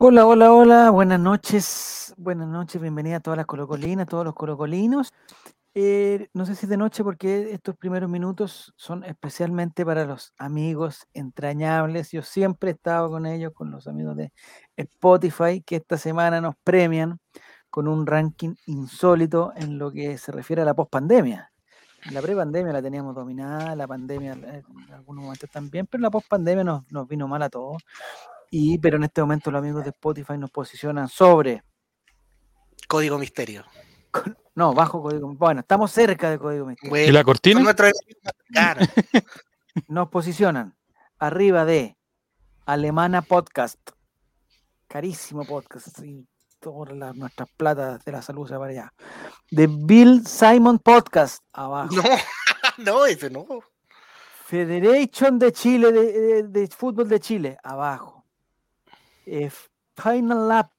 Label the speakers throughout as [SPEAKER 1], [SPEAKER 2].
[SPEAKER 1] Hola, hola, hola, buenas noches, buenas noches, bienvenida a todas las colocolinas, todos los colocolinos. Eh, no sé si de noche porque estos primeros minutos son especialmente para los amigos entrañables. Yo siempre he estado con ellos, con los amigos de Spotify, que esta semana nos premian con un ranking insólito en lo que se refiere a la pospandemia. La prepandemia la teníamos dominada, la pandemia eh, en algunos momentos también, pero la pospandemia nos vino mal a todos. Y, pero en este momento los amigos de Spotify nos posicionan sobre.
[SPEAKER 2] Código Misterio.
[SPEAKER 1] No, bajo código. Bueno, estamos cerca de código misterio.
[SPEAKER 3] ¿Y la cortina?
[SPEAKER 1] Nos posicionan arriba de Alemana Podcast. Carísimo podcast. Sí, todas las, nuestras platas de la salud se para allá. De Bill Simon Podcast. Abajo.
[SPEAKER 2] No, no, ese no.
[SPEAKER 1] Federation de Chile, de, de, de fútbol de Chile. Abajo. Eh, Final Lap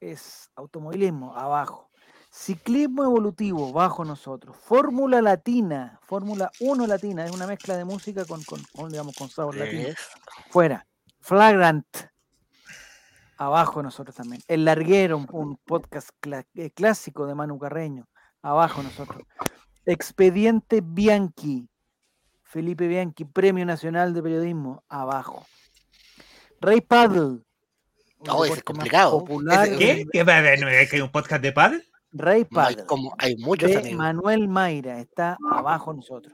[SPEAKER 1] es automovilismo. Abajo. Ciclismo evolutivo, bajo nosotros. Fórmula latina, Fórmula 1 latina, es una mezcla de música con, con, con digamos, con sabor latino. Fuera. Flagrant, abajo nosotros también. El Larguero, un, un podcast cl eh, clásico de Manu Carreño, abajo nosotros. Expediente Bianchi, Felipe Bianchi, Premio Nacional de Periodismo, abajo. Rey Paddle.
[SPEAKER 2] No, es complicado.
[SPEAKER 1] Popular,
[SPEAKER 3] ¿Qué? ¿Qué? ¿No es que hay un podcast de paddle?
[SPEAKER 1] Rey
[SPEAKER 2] No,
[SPEAKER 1] Paddle.
[SPEAKER 2] como, hay muchos
[SPEAKER 1] de
[SPEAKER 2] amigos.
[SPEAKER 1] Manuel Mayra, está abajo nosotros.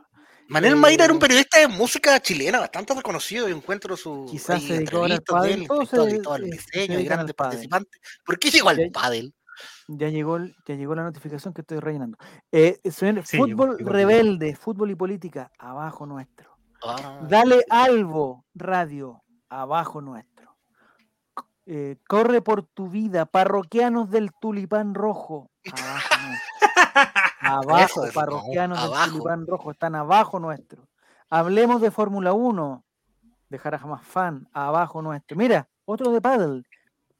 [SPEAKER 2] Manuel
[SPEAKER 1] Eh,
[SPEAKER 2] Mayra era un periodista de música chilena bastante reconocido. Yo encuentro su
[SPEAKER 1] Quizás se dedicó al pádel,
[SPEAKER 2] todo el
[SPEAKER 1] se- se
[SPEAKER 2] diseño y grandes participantes. ¿Por qué llegó al
[SPEAKER 1] Ya-
[SPEAKER 2] pádel?
[SPEAKER 1] Ya llegó, ya llegó la notificación que estoy rellenando. Eh, señor,
[SPEAKER 3] Sí,
[SPEAKER 1] fútbol
[SPEAKER 3] llegó, llegó,
[SPEAKER 1] rebelde, fútbol y política, abajo nuestro.
[SPEAKER 2] Ah,
[SPEAKER 1] Dale Albo, radio, abajo nuestro. Eh, corre por tu vida, parroquianos del tulipán rojo, abajo nuestro. Abajo,
[SPEAKER 2] no,
[SPEAKER 1] parroquianos del tulipán rojo, están abajo nuestro. Hablemos de Fórmula 1, de Jara Jamás Fan, abajo nuestro. Mira, otro de paddle.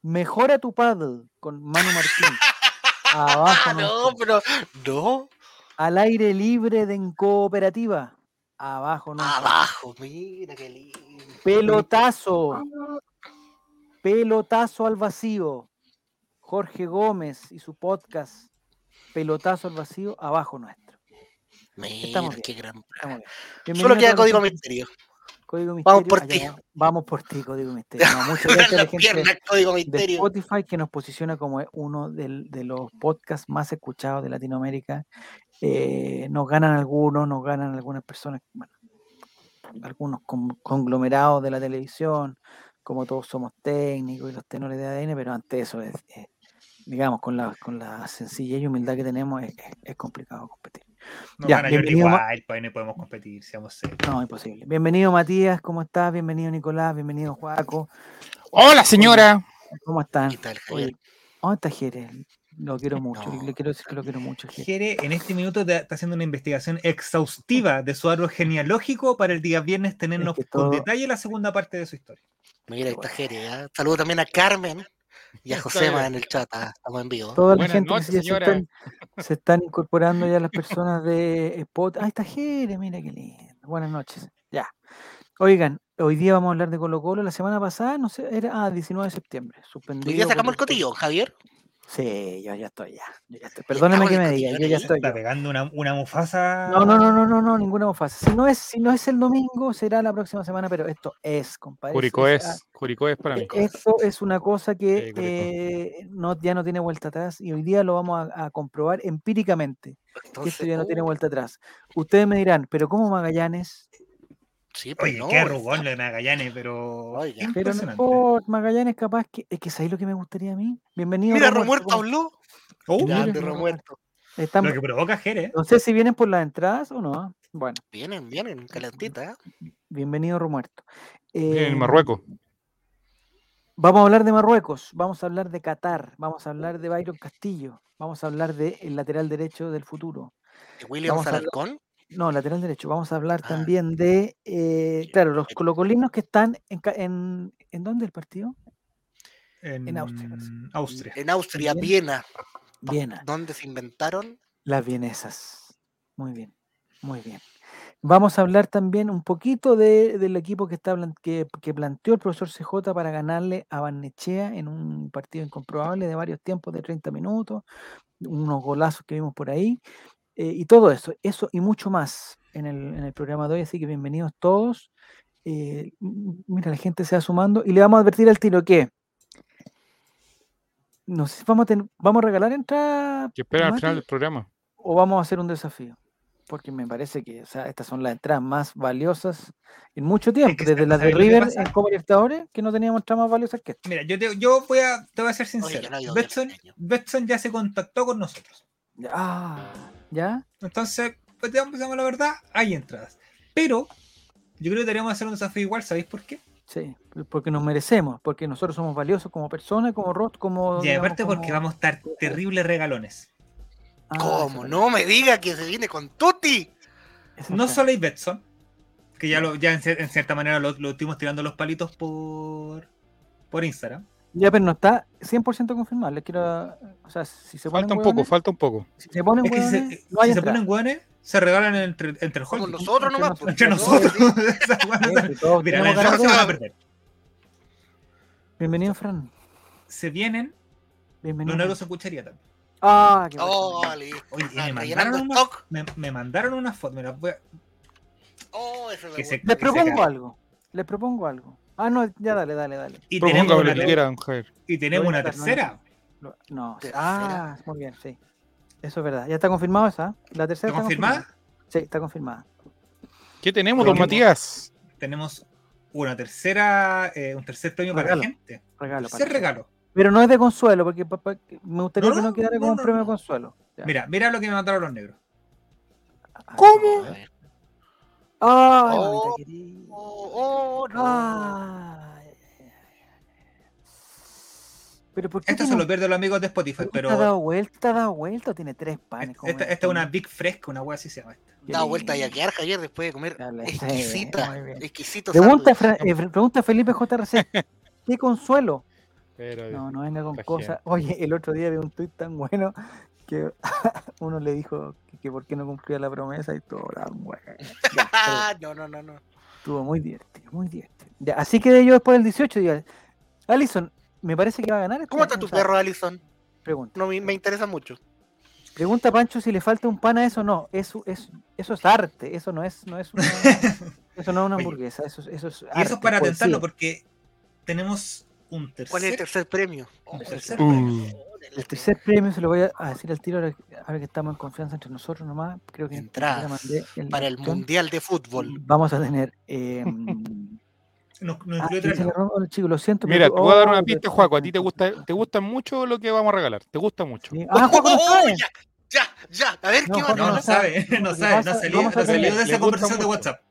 [SPEAKER 1] Mejora tu paddle con Manu Martín. Abajo
[SPEAKER 2] no,
[SPEAKER 1] nuestro.
[SPEAKER 2] pero no.
[SPEAKER 1] Al aire libre de en cooperativa. Abajo nuestro.
[SPEAKER 2] Abajo, mira qué lindo.
[SPEAKER 1] Pelotazo. Pelotazo al vacío. Jorge Gómez y su podcast. Pelotazo al vacío, abajo nuestro.
[SPEAKER 2] Mira,
[SPEAKER 1] Estamos bien,
[SPEAKER 2] qué gran.
[SPEAKER 1] Estamos bien.
[SPEAKER 2] Solo queda
[SPEAKER 1] toda la
[SPEAKER 2] código misterio. Vamos por ti.
[SPEAKER 1] va- Vamos por ti, Código Misterio. No, muchas gracias a la gente
[SPEAKER 2] código
[SPEAKER 1] de. Spotify que nos posiciona como uno del- de los podcasts más escuchados de Latinoamérica. Eh, nos ganan algunos, nos ganan algunas personas, bueno, algunos con- conglomerados de la televisión, como todos somos técnicos y los tenores de ADN, pero ante eso es, es, digamos, con la, con la sencillez y humildad que tenemos, es complicado competir.
[SPEAKER 3] No
[SPEAKER 1] Ya,
[SPEAKER 3] gana Jordi
[SPEAKER 1] bienvenido, Ma-
[SPEAKER 3] Wild, pues ahí no podemos competir, seamos serios.
[SPEAKER 1] No, imposible. Bienvenido Matías, ¿cómo estás? Bienvenido Nicolás, bienvenido Juaco,
[SPEAKER 4] Hola, señora.
[SPEAKER 1] ¿cómo están?
[SPEAKER 2] ¿Qué tal, Javier?
[SPEAKER 1] ¿dónde está Jerez? Lo quiero mucho,
[SPEAKER 2] No.
[SPEAKER 1] le quiero decir que lo quiero mucho, Jerez.
[SPEAKER 3] Jere en este minuto te- está haciendo una investigación exhaustiva de su árbol genealógico para el día viernes tenernos
[SPEAKER 1] que
[SPEAKER 3] con
[SPEAKER 1] todo-
[SPEAKER 3] detalle la segunda parte de su historia.
[SPEAKER 2] Mira, ahí está Jere. ¿ah? Saludo también a Carmen y a Josema en el chat. ah, Estamos en vivo.
[SPEAKER 1] Toda la
[SPEAKER 4] Buenas
[SPEAKER 1] gente que
[SPEAKER 4] noches,
[SPEAKER 1] se, ya se
[SPEAKER 4] señora.
[SPEAKER 1] están, se están incorporando ya las personas de Spot. Ah, está Jere, mira qué lindo. Buenas noches. Ya. Oigan, hoy día vamos a hablar de Colo Colo. La semana pasada, no sé, era ah, 19 de septiembre. Suspendido.
[SPEAKER 2] Hoy día sacamos el- cotillo, Javier.
[SPEAKER 1] Sí, yo ya estoy ya. yo ya estoy. Perdóneme
[SPEAKER 2] Estamos
[SPEAKER 1] que me diga, yo ya estoy.
[SPEAKER 3] Está pegando una, una mufasa.
[SPEAKER 1] No, no, no, no, no, no, ninguna bofasa. Si no es, si no es el domingo, será la próxima semana, pero esto es, compadre.
[SPEAKER 4] Curicó
[SPEAKER 1] es-
[SPEAKER 4] Curicó es para mí.
[SPEAKER 1] E- Esto es una cosa que
[SPEAKER 4] Sí,
[SPEAKER 1] eh, no, ya no tiene vuelta atrás y hoy día lo vamos a, a comprobar empíricamente, que esto
[SPEAKER 2] Entonces,
[SPEAKER 1] ya no tiene
[SPEAKER 2] oh,
[SPEAKER 1] vuelta atrás. Ustedes me dirán, pero ¿cómo Magallanes?
[SPEAKER 2] Sí, pues
[SPEAKER 3] Oye,
[SPEAKER 2] no,
[SPEAKER 3] qué
[SPEAKER 2] es
[SPEAKER 3] arrugón
[SPEAKER 2] fa-
[SPEAKER 3] lo de Magallanes, pero.
[SPEAKER 2] Oiga.
[SPEAKER 1] Pero no Magallanes capaz que... Es que ¿sabéis lo que me gustaría a mí? Bienvenido.
[SPEAKER 2] Mira,
[SPEAKER 1] Romuerto,
[SPEAKER 2] Romuerto
[SPEAKER 1] ¿cómo-
[SPEAKER 2] habló.
[SPEAKER 3] Oh,
[SPEAKER 2] Grande Romuerto.
[SPEAKER 1] están-
[SPEAKER 3] lo que provoca Jere.
[SPEAKER 1] No sé si vienen por las entradas o no. Bueno,
[SPEAKER 2] Vienen, vienen, calentita. ¿eh?
[SPEAKER 1] bienvenido Romuerto.
[SPEAKER 4] Bien,
[SPEAKER 1] Eh,
[SPEAKER 4] en Marruecos.
[SPEAKER 1] Vamos a hablar de Marruecos, vamos a hablar de Qatar, vamos a hablar de Byron Castillo, vamos a hablar del lateral derecho del futuro.
[SPEAKER 2] ¿De William Alarcón?
[SPEAKER 1] No, lateral derecho. Vamos a hablar
[SPEAKER 2] Ah.
[SPEAKER 1] también de, eh, claro, los colocolinos que están en, en, ¿en dónde el partido?
[SPEAKER 3] En,
[SPEAKER 1] En Austria.
[SPEAKER 2] En Austria. Viena,
[SPEAKER 1] Viena,
[SPEAKER 2] donde se inventaron.
[SPEAKER 1] las vienesas. Muy bien, muy bien. Vamos a hablar también un poquito de- del equipo que, está, que, que planteó el profesor CJ para ganarle a Barnechea en un partido incomprobable de varios tiempos de 30 minutos, unos golazos que vimos por ahí, eh, y todo eso, eso y mucho más en el, en el programa de hoy, así que bienvenidos todos. Eh, mira, la gente se va sumando y le vamos a advertir al tiro que no sé si vamos a, ten- vamos a regalar entrada
[SPEAKER 4] Que esperan al final del programa.
[SPEAKER 1] o vamos a hacer un desafío. Porque me parece que o sea, estas son las entradas más valiosas en mucho tiempo.
[SPEAKER 3] que
[SPEAKER 1] Desde las de
[SPEAKER 3] ¿sabes lo que
[SPEAKER 1] River en Copa Libertadores, que no teníamos entradas más valiosas que esta.
[SPEAKER 3] Mira, yo, te, yo voy a, te voy a ser sincero.
[SPEAKER 2] no.
[SPEAKER 3] Betson ya se contactó con nosotros.
[SPEAKER 1] Ah, ¿ya?
[SPEAKER 3] Entonces, pues digamos digamos la verdad, hay entradas. Pero yo creo que deberíamos hacer un desafío igual, ¿sabéis por qué?
[SPEAKER 1] Sí, porque nos merecemos, porque nosotros somos valiosos como personas, como rostro, como...
[SPEAKER 3] Y
[SPEAKER 1] digamos,
[SPEAKER 3] aparte porque
[SPEAKER 1] como-
[SPEAKER 3] vamos a estar terribles regalones.
[SPEAKER 1] Ah,
[SPEAKER 2] ¿Cómo? No me diga que se viene con Tutti.
[SPEAKER 3] No solo hay Betson, que ya, lo, ya en, en cierta manera lo, lo estuvimos tirando los palitos por, por Instagram.
[SPEAKER 1] Ya, pero no está 100% confirmado. Les quiero... O sea, si se ponen
[SPEAKER 4] Falta un poco,
[SPEAKER 1] hueones-
[SPEAKER 4] falta un poco.
[SPEAKER 1] Si se ponen
[SPEAKER 3] Es que si se,
[SPEAKER 1] hueones, no hay
[SPEAKER 3] si se
[SPEAKER 1] entrada.
[SPEAKER 3] ponen guanes, se regalan entre, entre el
[SPEAKER 2] Como nosotros
[SPEAKER 1] entre
[SPEAKER 2] nomás.
[SPEAKER 1] nosotros.
[SPEAKER 2] pues,
[SPEAKER 3] Entre
[SPEAKER 2] nosotros,
[SPEAKER 3] Mira, la se
[SPEAKER 1] de-
[SPEAKER 3] a perder.
[SPEAKER 1] Bienvenido, Fran.
[SPEAKER 3] Se vienen
[SPEAKER 1] Bienvenido.
[SPEAKER 3] los cuchería también.
[SPEAKER 1] Ah, qué
[SPEAKER 2] Oh.
[SPEAKER 3] Oye,
[SPEAKER 2] Ah,
[SPEAKER 3] me
[SPEAKER 2] rellenando
[SPEAKER 3] mandaron, una, me, me mandaron una foto. Me las voy a-
[SPEAKER 2] Oh, eso me.
[SPEAKER 1] Les propongo algo. Les propongo algo. Ah, no, ya dale, dale, dale.
[SPEAKER 3] Y tenemos una,
[SPEAKER 4] lo que
[SPEAKER 3] ter-
[SPEAKER 4] quiera, Javier.
[SPEAKER 3] y tenemos una tercera.
[SPEAKER 1] No, sí.
[SPEAKER 2] ¿Tercera?
[SPEAKER 1] ah, muy bien, sí. Eso es verdad. Ya está confirmado esa. La tercera
[SPEAKER 3] ¿Está
[SPEAKER 1] está
[SPEAKER 3] confirmada?
[SPEAKER 1] Sí, está confirmada.
[SPEAKER 4] ¿Qué tenemos, don Matías?
[SPEAKER 3] Tenemos una tercera, eh, un tercer premio para la
[SPEAKER 1] Regalo.
[SPEAKER 3] gente.
[SPEAKER 1] Regalo.
[SPEAKER 3] Tercer
[SPEAKER 1] para-
[SPEAKER 3] regalo.
[SPEAKER 1] Pero no es de consuelo, porque pa- pa- me gustaría
[SPEAKER 3] No,
[SPEAKER 1] que no
[SPEAKER 3] no,
[SPEAKER 1] quedara
[SPEAKER 3] no,
[SPEAKER 1] como un
[SPEAKER 3] no,
[SPEAKER 1] premio de
[SPEAKER 3] no.
[SPEAKER 1] consuelo. Ya.
[SPEAKER 3] Mira, mira lo que me mandaron los negros.
[SPEAKER 1] Ah,
[SPEAKER 4] ¿Cómo?
[SPEAKER 1] a
[SPEAKER 2] A
[SPEAKER 1] ver. Ay,
[SPEAKER 2] Oh,
[SPEAKER 1] mamita querida.
[SPEAKER 2] Oh, oh, no.
[SPEAKER 1] Ay. Pero ¿por qué
[SPEAKER 3] Estos
[SPEAKER 1] tiene
[SPEAKER 3] son los verdes los amigos de Spotify,
[SPEAKER 1] ¿Está
[SPEAKER 3] pero
[SPEAKER 1] dado vuelta, ha dado vuelta o tiene tres panes?
[SPEAKER 3] esta,
[SPEAKER 1] en-
[SPEAKER 3] esta es una Big Fresca, una wea así se llama esta.
[SPEAKER 1] Qué
[SPEAKER 2] Da vuelta y a quedar Javier después de comer.
[SPEAKER 1] Dale,
[SPEAKER 2] Exquisita. Exquisito.
[SPEAKER 1] Pregunta, eh, pregunta Felipe JRC. ¿Qué consuelo?
[SPEAKER 4] Pero,
[SPEAKER 1] No, no venga con cosas. Oye, el otro día vi un tuit tan bueno que uno le dijo que, que por qué no cumplía la promesa y todo bueno. Ya,
[SPEAKER 2] Ah, no, no, no, no.
[SPEAKER 1] estuvo muy divertido, muy divertido. Ya, así que yo después del 18 digo, Alison, me parece que va a ganar. este
[SPEAKER 2] ¿Cómo está
[SPEAKER 1] año,
[SPEAKER 2] tu perro, Alison?
[SPEAKER 1] Pregunta.
[SPEAKER 2] No, me, me interesa mucho.
[SPEAKER 1] Pregunta Pancho si le falta un pan a eso. No, eso es, eso es arte. Eso no es, no es una, eso no es una hamburguesa. Eso, es- eso es
[SPEAKER 3] Y
[SPEAKER 1] arte,
[SPEAKER 3] eso es para
[SPEAKER 1] poesía.
[SPEAKER 3] tentarlo porque tenemos un tercer,
[SPEAKER 2] ¿Cuál es el tercer premio? Oh,
[SPEAKER 3] un
[SPEAKER 2] el
[SPEAKER 3] tercer
[SPEAKER 4] Uh.
[SPEAKER 3] premio.
[SPEAKER 1] El tercer premio se lo voy a, decir al tiro ahora, que- ahora que estamos en confianza entre nosotros nomás. Creo que
[SPEAKER 2] Entradas
[SPEAKER 1] mandé el
[SPEAKER 2] Para el
[SPEAKER 1] botón.
[SPEAKER 2] Mundial de Fútbol.
[SPEAKER 1] Vamos a tener. Eh,
[SPEAKER 3] Nos, nos
[SPEAKER 1] ah, chicos, lo siento.
[SPEAKER 4] Mira, te
[SPEAKER 1] pero-
[SPEAKER 4] voy a dar
[SPEAKER 1] oh,
[SPEAKER 4] una pista,
[SPEAKER 1] pero-
[SPEAKER 4] Juaco. A ti te gusta, te gusta mucho lo que vamos a regalar. Te gusta mucho.
[SPEAKER 1] Sí. Ah, Juaco no
[SPEAKER 2] Oh,
[SPEAKER 1] sabe.
[SPEAKER 2] ya, ya, ya. A ver,
[SPEAKER 1] No,
[SPEAKER 2] ¿qué
[SPEAKER 1] Juan,
[SPEAKER 3] No, no sabe, no sabe, no salió, no de esa conversación de. WhatsApp.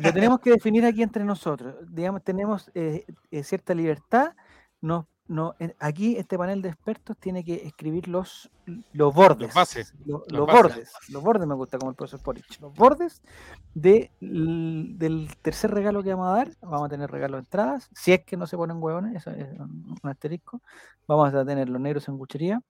[SPEAKER 1] Lo tenemos que definir aquí entre nosotros. Digamos, tenemos eh, eh, cierta libertad. No, no, en- aquí este panel de expertos tiene que escribir los, los bordes.
[SPEAKER 4] bases,
[SPEAKER 1] lo-
[SPEAKER 4] las
[SPEAKER 1] los
[SPEAKER 4] bases.
[SPEAKER 1] bordes. Los bordes me gusta como el profesor Porich. Los bordes de, l- del tercer regalo que vamos a dar. Vamos a tener regalo de entradas. Si es que no se ponen huevones, eso es un, un asterisco. Vamos a tener los negros en cuchería.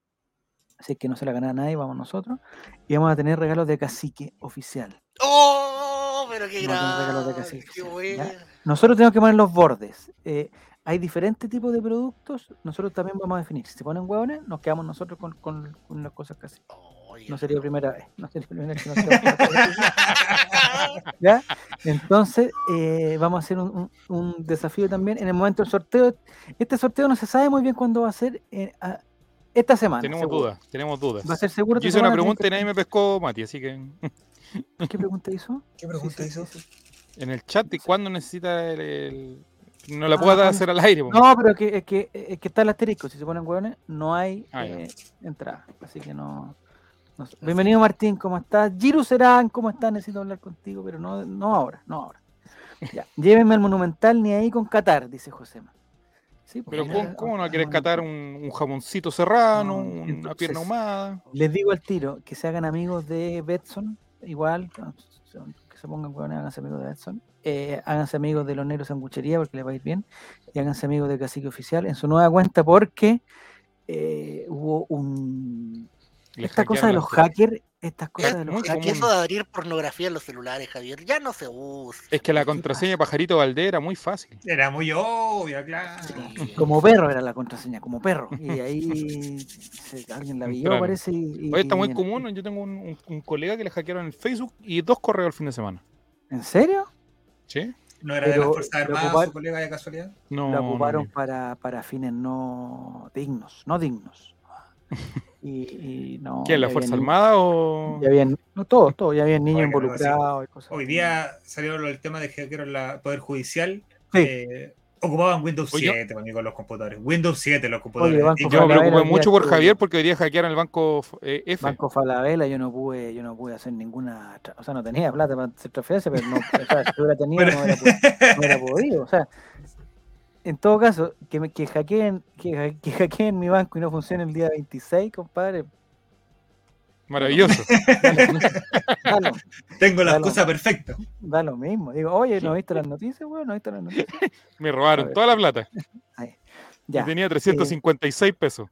[SPEAKER 1] Si es que no se la gana nadie, vamos nosotros. Y vamos a tener regalos de cacique oficial.
[SPEAKER 2] Oh, pero qué grande.
[SPEAKER 1] Nosotros tenemos que poner los bordes. Eh, hay diferentes tipos de productos. Nosotros también vamos a definir. Si se ponen huevones, nos quedamos nosotros con, con, con las cosas casi. No sería la primera vez. No sería la primera vez que nos ¿Ya? Entonces, eh, vamos a hacer un, un- un desafío también en el momento del sorteo. Este sorteo no se sabe muy bien cuándo va a ser. eh, a- esta semana.
[SPEAKER 4] Tenemos
[SPEAKER 1] seguro.
[SPEAKER 4] dudas, tenemos dudas.
[SPEAKER 1] Va a ser seguro.
[SPEAKER 4] Yo hice una pregunta y nadie me pescó, Mati, así que
[SPEAKER 1] que- ¿Qué pregunta hizo?
[SPEAKER 3] ¿Qué
[SPEAKER 1] pregunta hizo?
[SPEAKER 4] en el chat, ¿y cuándo necesita el, el- No la
[SPEAKER 1] Ah,
[SPEAKER 4] puedo
[SPEAKER 1] ¿cuándo?
[SPEAKER 4] hacer al aire.
[SPEAKER 1] No, pero que, es, que, es que está el asterisco. Si se ponen hueones, no hay
[SPEAKER 4] Ah,
[SPEAKER 1] eh, entrada. Así que no. no sé. Bienvenido, Martín. ¿Cómo estás? Giru Serán, ¿cómo estás? Necesito hablar contigo, pero no, no ahora, no ahora. Ya. Llévenme al Monumental ni ahí con Qatar, dice Josema. Sí, pues,
[SPEAKER 4] Pero ¿cómo, cómo no
[SPEAKER 1] al
[SPEAKER 4] querés catar un, un jamoncito serrano,
[SPEAKER 1] No,
[SPEAKER 4] una
[SPEAKER 1] entonces-
[SPEAKER 4] pierna ahumada?
[SPEAKER 1] Les digo al tiro que se hagan amigos de Betson, igual, que se pongan hueones, háganse amigos de Betson. Eh, háganse amigos de los negros sanguchería porque les va a ir bien. Y háganse amigos de Cacique Oficial en su nueva cuenta porque eh, hubo un, Esta cosa de los hackers, estas cosas
[SPEAKER 2] Es,
[SPEAKER 1] de los
[SPEAKER 4] muy
[SPEAKER 2] es que
[SPEAKER 1] hackers.
[SPEAKER 2] eso de abrir pornografía en los celulares, Javier, ya no se usa.
[SPEAKER 4] Es que la contraseña de Pajarito Valdés era muy fácil.
[SPEAKER 3] Era muy obvia, claro.
[SPEAKER 2] Sí.
[SPEAKER 1] Como perro era la contraseña, como perro. Y ahí se- alguien la vio,
[SPEAKER 4] Entraron.
[SPEAKER 1] parece. Y, y-
[SPEAKER 4] Oye, está muy
[SPEAKER 1] y-
[SPEAKER 4] común. Yo tengo un, un- un colega que le hackearon el Facebook y dos correos el fin de semana.
[SPEAKER 1] ¿En serio?
[SPEAKER 4] ¿Sí?
[SPEAKER 3] No era de
[SPEAKER 1] Pero
[SPEAKER 3] las Fuerzas
[SPEAKER 1] lo
[SPEAKER 3] Armadas,
[SPEAKER 1] ocupar-
[SPEAKER 3] su colega de casualidad.
[SPEAKER 4] No.
[SPEAKER 1] la ocuparon
[SPEAKER 4] no.
[SPEAKER 1] para, para fines no dignos, no dignos. Y, y no.
[SPEAKER 4] ¿Qué? ¿La
[SPEAKER 1] ya
[SPEAKER 4] Fuerza
[SPEAKER 1] había ni-
[SPEAKER 4] Armada o.?
[SPEAKER 1] Ya habían, no, todo, todo, ya había niños involucrados y cosas.
[SPEAKER 3] Hoy día salió el tema de que hackearon la Poder Judicial.
[SPEAKER 1] Sí.
[SPEAKER 3] eh, ocupaban Windows
[SPEAKER 4] Oye.
[SPEAKER 3] 7 conmigo los computadores. Windows 7 los computadores.
[SPEAKER 1] Oye, Banco
[SPEAKER 3] Y
[SPEAKER 4] Yo me preocupé mucho por Javier porque hoy día hackearon el banco eh, F.
[SPEAKER 1] Banco Falabella, yo no pude, yo no pude hacer ninguna, o sea, no tenía plata para hacer transferencia, pero no, o sea, si hubiera tenido,
[SPEAKER 3] Pero-
[SPEAKER 1] no hubiera, pu- no hubiera podido. O sea, en todo caso, que, me, que hackeen, que, que hackeen mi banco y no funcione el día 26, compadre,
[SPEAKER 4] Maravilloso.
[SPEAKER 3] Tengo la excusa perfecta.
[SPEAKER 1] da lo mismo. Digo, oye, ¿no viste las noticias, weón? ¿No viste las noticias?
[SPEAKER 4] Me robaron toda la plata.
[SPEAKER 1] Ya,
[SPEAKER 4] Y tenía 356 pesos.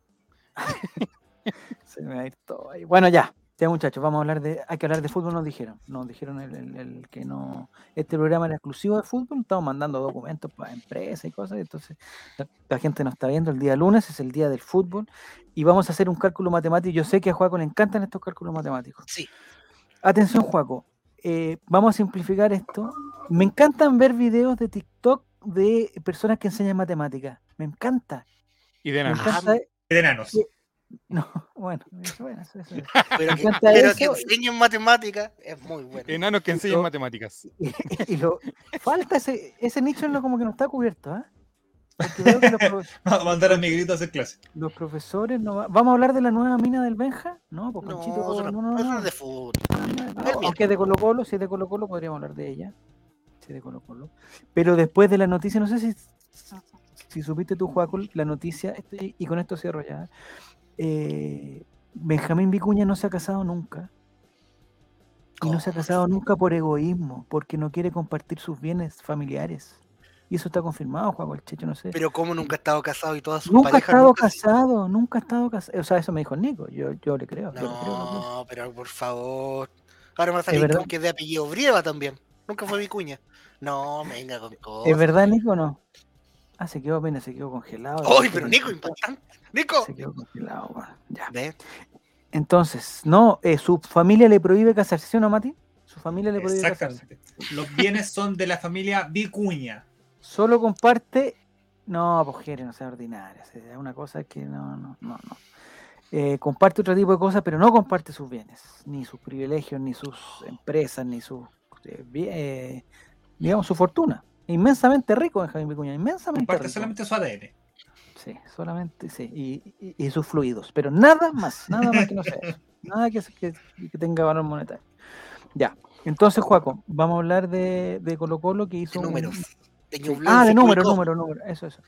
[SPEAKER 1] se me va a ir todo ahí. Bueno, ya, ya muchachos, vamos a hablar de, hay que hablar de fútbol, nos dijeron, nos dijeron el, el- el que no, este programa era exclusivo de fútbol, estamos mandando documentos para empresas y cosas, entonces la, la gente nos está viendo el día lunes, es el día del fútbol, y vamos a hacer un cálculo matemático, yo sé que a Juaco le encantan estos cálculos matemáticos.
[SPEAKER 2] Sí.
[SPEAKER 1] Atención, Juaco, eh, vamos a simplificar esto. Me encantan ver videos de TikTok de personas que enseñan matemáticas, me encanta.
[SPEAKER 4] Y de
[SPEAKER 1] Me
[SPEAKER 4] nada.
[SPEAKER 1] encanta,
[SPEAKER 3] De enanos.
[SPEAKER 1] No, bueno, bueno, eso- eso.
[SPEAKER 2] Pero, que, pero que enseñen matemáticas es muy bueno.
[SPEAKER 4] Enanos que enseñan
[SPEAKER 1] Yo-
[SPEAKER 4] matemáticas.
[SPEAKER 1] y, y lo, falta ese, ese nicho en lo como que no está cubierto, ¿ah? Porque veo que los, pro-
[SPEAKER 3] Vamos a mandar a Miguelito a hacer clase.
[SPEAKER 1] los profesores no va- ¿Vamos a hablar de la nueva mina del Benja? No, pues
[SPEAKER 2] No,
[SPEAKER 1] Panchito, no,
[SPEAKER 2] no,
[SPEAKER 1] no, no,
[SPEAKER 2] no de fútbol.
[SPEAKER 1] Aunque es de Colo Colo, si es de Colo Colo podríamos hablar de ella. Si es de Colo Colo. Pero después de la noticia, no sé si, si supiste tú, Juaco, la noticia, esto- y, con esto cierro ya. eh, Benjamín Vicuña no se ha casado nunca. Y no se ha casado nunca por egoísmo, porque no quiere compartir sus bienes familiares. Y eso está confirmado, Juaco, el Checho, no sé.
[SPEAKER 2] Pero como nunca ha estado casado y todas sus
[SPEAKER 1] Nunca ha
[SPEAKER 2] parejas
[SPEAKER 1] estado
[SPEAKER 2] nunca-
[SPEAKER 1] casado, nunca ha estado casado. O sea, eso me dijo el Nico, yo, yo le creo. yo le.
[SPEAKER 2] No, pero por favor. Ahora me va a salir con que es de apellido Brieva también. Nunca fue Vicuña. No, venga con cosas.
[SPEAKER 1] ¿Es verdad, Nico, o no? Ah, se quedó apenas, se quedó congelado.
[SPEAKER 2] ¡Ay, pero Nico, impactante! ¡Nico!
[SPEAKER 1] Se quedó congelado, bueno, ya.
[SPEAKER 2] ¿Ves?
[SPEAKER 1] Entonces, no, eh, su familia le prohíbe casarse, ¿sí o no, Mati? Su familia le prohíbe casarse.
[SPEAKER 3] Exactamente. Los bienes son de la familia Vicuña.
[SPEAKER 1] Solo comparte. No, pues Jere, no sea ordinaria. Es una cosa que no, no, no, no. Eh, comparte otro tipo de cosas, pero no comparte sus bienes, ni sus privilegios, ni sus empresas, ni sus. eh, eh, digamos, su fortuna. Inmensamente rico, Benjamín Vicuña, inmensamente
[SPEAKER 3] Comparte
[SPEAKER 1] rico.
[SPEAKER 3] solamente su ADN.
[SPEAKER 1] Sí, solamente, sí, y, y- y sus fluidos, pero nada más, nada más que no sea eso, nada que, que, que tenga valor monetario. Ya, entonces, Juaco, vamos a hablar de, de Colo Colo que hizo un-.
[SPEAKER 2] De
[SPEAKER 1] Ah, de números,
[SPEAKER 2] publicó-
[SPEAKER 1] números, números, eso, eso.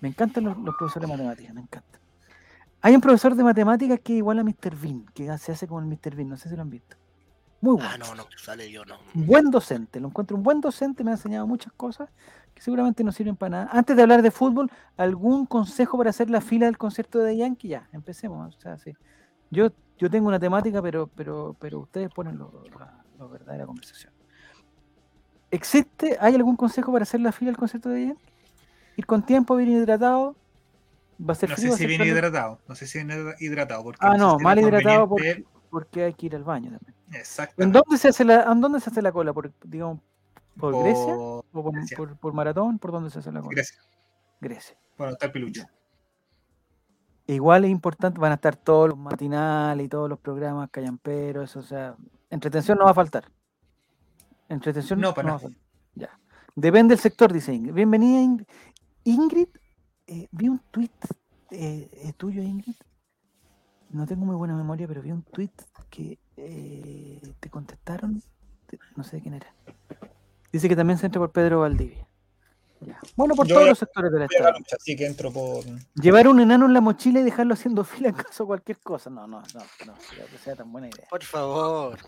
[SPEAKER 1] Me encantan los, los profesores de matemáticas, me encantan. Hay un profesor de matemáticas que es igual a Mr. Bean, que se hace como el Mr. Bean, no sé si lo han visto. Muy bueno.
[SPEAKER 2] Ah, no, no, sale yo, no.
[SPEAKER 1] Buen docente, lo encuentro un buen docente, me ha enseñado muchas cosas que seguramente no sirven para nada. Antes de hablar de fútbol, ¿algún consejo para hacer la fila del concierto de Yankee? Ya, empecemos. O sea, sí. Yo, yo tengo una temática, pero, pero, pero ustedes ponen lo, la, la verdadera conversación. ¿Existe, hay algún consejo para hacer la fila del concierto de Yankee? Ir con tiempo, bien hidratado. Va a ser
[SPEAKER 3] No
[SPEAKER 1] frío.
[SPEAKER 3] sé si viene
[SPEAKER 1] calor?
[SPEAKER 3] hidratado. No sé si viene hidratado. Porque
[SPEAKER 1] Ah, no, mal hidratado porque, porque hay que ir al baño también. ¿En
[SPEAKER 3] Exactamente.
[SPEAKER 1] dónde se hace la, ¿en dónde se hace la cola? ¿Por, digamos, por Grecia?
[SPEAKER 3] Por-
[SPEAKER 1] ¿O por,
[SPEAKER 3] Grecia.
[SPEAKER 1] por- por maratón? ¿Por dónde se hace la cola?
[SPEAKER 3] Grecia.
[SPEAKER 1] Grecia.
[SPEAKER 3] Bueno, está el pilucho.
[SPEAKER 1] Igual es importante, van a estar todos los matinales y todos los programas callamperos, eso, o sea, entretención no va a faltar. Entretención
[SPEAKER 3] No,
[SPEAKER 1] no,
[SPEAKER 3] para
[SPEAKER 1] a
[SPEAKER 3] nada.
[SPEAKER 1] Ya. Depende del sector, dice Ingrid. Bienvenida, Ingrid. Ingrid, eh, vi un tweet tuyo, Ingrid. No tengo muy buena memoria, pero vi un tweet que eh, te contestaron, te- no sé de quién era. Dice que también se entra por Pedro Valdivia. Ya. Bueno, por
[SPEAKER 3] Yo
[SPEAKER 1] todos los sectores
[SPEAKER 3] a la
[SPEAKER 1] Estado.
[SPEAKER 3] lucha, así que entro por.
[SPEAKER 1] Llevar un enano en la mochila y dejarlo haciendo fila en caso de cualquier cosa. No, no, no, no, que sea tan buena idea.
[SPEAKER 2] Por favor.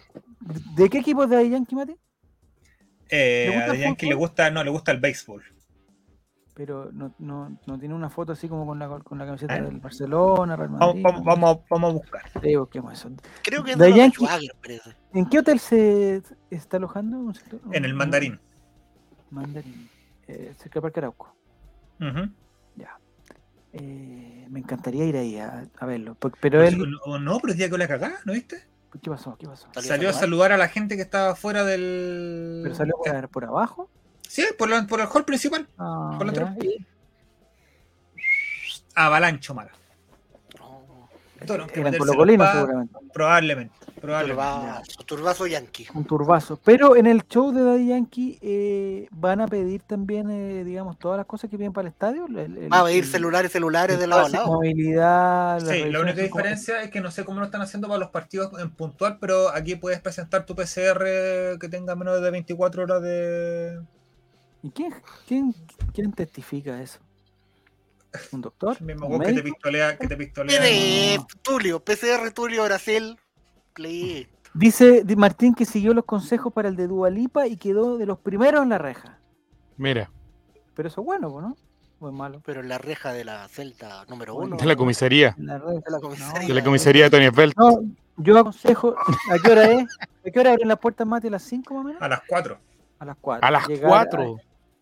[SPEAKER 1] ¿De qué equipo es de Yankee, Mati?
[SPEAKER 3] Eh,
[SPEAKER 1] ¿Le gusta
[SPEAKER 3] a
[SPEAKER 1] el
[SPEAKER 3] Yankee le gusta, no, le gusta el béisbol.
[SPEAKER 1] pero no, no, no tiene una foto así como con la, con la camiseta
[SPEAKER 3] Ah.
[SPEAKER 1] del Barcelona, Real
[SPEAKER 3] Vamos,
[SPEAKER 1] Madrid.
[SPEAKER 3] vamos, vamos, vamos a buscar.
[SPEAKER 1] Sí, busquemos eso.
[SPEAKER 2] Creo que de
[SPEAKER 1] Yankee-
[SPEAKER 2] Schwager, parece.
[SPEAKER 1] ¿En qué hotel se está alojando?
[SPEAKER 3] En el mandarín.
[SPEAKER 1] Mandarín. Eh, cerca del Parque Arauco. Ya. Eh, me encantaría ir ahí a, a verlo. Pero él.
[SPEAKER 3] No, no, pero día con la cagada, ¿no viste?
[SPEAKER 1] ¿Qué pasó? ¿Qué pasó?
[SPEAKER 2] Salió a
[SPEAKER 3] Salió a
[SPEAKER 2] saludar.
[SPEAKER 3] saludar a la gente que estaba fuera del.
[SPEAKER 1] ¿Pero salió por, por abajo?
[SPEAKER 3] Sí, por, la- por el hall principal.
[SPEAKER 1] Ah,
[SPEAKER 3] Por la Avalancho mala. Tuvieron que
[SPEAKER 1] colocolinos
[SPEAKER 3] pa-
[SPEAKER 1] seguramente.
[SPEAKER 3] Probablemente. Probablemente.
[SPEAKER 2] Turbazo, turbazo yankee.
[SPEAKER 1] Un turbazo. Pero en el show de Daddy Yankee eh, van a pedir también, eh, digamos, todas las cosas que piden para el estadio. El- el-
[SPEAKER 2] Va a pedir
[SPEAKER 1] el-
[SPEAKER 2] celulares, celulares
[SPEAKER 1] el
[SPEAKER 2] de lado a lado.
[SPEAKER 1] Movilidad.
[SPEAKER 3] Sí, la única
[SPEAKER 1] como-
[SPEAKER 3] diferencia es que no sé cómo lo están haciendo para los partidos en puntual, pero aquí puedes presentar tu PCR que tenga menos de 24 horas de.
[SPEAKER 1] ¿Y quién, quién, quién testifica eso? ¿Un doctor?
[SPEAKER 3] El mismo
[SPEAKER 1] ¿Un
[SPEAKER 3] que te pistolea, que te pistolea.
[SPEAKER 2] Tiene. Tulio, PCR Tulio Brasil. Cle-
[SPEAKER 1] Dice Di Martín que siguió los consejos para el de Dualipa y quedó de los primeros en la reja.
[SPEAKER 4] Mira,
[SPEAKER 1] Pero eso es bueno, ¿o ¿no? ¿O es malo?
[SPEAKER 2] Pero en la reja de la Celta número uno.
[SPEAKER 4] de la comisaría.
[SPEAKER 1] En la reja.
[SPEAKER 2] De la comisaría.
[SPEAKER 4] De la comisaría de Tony Belt.
[SPEAKER 1] No, yo aconsejo. ¿A qué hora es? ¿A qué hora abren las puertas, Mati? ¿A las 5 más o menos?
[SPEAKER 3] A las 4.
[SPEAKER 1] A las 4.
[SPEAKER 4] A las 4.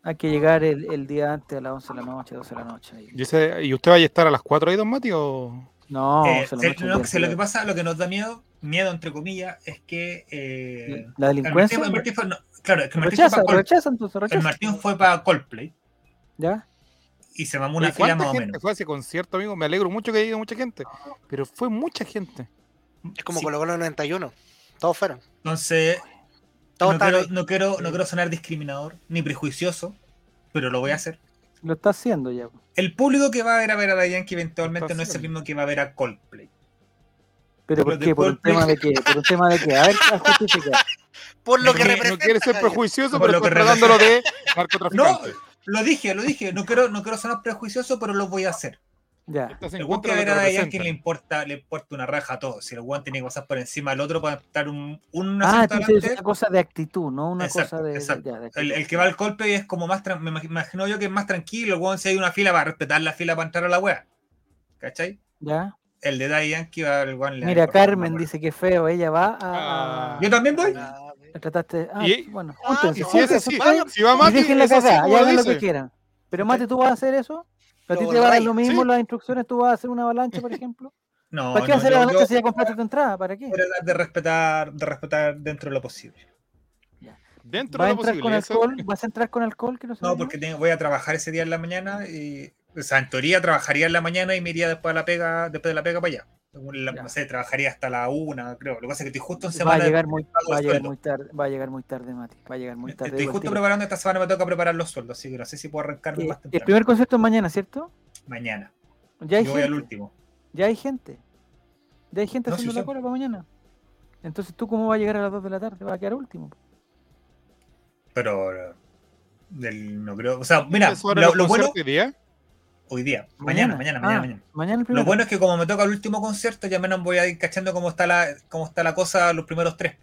[SPEAKER 1] Hay, que llegar el, el día antes, a las 11 de la noche, 12 de la noche.
[SPEAKER 4] ¿Y, ese- ¿Y usted vaya a estar a las 4 ahí, don Mati? O...
[SPEAKER 1] No,
[SPEAKER 3] Eh,
[SPEAKER 1] 11 de la
[SPEAKER 3] se-
[SPEAKER 1] noche.
[SPEAKER 3] no,
[SPEAKER 1] el
[SPEAKER 3] se- lo que pasa, lo que nos da miedo, miedo entre comillas, es que. eh,
[SPEAKER 1] La
[SPEAKER 3] el
[SPEAKER 1] delincuencia.
[SPEAKER 3] Martín- el Martín fue- no, claro, es que el Martín, fue
[SPEAKER 1] Rechaza,
[SPEAKER 3] para Coldplay,
[SPEAKER 1] rechaza, entonces
[SPEAKER 3] el
[SPEAKER 1] rechaza.
[SPEAKER 3] Martín fue para Coldplay
[SPEAKER 1] ¿Ya?
[SPEAKER 3] y se mamó una fila
[SPEAKER 4] ¿Cuánta
[SPEAKER 3] más o
[SPEAKER 4] gente
[SPEAKER 3] menos.
[SPEAKER 4] fue a ese concierto, amigo? Me alegro mucho que haya ido mucha gente. Pero fue mucha gente.
[SPEAKER 2] Es como
[SPEAKER 3] Sí,
[SPEAKER 2] Colo Colo 91. Todos fueron.
[SPEAKER 3] Entonces, No quiero, no, quiero, no quiero sonar discriminador ni prejuicioso, pero lo voy a hacer.
[SPEAKER 1] Lo está haciendo ya.
[SPEAKER 3] El público que va a ver a ver a la Yankee eventualmente no es el mismo que va a ver a Coldplay.
[SPEAKER 1] ¿Pero
[SPEAKER 3] Lo
[SPEAKER 1] por qué? ¿Por un tema de qué? ¿Por un tema de qué? A ver, haz justificar.
[SPEAKER 2] Por lo
[SPEAKER 3] No
[SPEAKER 2] que
[SPEAKER 3] quiere-
[SPEAKER 4] No
[SPEAKER 2] representa.
[SPEAKER 4] quiere ser prejuicioso,
[SPEAKER 3] Por
[SPEAKER 4] pero
[SPEAKER 3] lo que
[SPEAKER 4] está tratándolo de narcotraficante.
[SPEAKER 3] Lo dije, lo dije. No quiero, no quiero sonar prejuicioso, pero lo voy a hacer.
[SPEAKER 1] Ya.
[SPEAKER 3] El weón que a ver a
[SPEAKER 4] que
[SPEAKER 3] la le importa, le importa una raja a todos. Si el weón tiene que pasar por encima del otro para estar un, un
[SPEAKER 1] Ah,
[SPEAKER 3] adelante,
[SPEAKER 1] una cosa de actitud, no una
[SPEAKER 3] Exacto,
[SPEAKER 1] cosa de. de-
[SPEAKER 3] exacto.
[SPEAKER 1] ya, de
[SPEAKER 3] el, que va al Coldplay es como más, me imag- imagino yo que es más tranquilo. El weón si hay una fila va a respetar la fila para entrar a la wea. ¿Cachai?
[SPEAKER 1] Ya.
[SPEAKER 3] El de Daddy Yankee va al weón a
[SPEAKER 1] Mira, Carmen dice que feo, ella va a.
[SPEAKER 4] Ah.
[SPEAKER 1] a-
[SPEAKER 3] Yo también voy.
[SPEAKER 1] La trataste. Ah,
[SPEAKER 4] Y-
[SPEAKER 1] bueno,
[SPEAKER 2] Ah,
[SPEAKER 4] Y si,
[SPEAKER 2] vaya,
[SPEAKER 4] si va Mati,
[SPEAKER 1] déjenla
[SPEAKER 4] es así
[SPEAKER 1] cagar, y
[SPEAKER 4] como lo
[SPEAKER 1] hagan lo que quieran. Pero Mate, ¿tú vas a hacer eso? ¿A ti te va a dar
[SPEAKER 2] borráis.
[SPEAKER 1] lo mismo
[SPEAKER 4] Sí.
[SPEAKER 1] las instrucciones? ¿Tú vas a hacer una avalancha, por ejemplo?
[SPEAKER 3] No,
[SPEAKER 1] ¿Para qué
[SPEAKER 3] no,
[SPEAKER 1] hacer la
[SPEAKER 3] yo
[SPEAKER 1] avalancha si ya compraste tu entrada? ¿Para qué?
[SPEAKER 3] voy a tratar de respetar, de respetar dentro de lo posible.
[SPEAKER 4] Dentro
[SPEAKER 1] ¿Vas a
[SPEAKER 4] de lo
[SPEAKER 1] entrar con
[SPEAKER 4] posible. eso-
[SPEAKER 1] alcohol? ¿Vas a entrar con alcohol? Que no,
[SPEAKER 3] porque tengo- voy a trabajar ese día en la mañana y, o sea, en teoría trabajaría en la mañana y me iría después de la pega, después de la pega para allá. La- no sé, trabajaría hasta la una, creo. Lo que pasa es que estoy justo en
[SPEAKER 1] Va a
[SPEAKER 3] semana. de-
[SPEAKER 1] llegar muy, va a
[SPEAKER 3] el
[SPEAKER 1] llegar muy tarde, va a llegar muy tarde, Mati. Va a llegar muy tarde.
[SPEAKER 3] Estoy justo preparando esta semana, me toca preparar los sueldos, así que no sé si puedo arrancarme
[SPEAKER 1] Eh,
[SPEAKER 3] más
[SPEAKER 1] el
[SPEAKER 3] temprano.
[SPEAKER 1] primer concierto es mañana, ¿cierto?
[SPEAKER 3] Mañana.
[SPEAKER 1] Ya hay
[SPEAKER 3] Yo voy al último.
[SPEAKER 1] Ya hay gente. Ya hay gente
[SPEAKER 3] No,
[SPEAKER 1] haciendo
[SPEAKER 3] sí
[SPEAKER 1] la cola para mañana. Entonces, ¿tú cómo vas a llegar a las 2 de la tarde? Va a quedar último.
[SPEAKER 3] Pero del, no creo. O sea, mira,
[SPEAKER 4] ¿Eso era
[SPEAKER 3] lo,
[SPEAKER 4] los
[SPEAKER 3] lo bueno
[SPEAKER 4] día?
[SPEAKER 3] Hoy día, mañana, mañana, mañana,
[SPEAKER 1] Ah,
[SPEAKER 3] mañana.
[SPEAKER 1] Mañana el
[SPEAKER 3] Lo bueno es que como me toca el último concierto, ya menos voy a ir cachando cómo está la, cómo está la cosa los primeros tres.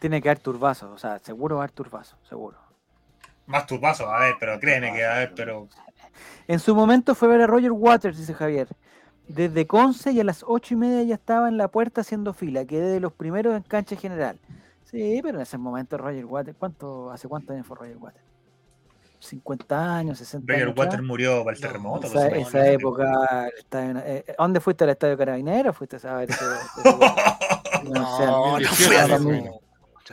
[SPEAKER 1] Tiene que haber turbazos, o sea, seguro va a haber turbazos, seguro.
[SPEAKER 3] Más turbazos, a ver, pero créeme que a ver, pero.
[SPEAKER 1] En su momento fue ver a Roger Waters, dice Javier. Desde Conce y a las ocho y media ya estaba en la puerta haciendo fila. Quedé de los primeros en cancha general. Sí, pero en ese momento Roger Waters, ¿cuánto, ¿hace cuántos años fue Roger Waters? 50 años, 60
[SPEAKER 3] Roger
[SPEAKER 1] años. Atrás.
[SPEAKER 3] murió para el
[SPEAKER 2] No,
[SPEAKER 3] terremoto.
[SPEAKER 1] Esa,
[SPEAKER 3] pues,
[SPEAKER 1] esa
[SPEAKER 3] no, no,
[SPEAKER 1] época, el estadio- eh, ¿a ¿dónde fuiste al estadio Carabinero? ¿Fuiste a ver ese, ese-
[SPEAKER 2] No, no
[SPEAKER 4] 2018,
[SPEAKER 2] fue
[SPEAKER 1] no,
[SPEAKER 4] bueno.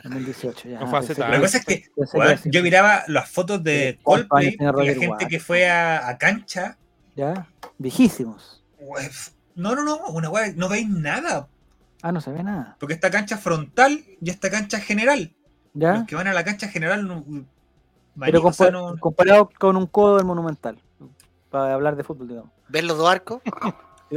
[SPEAKER 1] 2018 ya.
[SPEAKER 4] No fue hace tanto.
[SPEAKER 3] Lo que pasa es que,
[SPEAKER 1] así.
[SPEAKER 3] yo miraba las fotos de
[SPEAKER 1] ¿cuántos
[SPEAKER 3] Coldplay y la gente
[SPEAKER 1] Waters?
[SPEAKER 3] que fue a, a cancha.
[SPEAKER 1] Ya, viejísimos.
[SPEAKER 3] weón, No, no, no, una weá, no veis nada.
[SPEAKER 1] Ah, no se ve nada.
[SPEAKER 3] Porque esta cancha frontal y esta cancha general.
[SPEAKER 1] ¿Ya?
[SPEAKER 3] Los que van a la cancha general no.
[SPEAKER 1] Pero
[SPEAKER 3] marico, o sea,
[SPEAKER 1] compa-
[SPEAKER 3] no-
[SPEAKER 1] comparado con un codo del Monumental. Para hablar de fútbol, digamos.
[SPEAKER 2] ¿Ves los dos arcos?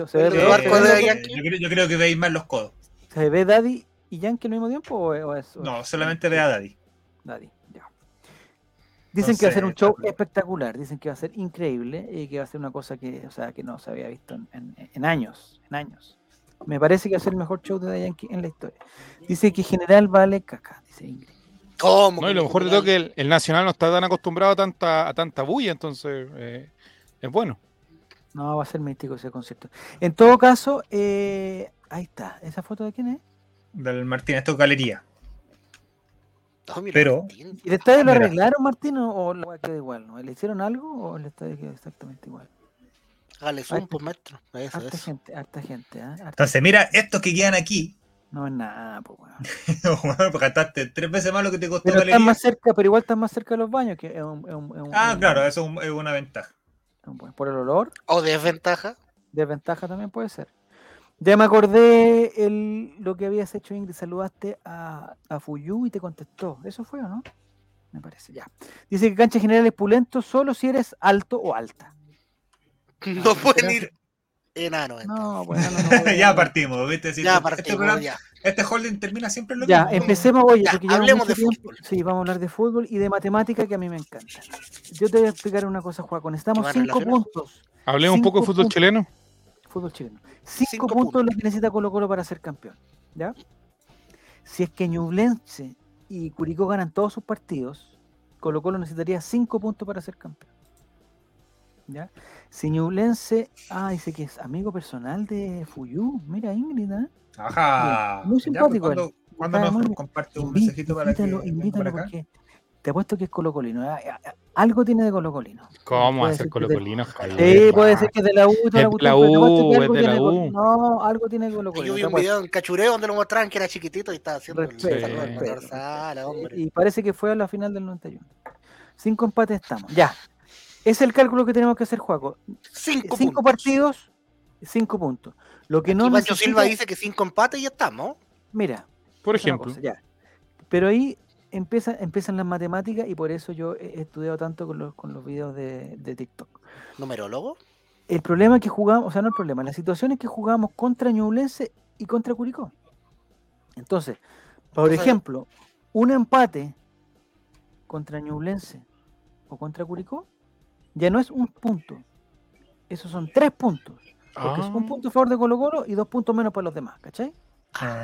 [SPEAKER 1] ¿Se ve,
[SPEAKER 2] los
[SPEAKER 1] ve-
[SPEAKER 2] arcos de Yankee.
[SPEAKER 3] yo, creo, yo creo que veis más los codos.
[SPEAKER 1] ¿Se ve Daddy y Yankee al mismo tiempo o, o es- o
[SPEAKER 3] No,
[SPEAKER 1] es-
[SPEAKER 3] solamente ve a Daddy.
[SPEAKER 1] Daddy, ya. Dicen que va a ser un show
[SPEAKER 3] claro.
[SPEAKER 1] espectacular, dicen que va a ser increíble y que va a ser una cosa que, o sea, que no se había visto en, en- en años, en años. Me parece que va a ser el mejor show de Daddy Yankee en la historia. Dice que general vale caca, dice Ingrid.
[SPEAKER 2] ¿Cómo?
[SPEAKER 4] No, y lo mejor de todo es que el, el Nacional no está tan acostumbrado a tanta, a tanta bulla, entonces eh, es bueno.
[SPEAKER 1] No, va a ser místico ese concierto. En todo caso, eh, ahí está. ¿Esa foto de quién es?
[SPEAKER 3] Del Martín, esto es galería.
[SPEAKER 2] No, mira,
[SPEAKER 3] pero-
[SPEAKER 2] Martín.
[SPEAKER 1] ¿Y el estadio lo arreglaron, Martín, o- la weá queda igual? ¿no? ¿Le hicieron algo o el estadio queda exactamente igual?
[SPEAKER 2] Hágale zoom,
[SPEAKER 1] Ay,
[SPEAKER 2] pues, maestro. Eso,
[SPEAKER 1] Harta
[SPEAKER 2] eso.
[SPEAKER 1] gente, harta gente, ¿ah? Harta-
[SPEAKER 3] Entonces, mira, estos que quedan aquí,
[SPEAKER 1] No es nada, pues, weón.
[SPEAKER 3] bueno, pues gastaste tres veces más lo que te costó
[SPEAKER 1] Pero
[SPEAKER 3] galería.
[SPEAKER 1] más cerca, pero igual están más cerca de los baños, que es un, es un- es un-
[SPEAKER 3] Ah,
[SPEAKER 1] es un-
[SPEAKER 3] claro, eso es un- es una ventaja.
[SPEAKER 1] por el olor,
[SPEAKER 2] O desventaja.
[SPEAKER 1] desventaja también puede ser. Ya me acordé el, lo que habías hecho, Ingrid. Saludaste a, a Fuyu y te contestó. ¿Eso fue o no? Me parece, ya. Dice que cancha general es pulento solo si eres alto o alta.
[SPEAKER 2] No pueden ir entonces.
[SPEAKER 1] No, bueno, no, no,
[SPEAKER 3] ya partimos, ¿viste?
[SPEAKER 2] Ya
[SPEAKER 3] este,
[SPEAKER 2] partimos,
[SPEAKER 3] programa-
[SPEAKER 2] ya.
[SPEAKER 3] este holding termina siempre en lo
[SPEAKER 1] Ya,
[SPEAKER 3] mismo.
[SPEAKER 1] empecemos, oye,
[SPEAKER 2] Ya,
[SPEAKER 1] porque llevamos
[SPEAKER 2] hablemos de
[SPEAKER 1] tiempo.
[SPEAKER 2] fútbol.
[SPEAKER 1] Sí, vamos a hablar de fútbol y de matemática que a mí me encanta. Yo te voy a explicar una cosa, Juaco. Necesitamos
[SPEAKER 2] ¿Va
[SPEAKER 1] cinco puntos.
[SPEAKER 4] Hablemos un poco de fútbol
[SPEAKER 1] puntos.
[SPEAKER 4] chileno.
[SPEAKER 1] Fútbol chileno. Cinco,
[SPEAKER 2] Cinco
[SPEAKER 1] puntos,
[SPEAKER 2] puntos.
[SPEAKER 1] lo que necesita Colo Colo para ser campeón. ¿Ya? Si es que Ñublense y Curicó ganan todos sus partidos, Colo Colo necesitaría cinco puntos para ser campeón. ¿Ya? Si Ñublense, ah, dice que es amigo personal de Fuyu. Mira, Ingrid, ¿eh?
[SPEAKER 3] Ajá.
[SPEAKER 1] Muy simpático
[SPEAKER 3] pues, ¿Cuándo, cuándo
[SPEAKER 1] Está
[SPEAKER 3] nos
[SPEAKER 1] muy
[SPEAKER 3] comparte un
[SPEAKER 1] Inví-
[SPEAKER 3] mensajito para que
[SPEAKER 1] invítalo,
[SPEAKER 3] venga
[SPEAKER 1] invítalo porque te apuesto que es Colo Colino. Algo tiene de Colo Colino.
[SPEAKER 4] ¿Cómo hacer
[SPEAKER 1] que de-
[SPEAKER 4] Colocolino, Javier?
[SPEAKER 1] Sí, puede ser que es de la U,
[SPEAKER 4] de la
[SPEAKER 1] apuesto que
[SPEAKER 4] U, es
[SPEAKER 1] algo
[SPEAKER 4] de la
[SPEAKER 1] tiene Colo-
[SPEAKER 4] U.
[SPEAKER 1] No, algo tiene Colo
[SPEAKER 2] Yo
[SPEAKER 1] Colino.
[SPEAKER 2] vi un video en Cachureo donde lo mostraban que era chiquitito y estaba haciendo el
[SPEAKER 1] Respeto,
[SPEAKER 2] saludo al hombre.
[SPEAKER 1] Y parece que fue a la final del 91. Cinco empates estamos. Ya. Es el cálculo que tenemos que hacer, Juaco.
[SPEAKER 2] Cinco,
[SPEAKER 1] Cinco
[SPEAKER 2] puntos.
[SPEAKER 1] partidos, cinco puntos. Lo que no
[SPEAKER 2] y Pancho
[SPEAKER 1] necesita-
[SPEAKER 2] Silva dice que cinco empates y ya estamos.
[SPEAKER 1] Mira,
[SPEAKER 4] Por ejemplo.
[SPEAKER 1] cosa, ya. Pero ahí empieza, empiezan las matemáticas y por eso yo he estudiado tanto con los, con los videos de, de TikTok.
[SPEAKER 2] Numerólogo.
[SPEAKER 1] El problema es que jugamos, o sea, no el problema, la situación es que jugamos contra Ñublense y contra Curicó. Entonces, por ejemplo, un empate contra Ñublense o contra Curicó ya no es un punto. Esos son tres puntos. Porque es un
[SPEAKER 4] Ah.
[SPEAKER 1] punto a favor de Colo Colo y dos puntos menos para los demás, ¿cachai?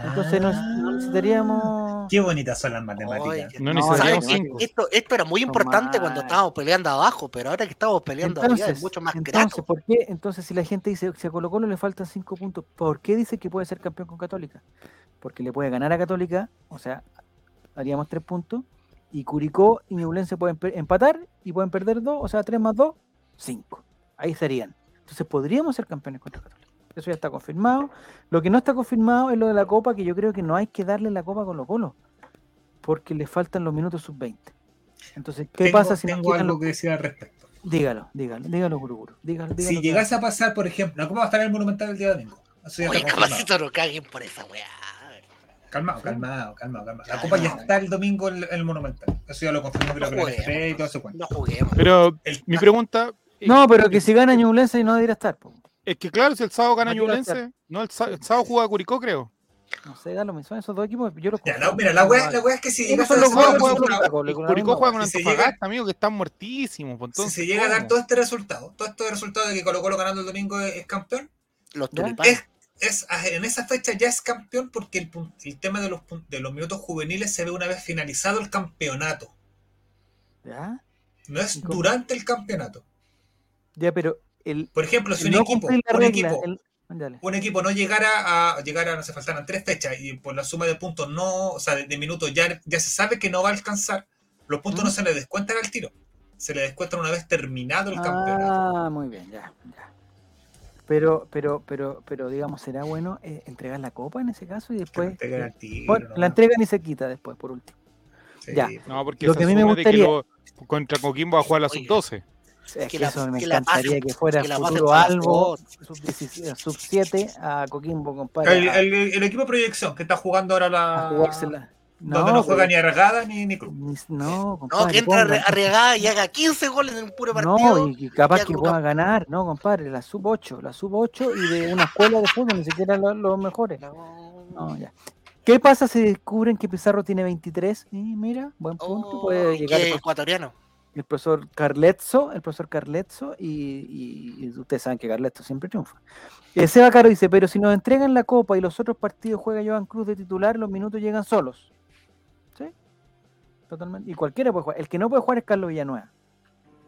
[SPEAKER 1] Entonces no, no necesitaríamos...
[SPEAKER 3] Qué bonitas son las matemáticas.
[SPEAKER 4] No
[SPEAKER 1] No,
[SPEAKER 4] cinco.
[SPEAKER 2] Esto, esto era muy importante cuando estábamos peleando abajo, pero ahora que estamos peleando arriba es mucho más
[SPEAKER 1] entonces,
[SPEAKER 2] grato.
[SPEAKER 1] ¿por qué? Entonces, si la gente dice si a Colo Colo le faltan cinco puntos, ¿por qué dice que puede ser campeón con Católica? Porque le puede ganar a Católica, o sea, haríamos tres puntos, y Curicó y Ñublense pueden empatar y pueden perder dos, o sea, tres más dos, cinco. Ahí serían. Entonces, podríamos ser campeones contra Católica. Eso ya está confirmado. Lo que no está confirmado es lo de la Copa, que yo creo que no hay que darle la Copa a Colo Colo, porque le faltan los minutos sub-20. Entonces, ¿qué
[SPEAKER 3] Tengo-
[SPEAKER 1] pasa si
[SPEAKER 3] Tengo algo
[SPEAKER 1] los-
[SPEAKER 3] que decir al respecto.
[SPEAKER 1] Dígalo, dígalo, dígalo, Guru Guru. Dígalo, dígalo,
[SPEAKER 3] Si llegase a pasar, por ejemplo, la Copa va a estar en el Monumental el día domingo. Eso ya
[SPEAKER 2] Oye,
[SPEAKER 3] está
[SPEAKER 2] capacito no caguen por esa weá.
[SPEAKER 3] Calmado, calmado, calmado, calmado. La
[SPEAKER 2] Ya,
[SPEAKER 3] Copa
[SPEAKER 2] ya.
[SPEAKER 3] está el domingo en el Monumental. Eso ya lo confirmó creo que la
[SPEAKER 2] juguemos,
[SPEAKER 3] NFP y todo ese cuento.
[SPEAKER 2] No juguemos.
[SPEAKER 4] Pero
[SPEAKER 3] El-
[SPEAKER 4] mi pregunta
[SPEAKER 1] No, pero que si gana Ñublense no debería estar. po.
[SPEAKER 4] es que, claro, si el sábado gana
[SPEAKER 1] No.
[SPEAKER 4] Ñublense, no, el, el sábado juega Curicó, creo.
[SPEAKER 1] No sé, da lo mismo. Son esos dos equipos. Yo los
[SPEAKER 3] Ya, mira, la weá, la weá es que si
[SPEAKER 1] son
[SPEAKER 3] a
[SPEAKER 1] los juegos,
[SPEAKER 4] Curicó juega con Antofagasta, amigo, que están muertísimos. pues,
[SPEAKER 3] si se llega a dar todo este resultado, todo este resultado de que Colo Colo ganando el domingo es, campeón,
[SPEAKER 2] Los tulipanes.
[SPEAKER 3] Es, en esa fecha ya es campeón porque el, el tema de los, de los minutos juveniles se ve una vez finalizado el campeonato.
[SPEAKER 1] ¿Ya?
[SPEAKER 3] No es durante el campeonato.
[SPEAKER 1] Ya, pero el.
[SPEAKER 3] Por ejemplo, si un
[SPEAKER 1] no
[SPEAKER 3] equipo, un equipo,
[SPEAKER 1] el-
[SPEAKER 3] un equipo no llegara a llegar a, no se faltaran tres fechas y por la suma de puntos no, o sea, de, de minutos ya, ya se sabe que no va a alcanzar, los puntos no se le descuentan al tiro, se le descuentan una vez terminado el campeonato.
[SPEAKER 1] Ah, muy bien, ya, ya. Pero, pero, pero, pero, digamos, será bueno eh, entregar la copa en ese caso y
[SPEAKER 3] Que
[SPEAKER 1] después.
[SPEAKER 3] la
[SPEAKER 1] eh,
[SPEAKER 3] tiro,
[SPEAKER 1] bueno,
[SPEAKER 3] ¿no?
[SPEAKER 1] la entregan y se quita después, por último.
[SPEAKER 3] Sí,
[SPEAKER 1] ya.
[SPEAKER 4] No, porque
[SPEAKER 1] Lo que a mí me
[SPEAKER 4] que
[SPEAKER 1] gustaría-
[SPEAKER 4] lo- contra Coquimbo va a jugar la
[SPEAKER 2] Oye.
[SPEAKER 4] sub-12.
[SPEAKER 1] Es
[SPEAKER 2] Que
[SPEAKER 1] que
[SPEAKER 2] la-
[SPEAKER 1] eso me
[SPEAKER 2] que
[SPEAKER 1] encantaría que fuera
[SPEAKER 2] que
[SPEAKER 1] futuro Albo,
[SPEAKER 2] dos.
[SPEAKER 1] sub 17 sub 7 a Coquimbo, compadre.
[SPEAKER 3] El, el- el equipo de proyección que está jugando ahora
[SPEAKER 1] a
[SPEAKER 3] la.
[SPEAKER 1] Jugársela.
[SPEAKER 3] donde no juega ni Arregada ni, ni Cruz.
[SPEAKER 1] ni- No,
[SPEAKER 2] No,
[SPEAKER 1] compadre.
[SPEAKER 2] que entre
[SPEAKER 1] pongan-
[SPEAKER 2] arriesgada y haga 15 goles en un puro partido.
[SPEAKER 1] No, y, y capaz
[SPEAKER 2] ya
[SPEAKER 1] que pueda
[SPEAKER 2] campo.
[SPEAKER 1] ganar, no, compadre, la sub 8, la sub 8 y de una escuela de fútbol, ni siquiera lo- los mejores.
[SPEAKER 2] No.
[SPEAKER 1] No, ya. ¿Qué pasa si descubren que Pizarro tiene 23? Y mira, buen punto,
[SPEAKER 2] Oh,
[SPEAKER 1] puede
[SPEAKER 2] y
[SPEAKER 1] llegar el,
[SPEAKER 2] ecuatoriano.
[SPEAKER 1] el profesor Carletzo, el profesor Carletzo, y, y- y ustedes saben que Carletzo siempre triunfa. Eh, Seba Caro dice, pero si nos entregan la copa y los otros partidos juega Joan Cruz de titular, los minutos llegan solos. Totalmente. Y cualquiera puede jugar. El que no puede jugar es Carlos Villanueva.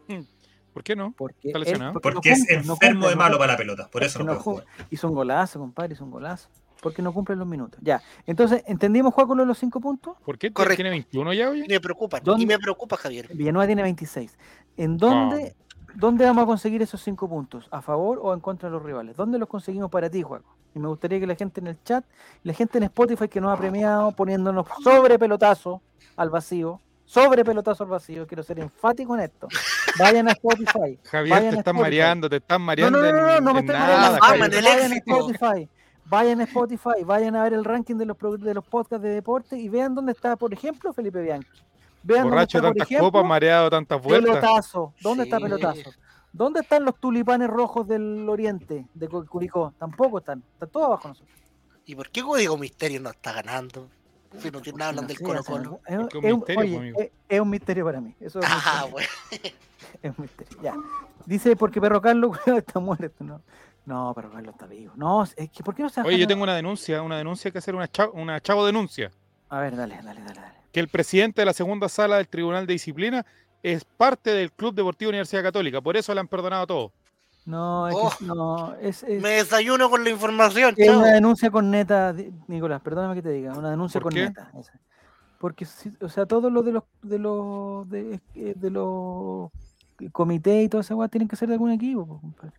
[SPEAKER 4] ¿Por qué no?
[SPEAKER 1] Porque,
[SPEAKER 4] Está lesionado.
[SPEAKER 1] no
[SPEAKER 3] Porque es
[SPEAKER 1] cumple, no
[SPEAKER 3] enfermo
[SPEAKER 1] cumple,
[SPEAKER 3] de
[SPEAKER 1] no
[SPEAKER 3] malo para la pelota. Por eso no
[SPEAKER 1] no
[SPEAKER 3] puede
[SPEAKER 1] juega.
[SPEAKER 3] jugar.
[SPEAKER 1] Hizo un golazo, compadre, hizo un golazo. Porque no cumple los minutos. Ya. Entonces, ¿entendimos, de los cinco puntos?
[SPEAKER 4] ¿Por qué
[SPEAKER 2] Correcto.
[SPEAKER 4] tiene 21 ya, oye?
[SPEAKER 2] Y me preocupa,
[SPEAKER 1] ¿Dónde?
[SPEAKER 2] y me preocupa, Javier.
[SPEAKER 1] Villanueva tiene 26. ¿En dónde, dónde vamos a conseguir esos cinco puntos? ¿A favor o en contra de los rivales? ¿Dónde los conseguimos para ti, Juaco? Y me gustaría que la gente en el chat, la gente en Spotify que nos ha premiado poniéndonos sobre pelotazo al vacío, sobre pelotazo al vacío, quiero ser enfático en esto. Vayan a Spotify.
[SPEAKER 4] Javier, te están mareando, te están mareando
[SPEAKER 1] no, no, no, no, no me
[SPEAKER 4] nada,
[SPEAKER 1] mareando. Vayan a. Spotify. Vayan a Spotify, vayan a ver el ranking de los, de los podcasts de deporte y vean dónde está, por ejemplo, Felipe Bianchi. Vean
[SPEAKER 4] Borracho tantas
[SPEAKER 1] está, por
[SPEAKER 4] copas, mareado tantas vueltas.
[SPEAKER 1] Pelotazo. ¿Dónde está pelotazo? ¿Dónde están los tulipanes rojos del oriente de Cu- Curicó? Tampoco están. Están todos abajo nosotros.
[SPEAKER 2] ¿Y por qué Código Misterio no está ganando? Si no tiene nada hablan del Colo Colo.
[SPEAKER 1] Es,
[SPEAKER 4] un misterio,
[SPEAKER 1] oye,
[SPEAKER 4] pues, amigo.
[SPEAKER 1] es- es un misterio para mí. Eso es un
[SPEAKER 2] Ah,
[SPEAKER 1] misterio.
[SPEAKER 2] bueno.
[SPEAKER 1] Es un misterio. Ya. Dice, porque Perro Carlos está muerto. No, no Perro Carlos está vivo. No, es que ¿por qué no se
[SPEAKER 4] Oye, yo tengo una denuncia, una denuncia que hacer, una chavo, una chavo denuncia.
[SPEAKER 1] A ver, dale, dale, dale. dale.
[SPEAKER 4] Que el presidente de la segunda sala del Tribunal de Disciplina es parte del Club Deportivo Universidad Católica. Por eso le han perdonado todo.
[SPEAKER 1] No, es
[SPEAKER 2] Oh,
[SPEAKER 1] que no, es, es-
[SPEAKER 2] Me desayuno con la información,
[SPEAKER 1] es
[SPEAKER 2] chao.
[SPEAKER 1] una denuncia con neta, Nicolás, perdóname que te diga, una denuncia
[SPEAKER 4] ¿Por
[SPEAKER 1] con
[SPEAKER 4] qué?
[SPEAKER 1] neta. esa. Porque, si- o sea, todos los de los de los de, eh, de los comités y toda esa weá tienen que ser de algún equipo, po, compadre.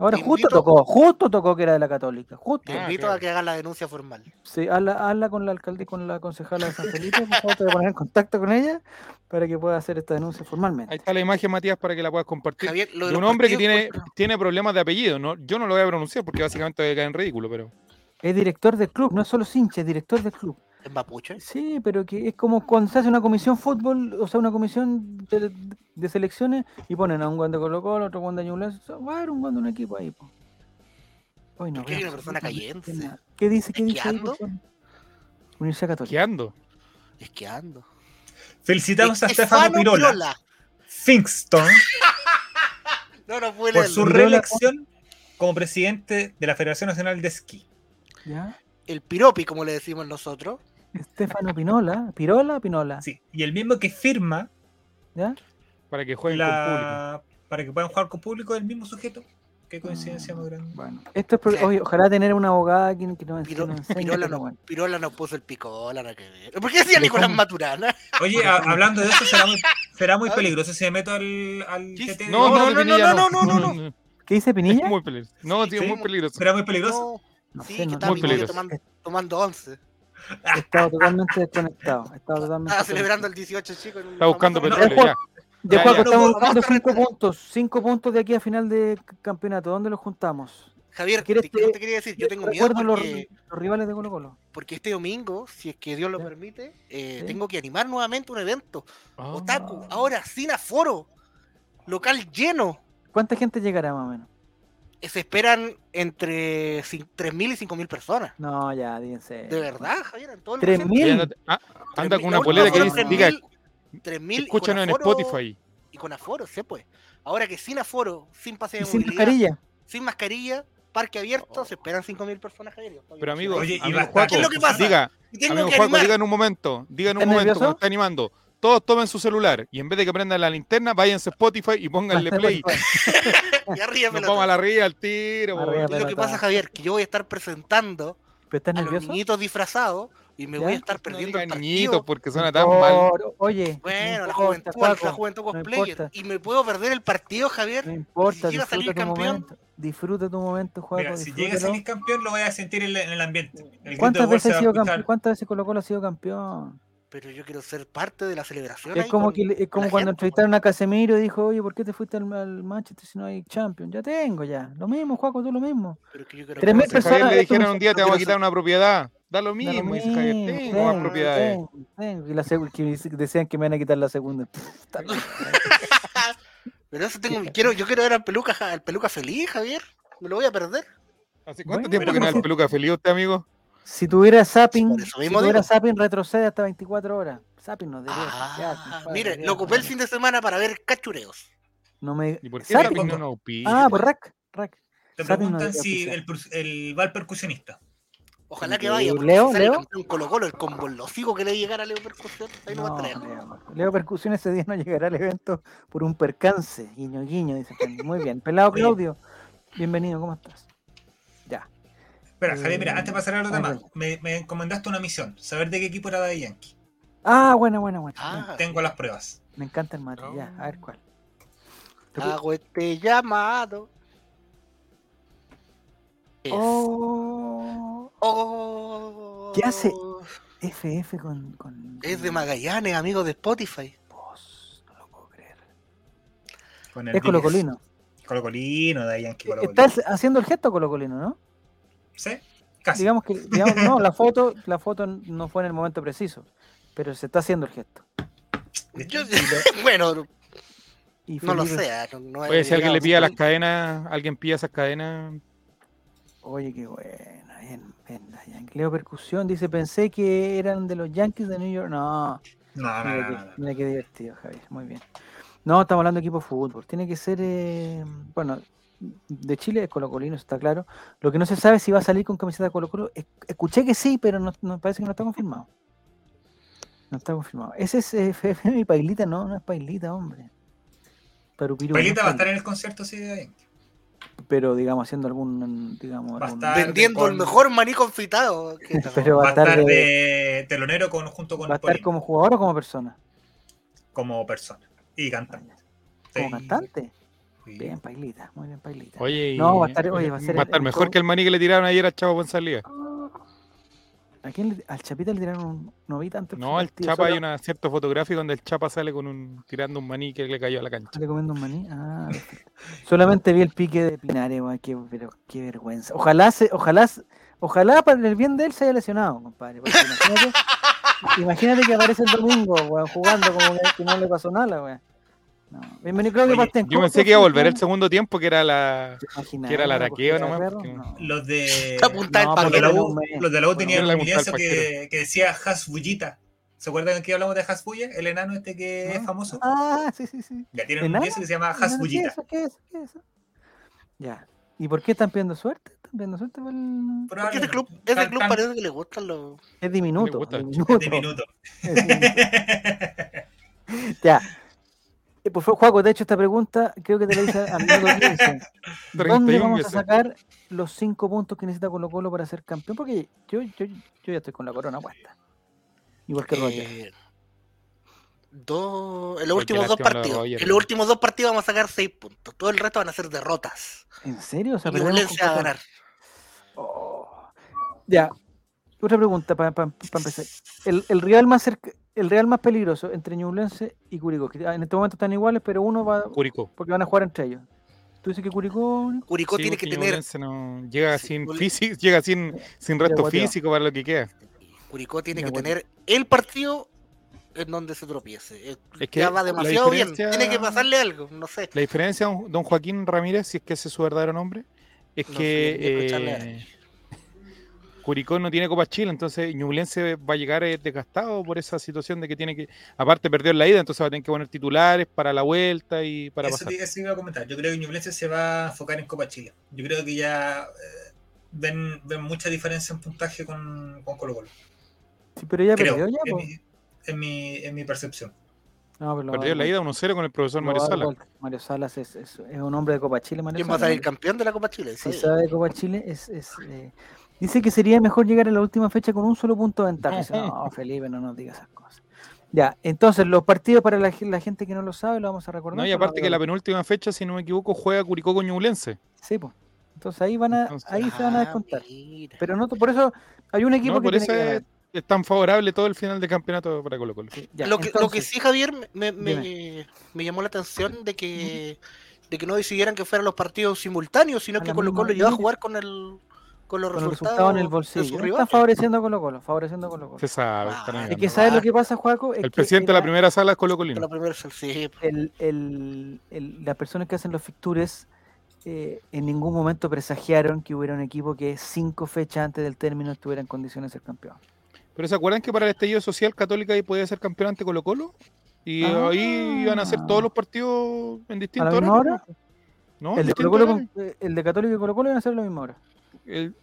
[SPEAKER 1] Ahora
[SPEAKER 2] Te
[SPEAKER 1] justo
[SPEAKER 2] invito-
[SPEAKER 1] tocó, justo tocó que era de la Católica, justo.
[SPEAKER 2] Te
[SPEAKER 4] Ah,
[SPEAKER 2] invito
[SPEAKER 4] claro.
[SPEAKER 2] a que hagas la denuncia formal.
[SPEAKER 1] Sí, hazla, hazla con la alcalde, con la concejala de San Felipe, por favor, te voy a poner en contacto con ella para que pueda hacer esta denuncia formalmente.
[SPEAKER 4] Ahí está la imagen, Matías, para que la puedas compartir.
[SPEAKER 2] Javier, lo de
[SPEAKER 4] de
[SPEAKER 2] los
[SPEAKER 4] un hombre que tiene, tiene problemas de apellido. ¿no? Yo no lo voy a pronunciar porque básicamente voy a caer en ridículo, pero.
[SPEAKER 1] Es director del club, no es solo hincha, es director del club.
[SPEAKER 2] ¿Es mapuche?
[SPEAKER 1] Sí, pero que es como cuando se hace una comisión fútbol, o sea, una comisión de, de selecciones y ponen a un guante de Colo Colo, otro guante de Ñublense, va a haber un guante de un equipo ahí. Po. Hoy no
[SPEAKER 2] ¿Por qué
[SPEAKER 1] dice? ¿Qué dice ahí. Universidad Católica.
[SPEAKER 4] ¿Qué
[SPEAKER 2] Esquiando.
[SPEAKER 3] Felicitamos a
[SPEAKER 2] Estefano
[SPEAKER 3] Stefano Pirola,
[SPEAKER 2] Pirola.
[SPEAKER 3] Fingston,
[SPEAKER 2] No, no puede
[SPEAKER 3] por
[SPEAKER 2] leerlo.
[SPEAKER 3] su reelección como presidente de la Federación Nacional de Esquí.
[SPEAKER 1] ¿Ya?
[SPEAKER 2] El piropi, como le decimos nosotros.
[SPEAKER 1] Estefano Pinola, Pirola, Pinola.
[SPEAKER 3] Sí, y el mismo que firma
[SPEAKER 1] ¿Ya?
[SPEAKER 4] Para que jueguen con público.
[SPEAKER 3] la... para que puedan jugar con público el mismo sujeto. Qué coincidencia más grande.
[SPEAKER 1] Bueno, esto es pro- oye, ojalá tener una abogada que, que nos, que
[SPEAKER 2] Piro-
[SPEAKER 1] nos enseñe.
[SPEAKER 2] Pirola, no,
[SPEAKER 1] bueno.
[SPEAKER 2] Pirola no puso el picola, nada que ver. ¿Por qué decía Nicolás Maturana?
[SPEAKER 3] Oye, a- hablando de eso, será muy, será peligroso si me meto al, al TT.
[SPEAKER 4] No,
[SPEAKER 2] No,
[SPEAKER 4] no,
[SPEAKER 2] no, no, no, no, no,
[SPEAKER 1] ¿Qué dice
[SPEAKER 4] Es
[SPEAKER 1] Pinilla?
[SPEAKER 4] muy peligroso. No, tío,
[SPEAKER 3] sí.
[SPEAKER 4] muy peligroso.
[SPEAKER 3] ¿Será muy peligroso?
[SPEAKER 1] No
[SPEAKER 2] sí,
[SPEAKER 1] sé,
[SPEAKER 2] que estaba tomando, tomando once.
[SPEAKER 1] He estado totalmente desconectado. totalmente
[SPEAKER 2] Estaba celebrando el 18 chico. en un
[SPEAKER 4] Está buscando petróleo, ya.
[SPEAKER 1] De
[SPEAKER 4] Ya,
[SPEAKER 1] Juaco,
[SPEAKER 4] ya.
[SPEAKER 1] estamos buscando
[SPEAKER 2] vamos a
[SPEAKER 1] cinco
[SPEAKER 2] retar-
[SPEAKER 1] puntos. Cinco puntos de aquí a final de campeonato. ¿Dónde los juntamos?
[SPEAKER 2] Javier,
[SPEAKER 1] ¿Quieres
[SPEAKER 2] te, te quería decir, yo tengo miedo
[SPEAKER 1] Recuerdo los,
[SPEAKER 2] porque,
[SPEAKER 1] los rivales de Colo Colo.
[SPEAKER 2] porque este domingo, si es que Dios lo permite, eh,
[SPEAKER 1] Sí.
[SPEAKER 2] tengo que animar nuevamente un evento.
[SPEAKER 4] Ah.
[SPEAKER 2] Otaku, ahora sin aforo, local lleno.
[SPEAKER 1] ¿Cuánta gente llegará más o menos?
[SPEAKER 2] Se esperan entre cin- 3.000 y 5.000 personas.
[SPEAKER 1] No, ya, díganse.
[SPEAKER 2] ¿De verdad, Javier? En todo el
[SPEAKER 1] ¿Tres
[SPEAKER 2] recinto.
[SPEAKER 1] mil?
[SPEAKER 4] Oye, anda, ah, anda
[SPEAKER 2] 3.000.
[SPEAKER 4] con una polera que dice, diga,
[SPEAKER 2] 3.000, 3.000 y
[SPEAKER 4] escúchanos en Spotify.
[SPEAKER 2] Y con aforo, se puede. Ahora que sin aforo, sin pase
[SPEAKER 1] ¿Y
[SPEAKER 2] de
[SPEAKER 1] sin
[SPEAKER 2] movilidad,
[SPEAKER 1] mascarilla?
[SPEAKER 2] sin mascarilla, parque abierto, se esperan 5.000 personas, Javier.
[SPEAKER 4] Pero amigo,
[SPEAKER 3] Oye, y
[SPEAKER 4] amigo Juaco,
[SPEAKER 2] ¿Qué es lo que pasa?
[SPEAKER 4] diga, amigo
[SPEAKER 2] que
[SPEAKER 4] Juaco, diga en un momento, diga en un
[SPEAKER 1] ¿Estás
[SPEAKER 4] momento está animando. Todos tomen su celular y en vez de que prendan la linterna, váyanse a Spotify y pónganle play.
[SPEAKER 2] Y arriba,
[SPEAKER 4] Nos vamos a la ría al tiro.
[SPEAKER 1] Arriba,
[SPEAKER 2] lo que pasa, Javier, que yo voy a estar presentando
[SPEAKER 1] ¿Pero estás
[SPEAKER 2] a los niñitos disfrazados y me
[SPEAKER 1] ¿Ya?
[SPEAKER 2] voy a estar
[SPEAKER 4] No
[SPEAKER 2] perdiendo el
[SPEAKER 4] niñitos
[SPEAKER 2] partido.
[SPEAKER 4] porque
[SPEAKER 1] No
[SPEAKER 4] suena tan mal.
[SPEAKER 1] Oye,
[SPEAKER 2] Bueno,
[SPEAKER 1] no
[SPEAKER 2] la
[SPEAKER 1] importa,
[SPEAKER 2] juventud,
[SPEAKER 1] Juaco,
[SPEAKER 2] la juventud
[SPEAKER 1] no
[SPEAKER 2] cosplayer.
[SPEAKER 1] importa.
[SPEAKER 2] y me puedo perder el partido, Javier.
[SPEAKER 1] No importa,
[SPEAKER 2] Si llega a salir campeón.
[SPEAKER 1] momento. Disfruta tu momento.
[SPEAKER 3] Mira, si llega a salir campeón, lo voy a sentir en, en el ambiente. El
[SPEAKER 1] ¿Cuántas veces ha sido? ¿Cuántas veces Colo Colo ha sido campeón?
[SPEAKER 2] Pero yo quiero ser parte de la celebración.
[SPEAKER 1] Es como,
[SPEAKER 2] con-
[SPEAKER 1] que, le- es como cuando
[SPEAKER 2] gente,
[SPEAKER 1] entrevistaron a Casemiro y dijo, oye, ¿por qué te fuiste al, al Manchester si no hay Champions? Ya tengo, ya. Lo mismo, Juaco, tú lo mismo.
[SPEAKER 2] pero que yo quiero
[SPEAKER 1] Tres mil personas,
[SPEAKER 4] le
[SPEAKER 1] se-
[SPEAKER 4] un día te vamos a quitar una propiedad, da lo
[SPEAKER 1] Da lo
[SPEAKER 4] mismo, dice Javier,
[SPEAKER 1] mismo,
[SPEAKER 4] tengo más propiedades.
[SPEAKER 1] tengo, tengo. Y la seg- que decían que me van a quitar la segunda.
[SPEAKER 2] Pero eso tengo, quiero, yo quiero ver al peluca, al peluca feliz, Javier. Me lo voy a perder.
[SPEAKER 4] ¿Hace cuánto
[SPEAKER 1] Bueno,
[SPEAKER 4] tiempo que no el peluca feliz usted, amigo?
[SPEAKER 1] Si tuviera zapping, si tuviera zapping, retrocede hasta 24 horas. Zapping no debería
[SPEAKER 2] Ah, mire,
[SPEAKER 1] debería
[SPEAKER 2] lo ocupé el fin de semana para ver cachureos.
[SPEAKER 1] No me...
[SPEAKER 4] ¿Y por qué
[SPEAKER 1] Zapping.
[SPEAKER 4] No nos pide?
[SPEAKER 1] Ah, por rack. rack.
[SPEAKER 3] Te
[SPEAKER 1] Zapping no
[SPEAKER 3] preguntan si el, el va el percusionista.
[SPEAKER 2] Ojalá que vaya, porque
[SPEAKER 1] Leo,
[SPEAKER 2] si sale
[SPEAKER 1] Leo.
[SPEAKER 2] campeón Colo Colo, el combo hocico que le llegara a Leo Percusión, ahí no, va a lejos.
[SPEAKER 1] Leo, Leo Percusión ese día no llegará al evento por un percance. Guiño, guiño, dice. Muy bien. Pelado. Claudio, bienvenido, ¿cómo estás?
[SPEAKER 3] Espera,
[SPEAKER 1] Eh,
[SPEAKER 3] Javier, mira, antes de pasar a los
[SPEAKER 1] ah,
[SPEAKER 3] demás, me, me encomendaste una misión, saber de qué equipo era de Yankee.
[SPEAKER 1] Ah, bueno, bueno, bueno.
[SPEAKER 2] Ah,
[SPEAKER 3] Tengo las pruebas.
[SPEAKER 1] Me encanta el mate. Ya, a ver cuál. Te pu-
[SPEAKER 2] hago este llamado. Es-
[SPEAKER 1] Oh,
[SPEAKER 2] Oh.
[SPEAKER 1] ¿Qué hace? FF con. con
[SPEAKER 2] Es de Magallanes, amigo de Spotify.
[SPEAKER 1] Vos, no lo puedo creer.
[SPEAKER 3] Con el
[SPEAKER 1] Es colocolino.
[SPEAKER 3] Colocolino de Yankee Colo
[SPEAKER 1] Está haciendo el gesto colocolino, ¿no?
[SPEAKER 3] ¿Sí? Casi.
[SPEAKER 1] Digamos que, digamos, no, la foto, la foto no fue en el momento preciso, pero se está haciendo el gesto.
[SPEAKER 2] Bueno,
[SPEAKER 1] Y
[SPEAKER 2] no lo sé. ah, No, no
[SPEAKER 4] Oye, si alguien le pilla las cadenas, alguien pilla esas cadenas.
[SPEAKER 1] Oye, qué buena. Bien, bien, la Yankee. Leo Percusión dice, pensé que eran de los Yankees de New York. No,
[SPEAKER 3] No, no,
[SPEAKER 1] mira,
[SPEAKER 3] no,
[SPEAKER 1] qué,
[SPEAKER 3] no, no.
[SPEAKER 1] mira qué divertido, Javier. Muy bien. No, estamos hablando de equipo de fútbol. Tiene que ser, eh, bueno, de Chile es Colo Colino, está claro. Lo que no se sabe es si va a salir con camiseta de Colo Colo. Es- Escuché que sí, pero no, no- parece que no está confirmado. No está confirmado. Ese es eh, FF mi Pailita, no, no es Pailita, hombre. No es
[SPEAKER 3] Pailita va a estar en el concierto sí, de Yankee.
[SPEAKER 1] Pero digamos, haciendo algún, digamos,
[SPEAKER 3] Va a
[SPEAKER 1] algún-
[SPEAKER 3] estar-
[SPEAKER 2] Vendiendo el mejor maní confitado. que-
[SPEAKER 1] Pero
[SPEAKER 3] Va a estar
[SPEAKER 1] de-
[SPEAKER 3] de telonero con, junto con
[SPEAKER 1] va a estar
[SPEAKER 3] Polino,
[SPEAKER 1] como jugador o como persona.
[SPEAKER 3] como persona y cantante.
[SPEAKER 1] Como
[SPEAKER 3] Sí.
[SPEAKER 1] cantante. Bien, Pailita, muy bien, Pailita.
[SPEAKER 4] Oye,
[SPEAKER 1] No, va a estar- oye, va a ser el- el
[SPEAKER 4] mejor
[SPEAKER 1] co-
[SPEAKER 4] que el maní que le tiraron ayer al Chavo González.
[SPEAKER 1] ¿A quién le- al Chapita le tiraron un no vi tanto
[SPEAKER 4] No, al Chapa hay una cierta fotografía donde el Chapa sale con un tirando un maní que le cayó a la cancha.
[SPEAKER 1] sale comiendo un maní. Ah, perfecto. Solamente vi el pique de Pinares, qué, pero qué vergüenza. Ojalá se, ojalá, ojalá para el bien de él se haya lesionado, compadre. porque imagínate, imagínate que aparece el domingo, weón, jugando como que, que no le pasó nada, weón. No. Bienvenido, Claudio
[SPEAKER 3] Oye.
[SPEAKER 4] Yo
[SPEAKER 1] ¿Cómo
[SPEAKER 4] pensé que iba a volver el segundo tiempo, que era la.
[SPEAKER 1] ¿Te imaginas,
[SPEAKER 4] que era
[SPEAKER 1] weón,
[SPEAKER 4] araqueo nomás,
[SPEAKER 1] No.
[SPEAKER 3] Los de, los de la. U,
[SPEAKER 1] un mes.
[SPEAKER 3] los de la U tenían
[SPEAKER 4] el
[SPEAKER 3] lienzo que, que decía Hasbullita. ¿Se acuerdan que hablamos de Hasbulla? El enano este que es famoso.
[SPEAKER 1] Ah, sí, sí, sí.
[SPEAKER 3] Ya tienen un que se llama
[SPEAKER 1] ¿Enano? ¿Qué es
[SPEAKER 3] Hasbullita.
[SPEAKER 1] eso? ¿Qué es eso? ¿Qué es eso? Ya. ¿Y por qué están pidiendo suerte? ¿Están pidiendo suerte por el...
[SPEAKER 2] Porque ese club, ese club
[SPEAKER 3] tan-
[SPEAKER 2] parece que le gustan los.
[SPEAKER 1] Es diminuto. Es diminuto. ya. Eh, Por favor, Juaco, te he hecho esta pregunta, creo que te la hice 15. ¿Dónde
[SPEAKER 4] 31
[SPEAKER 1] vamos a sacar los cinco puntos que necesita Colo Colo para ser campeón? Porque yo, yo, yo ya estoy con la corona puesta. Igual que Roger.
[SPEAKER 2] eh, dos, en los últimos dos partidos.
[SPEAKER 4] Roger,
[SPEAKER 2] En los últimos dos partidos vamos a sacar seis puntos. Todo el resto van a ser derrotas.
[SPEAKER 1] ¿En serio? O sea,
[SPEAKER 2] Y a ganar.
[SPEAKER 1] Oh. Ya. Otra pregunta para empezar. El, el rival más cerca, el rival más peligroso entre Ñublense y Curicó. que en este momento están iguales, pero uno va
[SPEAKER 4] Curicó.
[SPEAKER 1] porque van a jugar entre ellos. ¿Tú dices que Curicó?
[SPEAKER 2] Curicó
[SPEAKER 4] Sí,
[SPEAKER 2] tiene que tener.
[SPEAKER 4] No- llega
[SPEAKER 2] Sí,
[SPEAKER 4] sin físico, llega sin, sin resto físico para lo que queda.
[SPEAKER 2] Curicó tiene que tener el partido en donde se tropiece.
[SPEAKER 4] Es que
[SPEAKER 2] ya va demasiado bien. Tiene que pasarle algo, no sé.
[SPEAKER 4] La diferencia, don don Joaquín Ramírez, si es que ese es su verdadero nombre, es
[SPEAKER 2] No sé,
[SPEAKER 4] que
[SPEAKER 2] a
[SPEAKER 4] eh, Curicó no tiene Copa Chile, entonces Ñublense va a llegar eh, desgastado por esa situación de que tiene que, aparte perdió en la ida, entonces va a tener que poner titulares para la vuelta y para
[SPEAKER 3] Eso,
[SPEAKER 4] pasar.
[SPEAKER 3] eso iba a comentar. Yo creo que Ñublense se va a enfocar en Copa Chile. Yo creo que ya eh, ven, ven mucha diferencia en puntaje con, con Colo Colo.
[SPEAKER 1] Sí, pero ya
[SPEAKER 3] Creo,
[SPEAKER 1] perdió ya,
[SPEAKER 3] en, mi, en, mi, en mi percepción.
[SPEAKER 1] No, pero
[SPEAKER 4] Perdió en la ida 1-0 con el profesor Mario
[SPEAKER 1] lo va a dar
[SPEAKER 4] Sala.
[SPEAKER 1] vuelta. Mario Salas es, es- es un hombre de Copa Chile, Mario
[SPEAKER 2] ¿Quién va a
[SPEAKER 1] Salas.
[SPEAKER 2] salir campeón de la Copa Chile?
[SPEAKER 1] Si
[SPEAKER 2] Sí.
[SPEAKER 1] sabe de Copa Chile, es, es, eh, dice que sería mejor llegar a la última fecha con un solo punto de ventaja. Dice, No, Felipe, no nos diga esas cosas. Ya, entonces los partidos para la, gen- la gente que no lo sabe, lo vamos a recordar.
[SPEAKER 4] No, y aparte que la penúltima fecha, si no me equivoco, juega Curicó con Ñublense.
[SPEAKER 1] Sí, pues. Entonces ahí van a,
[SPEAKER 4] Entonces-
[SPEAKER 1] ahí se van a
[SPEAKER 2] Ah,
[SPEAKER 1] descontar.
[SPEAKER 2] mira.
[SPEAKER 1] Pero no, por eso hay un equipo
[SPEAKER 4] No,
[SPEAKER 1] que
[SPEAKER 4] por
[SPEAKER 1] tiene
[SPEAKER 4] eso
[SPEAKER 1] que
[SPEAKER 4] es, tan favorable todo el final de campeonato para Colo Colo.
[SPEAKER 1] Sí, ya,
[SPEAKER 2] lo, que, lo que
[SPEAKER 1] entonces,
[SPEAKER 2] sí, Javier, me, me, me llamó la atención de que, de que no decidieran que fueran los partidos simultáneos, sino
[SPEAKER 1] A
[SPEAKER 2] que Colo Colo iba a jugar con el con los
[SPEAKER 1] con
[SPEAKER 2] resultados
[SPEAKER 1] resultado en el bolsillo.
[SPEAKER 2] rival.
[SPEAKER 1] Está favoreciendo a Colo Colo, favoreciendo a Colo Colo.
[SPEAKER 4] Se sabe.
[SPEAKER 2] Ah, es
[SPEAKER 1] que. ¿sabes lo que pasa, Juaco? Es
[SPEAKER 4] el
[SPEAKER 1] que
[SPEAKER 4] presidente de la
[SPEAKER 1] era-
[SPEAKER 4] primera sala es Colo Colino.
[SPEAKER 2] la primera sí.
[SPEAKER 1] el, el- el- las personas que hacen los fixtures eh, en ningún momento presagiaron que hubiera un equipo que cinco fechas antes del término estuviera en condiciones de ser campeón.
[SPEAKER 4] Pero ¿se acuerdan que para el estallido social Católica ahí podía ser campeón ante Colo Colo? Y
[SPEAKER 1] Ah.
[SPEAKER 4] ahí iban a hacer todos los partidos en
[SPEAKER 1] ¿A
[SPEAKER 4] distintos
[SPEAKER 1] la misma hora?
[SPEAKER 4] ¿No?
[SPEAKER 1] el, de Colo -Colo con- eh, el de Católico y Colo Colo iban a ser a la misma hora.
[SPEAKER 4] El-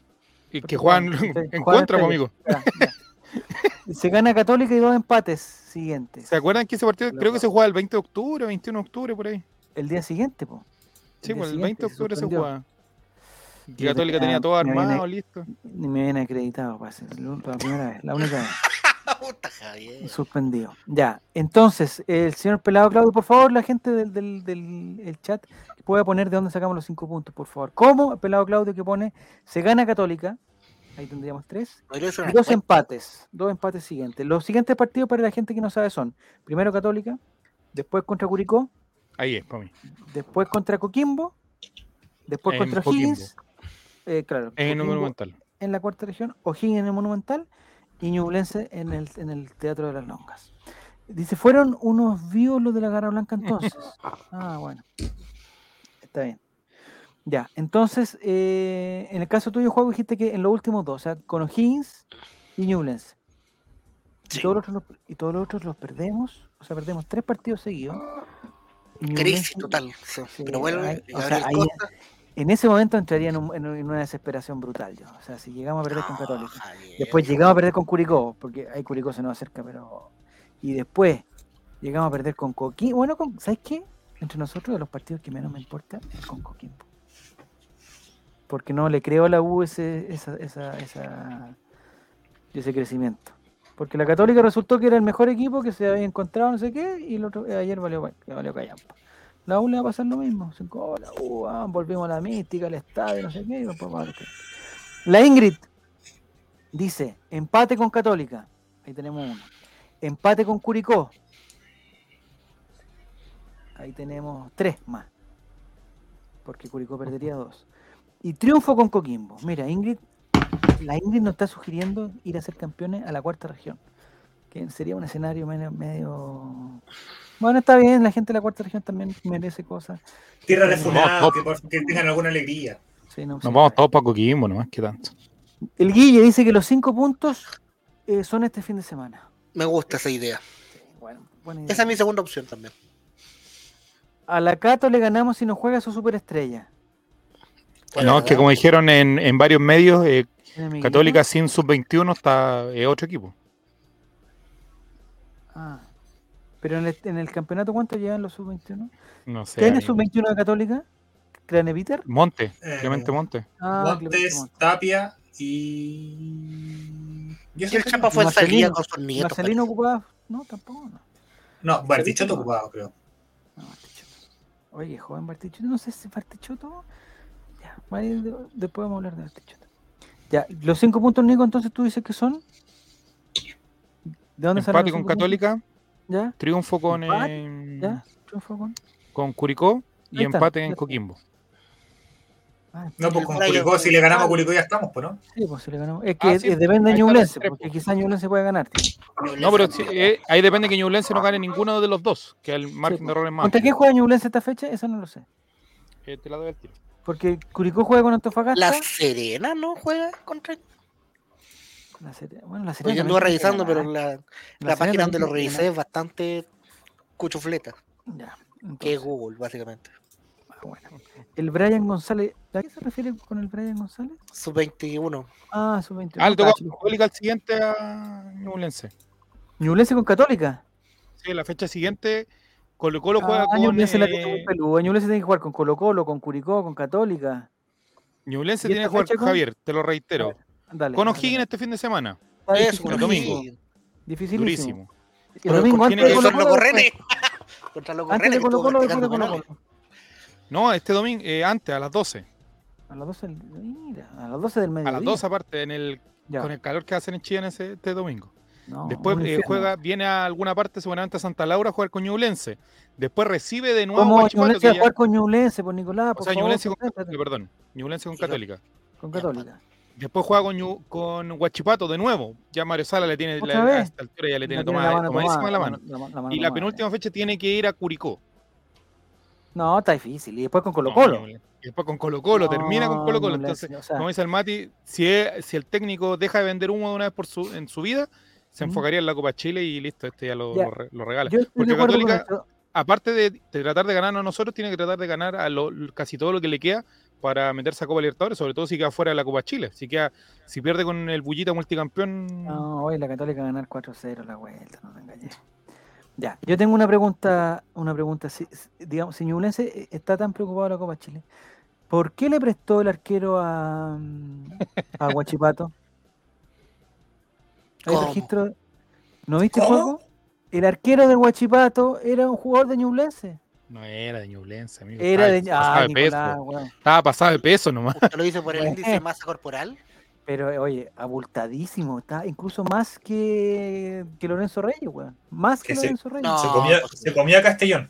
[SPEAKER 4] Que, juegan- en contra, amigo.
[SPEAKER 1] Ya, ya. Se gana Católica y dos empates siguientes.
[SPEAKER 4] ¿Se acuerdan que ese partido creo que se juega el 20 de octubre, 21 de octubre, por ahí?
[SPEAKER 1] El día siguiente, po.
[SPEAKER 4] Sí, pues el
[SPEAKER 1] siguiente
[SPEAKER 4] 20 de octubre se
[SPEAKER 1] suspendió.
[SPEAKER 4] juega. Y Católica
[SPEAKER 1] tenía-
[SPEAKER 4] tenía todo
[SPEAKER 1] me viene-
[SPEAKER 4] armado, listo.
[SPEAKER 1] Ni me viene acreditado, parece. La primera vez, la única vez.
[SPEAKER 2] Puta, Javier.
[SPEAKER 1] Suspendido. Ya. Entonces, el señor Pelado Claudio, por favor, la gente del, del, del- el chat, puede poner de dónde sacamos los cinco puntos, por favor. ¿Cómo? Pelado Claudio que pone, se gana Católica. Ahí tendríamos tres. Y dos empates. Dos empates siguientes. Los siguientes partidos para la gente que no sabe son, primero Católica, después contra Curicó,
[SPEAKER 4] Ahí es, para mí.
[SPEAKER 1] después contra Coquimbo, después
[SPEAKER 4] En
[SPEAKER 1] contra. Higgins. eh, claro,
[SPEAKER 4] En el Monumental.
[SPEAKER 1] en la cuarta región, O'Higgins en el Monumental Ñublense en el, en el Teatro de las Longas. Dice, fueron unos vivos los de la Garra Blanca entonces. ah, bueno. Está bien. Ya, entonces, eh, en el caso tuyo, juego dijiste que en los últimos dos, o sea, con O'Higgins y. Y,
[SPEAKER 2] Sí.
[SPEAKER 1] todos los otros los, y todos los otros los perdemos, o sea, perdemos tres partidos seguidos. y
[SPEAKER 2] Crisis total. sí. Pero
[SPEAKER 1] hay- o sea, ahí-. En ese momento entraría en, un- en un- en una desesperación brutal yo. O sea, si llegamos a perder con
[SPEAKER 2] No,
[SPEAKER 1] Católica.
[SPEAKER 2] Javier.
[SPEAKER 1] Después llegamos a perder con Curicó, porque ahí Curicó se nos acerca, pero. Y después llegamos a perder con Coquimbo. Bueno, con... ¿sabes qué? Entre nosotros, de los partidos que menos me importa es con Coquimbo. Porque no le creo a la U ese, esa, esa, esa- ese crecimiento. Porque la Católica resultó que era el mejor equipo que se había encontrado, no sé qué, y el otro, eh, ayer valió, valió callampa. La U le va a pasar lo mismo. Cinco, oh, ah, volvimos a la mística, al estadio, no sé qué. La Ingrid dice, empate con Católica. Ahí tenemos uno. Empate con Curicó. Ahí tenemos tres más. Porque Curicó perdería dos. Y triunfo con Coquimbo. Mira, Ingrid, la Ingrid nos está sugiriendo ir a ser campeones a la cuarta región. Que sería un escenario medio... Bueno, está bien, la gente de la cuarta región también merece cosas.
[SPEAKER 3] Tierra de que, por- que tengan alguna alegría.
[SPEAKER 1] Sí, no, sí.
[SPEAKER 4] Nos vamos todos para Coquimbo, nomás que tanto.
[SPEAKER 1] El Guille dice que los cinco puntos eh, son este fin de semana.
[SPEAKER 2] Me gusta esa idea.
[SPEAKER 1] Bueno, buena idea.
[SPEAKER 2] Esa es mi segunda opción también.
[SPEAKER 1] A la Cato le ganamos si nos juega su superestrella.
[SPEAKER 4] No, es que como dijeron en, en varios medios, eh. Católica sin sub-21 está eh, otro equipo.
[SPEAKER 1] Ah. Pero en el, en el campeonato, ¿cuánto llevan los sub-21?
[SPEAKER 4] No sé.
[SPEAKER 1] ¿Quién es
[SPEAKER 4] amigo.
[SPEAKER 1] sub-21 de Católica? ¿Craneviter?
[SPEAKER 4] Monte,
[SPEAKER 3] Eh,
[SPEAKER 4] Clemente Monte.
[SPEAKER 1] Ah, Clemente
[SPEAKER 3] Montes. Tapia y. ¿Y
[SPEAKER 2] Y
[SPEAKER 3] eso
[SPEAKER 2] el? Chapa fue
[SPEAKER 1] Marcelino-
[SPEAKER 2] con sus nietos.
[SPEAKER 1] Marcelino ocupaba. No, tampoco. No.
[SPEAKER 3] No, Bartichotto
[SPEAKER 1] no.
[SPEAKER 3] ocupado, creo.
[SPEAKER 1] No, Bartichotto. Oye, joven Bartichotto, no sé si Bartichotto. Ya, después vamos a hablar de Bartichotto. Ya, los cinco puntos, Nico, entonces tú dices que son. ¿De dónde salen
[SPEAKER 4] Empate con
[SPEAKER 1] puntos?
[SPEAKER 4] Católica,
[SPEAKER 1] ¿Ya?
[SPEAKER 4] triunfo con,
[SPEAKER 1] Empate,
[SPEAKER 4] eh,
[SPEAKER 1] ¿Ya? Triunfo con.
[SPEAKER 4] con Curicó y
[SPEAKER 1] está,
[SPEAKER 4] empate en. Coquimbo.
[SPEAKER 1] Ah,
[SPEAKER 3] No, pues con Curicó, si le ganamos a. Curicó ya estamos, pues, ¿no?
[SPEAKER 1] Sí, pues si le ganamos. Es que
[SPEAKER 4] Ah, sí,
[SPEAKER 1] eh, depende de Ñublense, porque
[SPEAKER 4] pues.
[SPEAKER 1] quizás Ñublense puede ganar.
[SPEAKER 4] No, pero sí, eh, ahí depende que Ñublense no gane ninguno de los dos, que el margen
[SPEAKER 1] pues.
[SPEAKER 4] de error es más.
[SPEAKER 1] ¿Contra quién juega Ñublense esta fecha? Eso no lo sé.
[SPEAKER 4] Eh, te la doy al tiro.
[SPEAKER 1] Porque Curicó juega con Antofagasta.
[SPEAKER 2] La Serena no juega contra.
[SPEAKER 1] La Serena- bueno, la
[SPEAKER 2] Pues yo anduve
[SPEAKER 1] que
[SPEAKER 2] revisando, pero la,
[SPEAKER 1] La
[SPEAKER 2] página donde lo revisé es bastante cuchufleta,
[SPEAKER 1] Ya,
[SPEAKER 2] que es Google, básicamente.
[SPEAKER 1] ah, bueno. El Brian González. ¿A qué se refiere con el Brian González?
[SPEAKER 2] Sub 21.
[SPEAKER 1] Ah, su 20.
[SPEAKER 4] Ah, le tocó a Católica al siguiente a Ñublense.
[SPEAKER 1] Ñublense con Católica.
[SPEAKER 4] Sí, la fecha siguiente, Colo Colo juega
[SPEAKER 1] Ah,
[SPEAKER 4] con.
[SPEAKER 1] Ñublense la tiene
[SPEAKER 4] eh.
[SPEAKER 1] Ñublense tiene que jugar con Colo Colo, con Curicó, con Católica.
[SPEAKER 4] Ñublense
[SPEAKER 1] ¿Y
[SPEAKER 4] tiene que jugar con? Javier, te lo reitero.
[SPEAKER 1] Dale.
[SPEAKER 4] Con O'Higgins este fin de semana.
[SPEAKER 2] Eso, con
[SPEAKER 4] domingo.
[SPEAKER 2] O'Higgins.
[SPEAKER 1] Dificilísimo.
[SPEAKER 4] Durísimo.
[SPEAKER 1] El domingo antes de Colo Colo.
[SPEAKER 2] correne. Contra los
[SPEAKER 1] Antes de
[SPEAKER 2] correnes.
[SPEAKER 1] Colo Colo, después de
[SPEAKER 2] practicando
[SPEAKER 1] Colo
[SPEAKER 2] penales.
[SPEAKER 1] Colo.
[SPEAKER 4] No, este domingo, eh, antes, a las 12.
[SPEAKER 1] A las 12 del, mira, a las 12 del
[SPEAKER 4] A
[SPEAKER 1] mediodía.
[SPEAKER 4] las 12 aparte, en el,
[SPEAKER 1] Ya.
[SPEAKER 4] con el calor que hacen en Chile en ese, este domingo.
[SPEAKER 1] No,
[SPEAKER 4] Después eh, juega, viene a alguna parte, seguramente a Santa Laura, a jugar con Ñublense. Después recibe de nuevo a
[SPEAKER 1] ¿Cómo
[SPEAKER 4] Huachipato,
[SPEAKER 1] Ñublense va a
[SPEAKER 4] ya-
[SPEAKER 1] jugar con Ñublense, por Nicolás?
[SPEAKER 4] o
[SPEAKER 1] Por
[SPEAKER 4] sea,
[SPEAKER 1] favor,
[SPEAKER 4] Ñublense con. Católica, perdón. Ñublense con
[SPEAKER 2] Sí.
[SPEAKER 4] Católica.
[SPEAKER 1] Con Católica.
[SPEAKER 4] Después juega con, con Huachipato de nuevo. Ya Mario Sala le tiene,
[SPEAKER 1] ¿Otra
[SPEAKER 4] la- a esta altura ya le tiene tomada,
[SPEAKER 1] la mano
[SPEAKER 4] tomadísima la mano.
[SPEAKER 1] la mano- la mano
[SPEAKER 4] Y la
[SPEAKER 1] tomada,
[SPEAKER 4] penúltima fecha tiene que ir a Curicó.
[SPEAKER 1] No, está difícil. Y después con Colo Colo.
[SPEAKER 4] Y después con Colo Colo, termina con Colo Colo. Entonces,
[SPEAKER 1] o sea,
[SPEAKER 4] como dice el Mati, si, es- si el técnico deja de vender humo de una vez por su, en su vida, se enfocaría en la Copa Chile y listo, este ya lo,
[SPEAKER 1] Ya.
[SPEAKER 4] lo re- lo regala.
[SPEAKER 1] yo
[SPEAKER 4] porque Católica-. Aparte de, de tratar de ganarnos a nosotros, tiene que tratar de ganar a lo- casi todo lo que le queda para meterse a Copa Libertadores, sobre todo si queda fuera de la Copa Chile. Si, queda, si pierde con el Bullita multicampeón.
[SPEAKER 1] No, hoy la Católica va a ganar 4-0 la vuelta, no me engañé. Ya, yo tengo una pregunta, una pregunta, si, digamos, si Ñublense eh, está tan preocupado de la Copa Chile, ¿por qué le prestó el arquero a, mm, a Guachipato? ¿Hay
[SPEAKER 2] ¿Cómo?
[SPEAKER 1] registro? ¿No viste
[SPEAKER 3] ¿Cómo?
[SPEAKER 1] juego? El arquero de Guachipato era un jugador de Ñublense.
[SPEAKER 4] No era de Ñublense, amigo.
[SPEAKER 1] Era de...
[SPEAKER 4] estaba, pasado
[SPEAKER 1] Ah,
[SPEAKER 4] peso. Estaba pasado de peso nomás.
[SPEAKER 2] ¿Usted lo dice por el
[SPEAKER 1] Bueno.
[SPEAKER 2] índice de masa corporal?
[SPEAKER 1] Pero oye, abultadísimo, está incluso más que, que Lorenzo Reyes, weón. Más que. Lorenzo Reyes.
[SPEAKER 2] No.
[SPEAKER 3] Se comía,
[SPEAKER 2] pues,
[SPEAKER 3] se comía Castellón.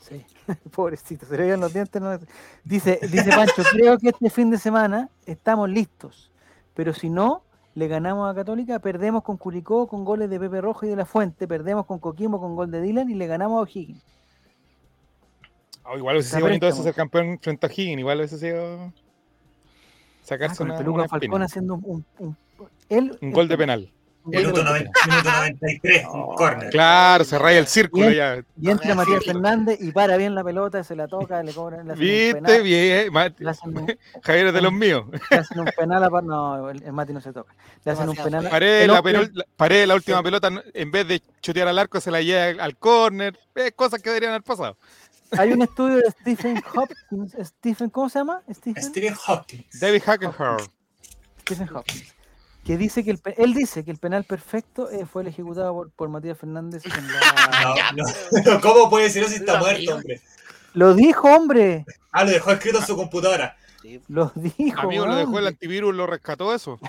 [SPEAKER 1] Sí, pobrecito, se le veían los dientes. no- Dice, dice Pancho, creo que este fin de semana estamos listos, pero si no, le ganamos a Católica, perdemos con Curicó con goles de Pepe Rojo y de la Fuente, perdemos con Coquimbo con gol de Dylan y le ganamos a O'Higgins.
[SPEAKER 4] Ah, igual hubiese sido bonito eso ser campeón frente a Higgins. Igual hubiese sido.
[SPEAKER 1] Ah,
[SPEAKER 4] Sacarse
[SPEAKER 1] el
[SPEAKER 4] una,
[SPEAKER 1] Peluca
[SPEAKER 4] una
[SPEAKER 1] Falcón
[SPEAKER 4] espina.
[SPEAKER 1] haciendo un, un-
[SPEAKER 4] Un gol de penal.
[SPEAKER 1] un gol de
[SPEAKER 3] Minuto,
[SPEAKER 1] penal.
[SPEAKER 3] 90, minuto 93, un
[SPEAKER 1] Oh,
[SPEAKER 3] corner.
[SPEAKER 4] Claro, se raya el círculo
[SPEAKER 1] Bien.
[SPEAKER 4] ya.
[SPEAKER 1] Y entra
[SPEAKER 2] Ah,
[SPEAKER 1] Matías. Fernández y para bien la pelota, se la toca, le cobran un
[SPEAKER 4] Viste,
[SPEAKER 1] penal,
[SPEAKER 4] bien. Mati.
[SPEAKER 1] un-
[SPEAKER 4] Javier es de los míos.
[SPEAKER 1] le hacen un penal a no, el, el Mati no se toca. Le hacen un penal. a-
[SPEAKER 4] Paré la, la- Paredes, la última pelota, no- en vez de chutear al arco, se la lleva al córner. Eh, cosas que deberían haber pasado.
[SPEAKER 1] Hay un estudio de Stephen Hopkins, Stephen, ¿cómo se llama? Stephen,
[SPEAKER 3] Stephen Hawkins.
[SPEAKER 4] David Hackenhurst.
[SPEAKER 1] Stephen Hopkins. Que dice que el, pe- él dice que el penal perfecto eh, fue el ejecutado por, por Matías Fernández. en la-
[SPEAKER 3] No, no. ¿Cómo puede decir eso si está muerto, hombre?
[SPEAKER 1] Lo dijo, hombre.
[SPEAKER 3] Ah, lo dejó escrito en su computadora.
[SPEAKER 2] Sí.
[SPEAKER 1] Lo dijo.
[SPEAKER 4] Amigo, lo dejó el antivirus, lo rescató eso.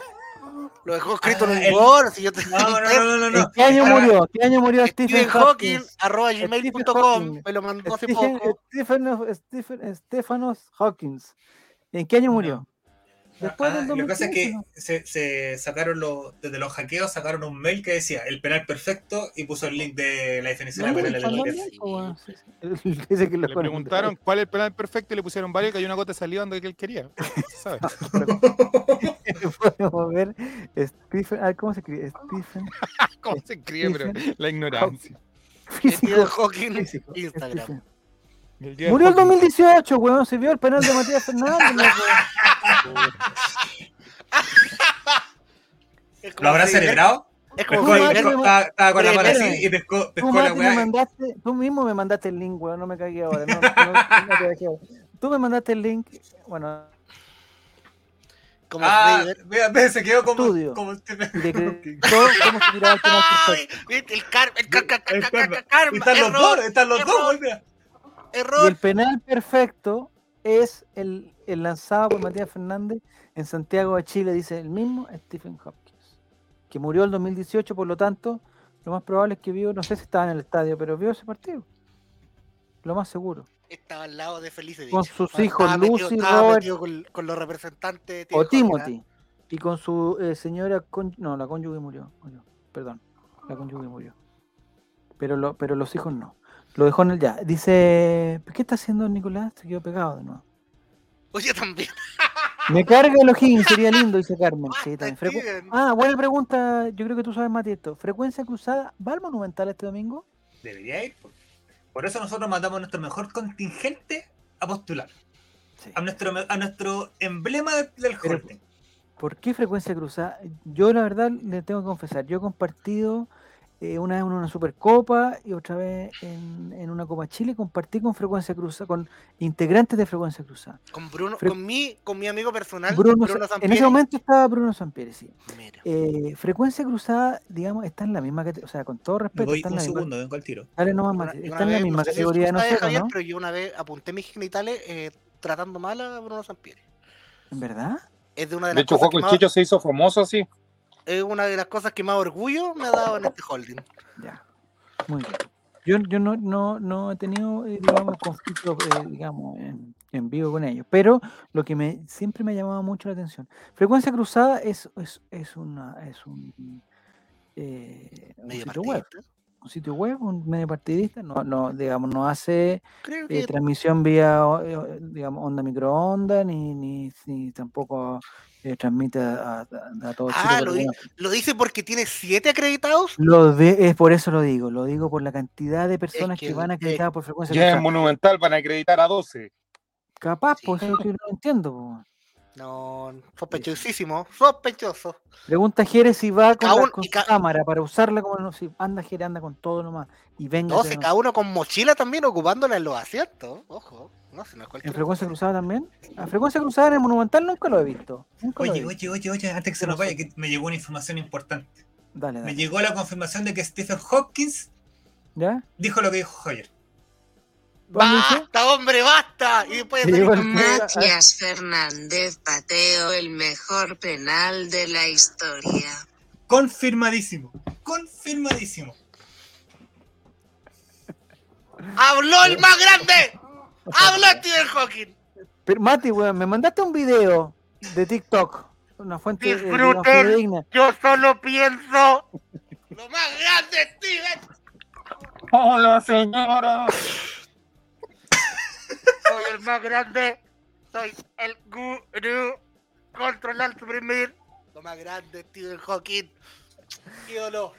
[SPEAKER 2] Lo dejó escrito en
[SPEAKER 3] Ah,
[SPEAKER 2] un
[SPEAKER 3] el-
[SPEAKER 2] board. Si yo te
[SPEAKER 3] No, no, no, no, no.
[SPEAKER 1] ¿En
[SPEAKER 3] no.
[SPEAKER 1] qué año murió? ¿Qué año murió Stephen
[SPEAKER 2] Stephen Hawking, arroba
[SPEAKER 1] Stephen
[SPEAKER 2] gmail.com, me lo mandó hace
[SPEAKER 1] Stephen,
[SPEAKER 2] poco.
[SPEAKER 1] Stephen, Stephen, Stephanos Hawkins. ¿En qué año murió? Después
[SPEAKER 3] Ah,
[SPEAKER 1] del
[SPEAKER 3] lo que pasa es
[SPEAKER 1] 2015,
[SPEAKER 3] que
[SPEAKER 1] ¿no?
[SPEAKER 3] se, se sacaron los, desde los hackeos sacaron un mail que decía el penal perfecto y puso el link de la definición
[SPEAKER 1] No,
[SPEAKER 3] de
[SPEAKER 1] no,
[SPEAKER 3] penales de
[SPEAKER 1] que
[SPEAKER 4] Le preguntaron cuál es el penal perfecto y le pusieron varios que hay una gota de saliva donde él quería. Se sabe.
[SPEAKER 1] Podemos ver Stephen, ah, ¿cómo se escribe? Stephen
[SPEAKER 4] ¿Cómo se escribe? Pero la ignorancia.
[SPEAKER 2] Stephen
[SPEAKER 1] físico.
[SPEAKER 2] Hawking,
[SPEAKER 1] físico,
[SPEAKER 2] Instagram.
[SPEAKER 4] El
[SPEAKER 1] Murió
[SPEAKER 4] hockey.
[SPEAKER 1] 2018, weón. Se vio el penal de Matías Fernández.
[SPEAKER 3] ¿Lo habrá
[SPEAKER 2] si-
[SPEAKER 3] celebrado?
[SPEAKER 2] Es como
[SPEAKER 1] me-
[SPEAKER 3] estaba, estaba con la mano
[SPEAKER 2] Espérame.
[SPEAKER 3] así y pescó,
[SPEAKER 1] Tú,
[SPEAKER 3] la
[SPEAKER 1] me mandaste, tú mismo me mandaste el link, weón. No me cagué ahora. No, no, no te dejé. Tú me mandaste el link. Bueno,
[SPEAKER 2] como
[SPEAKER 3] Ah, vea, se quedó como,
[SPEAKER 1] Estudio.
[SPEAKER 3] como
[SPEAKER 1] decretó cómo se tiraba el
[SPEAKER 3] Están los dos, están los dos,
[SPEAKER 2] error.
[SPEAKER 1] Y el penal perfecto es el lanzado por Matías Fernández en Santiago de Chile, dice el mismo Stephen Hopkins, que murió el 2018, por lo tanto, lo más probable es que vio, no sé si estaba en el estadio, pero vio ese partido. Lo más seguro.
[SPEAKER 2] Estaba al lado de Felice.
[SPEAKER 1] Con sus hijos,
[SPEAKER 2] metido-
[SPEAKER 1] Lucy,
[SPEAKER 2] estaba
[SPEAKER 1] Robert-
[SPEAKER 2] metido con, con los representantes.
[SPEAKER 1] O
[SPEAKER 2] Stephen Hawking,
[SPEAKER 1] Timothy. Y con su eh, señora, con- no, la cónyuge murió, murió, Perdón, la cónyuge murió. Pero, lo, pero los hijos no. Lo dejó en el ya. Dice, ¿qué está haciendo Nicolás? Se quedó pegado de nuevo.
[SPEAKER 2] ¿Ah? Oye, también.
[SPEAKER 1] Me carga el ojín, sería lindo, dice Carmen. Sí,
[SPEAKER 2] Basta,
[SPEAKER 1] también. Frecu-
[SPEAKER 2] Steven.
[SPEAKER 1] Ah, buena pregunta. Yo creo que tú sabes, Mati, esto. ¿Frecuencia cruzada va al Monumental este domingo?
[SPEAKER 3] Debería ir. Por, por eso nosotros mandamos a nuestro mejor contingente a postular.
[SPEAKER 1] Sí.
[SPEAKER 3] A nuestro, a nuestro emblema del, del
[SPEAKER 1] Pero-. ¿Por qué frecuencia cruzada? Yo, la verdad, le tengo que confesar. Yo he compartido eh, una vez en una Supercopa y otra vez en, en una Copa Chile. Compartí con frecuencia cruzada, con integrantes de frecuencia cruzada.
[SPEAKER 2] Con Bruno,
[SPEAKER 1] Fre-
[SPEAKER 2] con mi, con mi amigo personal,
[SPEAKER 1] Bruno,
[SPEAKER 2] Bruno,
[SPEAKER 1] en ese momento estaba Bruno Sampieri, sí. Eh, frecuencia cruzada, digamos, está en la misma categoría. O sea, con todo
[SPEAKER 3] Me
[SPEAKER 1] respeto,
[SPEAKER 3] voy
[SPEAKER 1] está en la misma.
[SPEAKER 3] segundo, vengo al tiro.
[SPEAKER 1] Dale nomás,
[SPEAKER 2] Una-
[SPEAKER 1] en la
[SPEAKER 2] vez,
[SPEAKER 1] misma
[SPEAKER 2] no sé si
[SPEAKER 1] categoría
[SPEAKER 2] Javier,
[SPEAKER 1] ¿no?
[SPEAKER 2] pero yo una vez apunté mis genitales eh, tratando mal a Bruno Sampieri.
[SPEAKER 1] ¿En verdad?
[SPEAKER 2] Es de una de
[SPEAKER 4] De
[SPEAKER 2] las
[SPEAKER 4] hecho,
[SPEAKER 2] más,
[SPEAKER 4] Chicho se hizo famoso así.
[SPEAKER 2] Es una de las cosas que más orgullo me ha dado en este holding.
[SPEAKER 1] Ya. Muy bien. Yo, yo no, no, no he tenido, eh, digamos, conflictos, eh, digamos, en, en vivo con ellos. Pero lo que me siempre me ha llamado mucho la atención. Frecuencia cruzada es, es, es una es un, eh, un sitio web. Un sitio web, un medio partidista. No, no, digamos, no hace eh, transmisión vía, eh, digamos, onda microondas, ni, ni, ni tampoco eh, transmite a, a- a todo.
[SPEAKER 2] Ah, lo di-
[SPEAKER 1] teléfono.
[SPEAKER 2] lo dice porque tiene siete acreditados.
[SPEAKER 1] Lo de, es por eso lo digo, lo digo por la cantidad de personas
[SPEAKER 2] que
[SPEAKER 1] que, van acreditadas por frecuencia
[SPEAKER 4] Ya
[SPEAKER 1] cruzada.
[SPEAKER 4] Monumental van a acreditar a 12.
[SPEAKER 1] Capaz,
[SPEAKER 2] Sí.
[SPEAKER 1] pues eso que no entiendo. po.
[SPEAKER 2] No, sospechosísimo, sospechoso.
[SPEAKER 1] Pregunta Jerez si va con, la- con su
[SPEAKER 2] ca-
[SPEAKER 1] cámara para usarla como no si anda Jerez, anda con todo nomás. Y venga.
[SPEAKER 2] No, se cada uno con mochila también ocupándola en los asientos. Ojo, no sé, no es
[SPEAKER 1] ¿En frecuencia cruzada también? ¿A frecuencia cruzada en el Monumental nunca lo he visto. Nunca lo he
[SPEAKER 3] Oye,
[SPEAKER 1] visto.
[SPEAKER 3] oye, oye, oye, antes que se nos vaya, que me llegó una información importante.
[SPEAKER 1] Dale,
[SPEAKER 3] Me
[SPEAKER 1] dale.
[SPEAKER 3] llegó la confirmación de que Stephen Hopkins
[SPEAKER 1] ¿Ya?
[SPEAKER 3] dijo lo que dijo Javier.
[SPEAKER 1] ¿Dónde dice?
[SPEAKER 2] ¡Basta, hombre, basta! Y después de.
[SPEAKER 5] Matías Fernández pateó el mejor penal de la historia.
[SPEAKER 3] Confirmadísimo. Confirmadísimo.
[SPEAKER 2] ¡Habló el más grande! ¡Habló Stephen Hawking!
[SPEAKER 1] Pero, Mati, weón, me mandaste un video de TikTok. Una fuente eh,
[SPEAKER 2] Disfruten.
[SPEAKER 1] fidedigna.
[SPEAKER 2] Yo solo pienso. ¡Lo más grande, Steven!
[SPEAKER 4] Hola, señora.
[SPEAKER 2] Soy el más grande. Soy el gurú. Controlar, suprimir. Lo más grande, Stephen Hawking. Ídolo.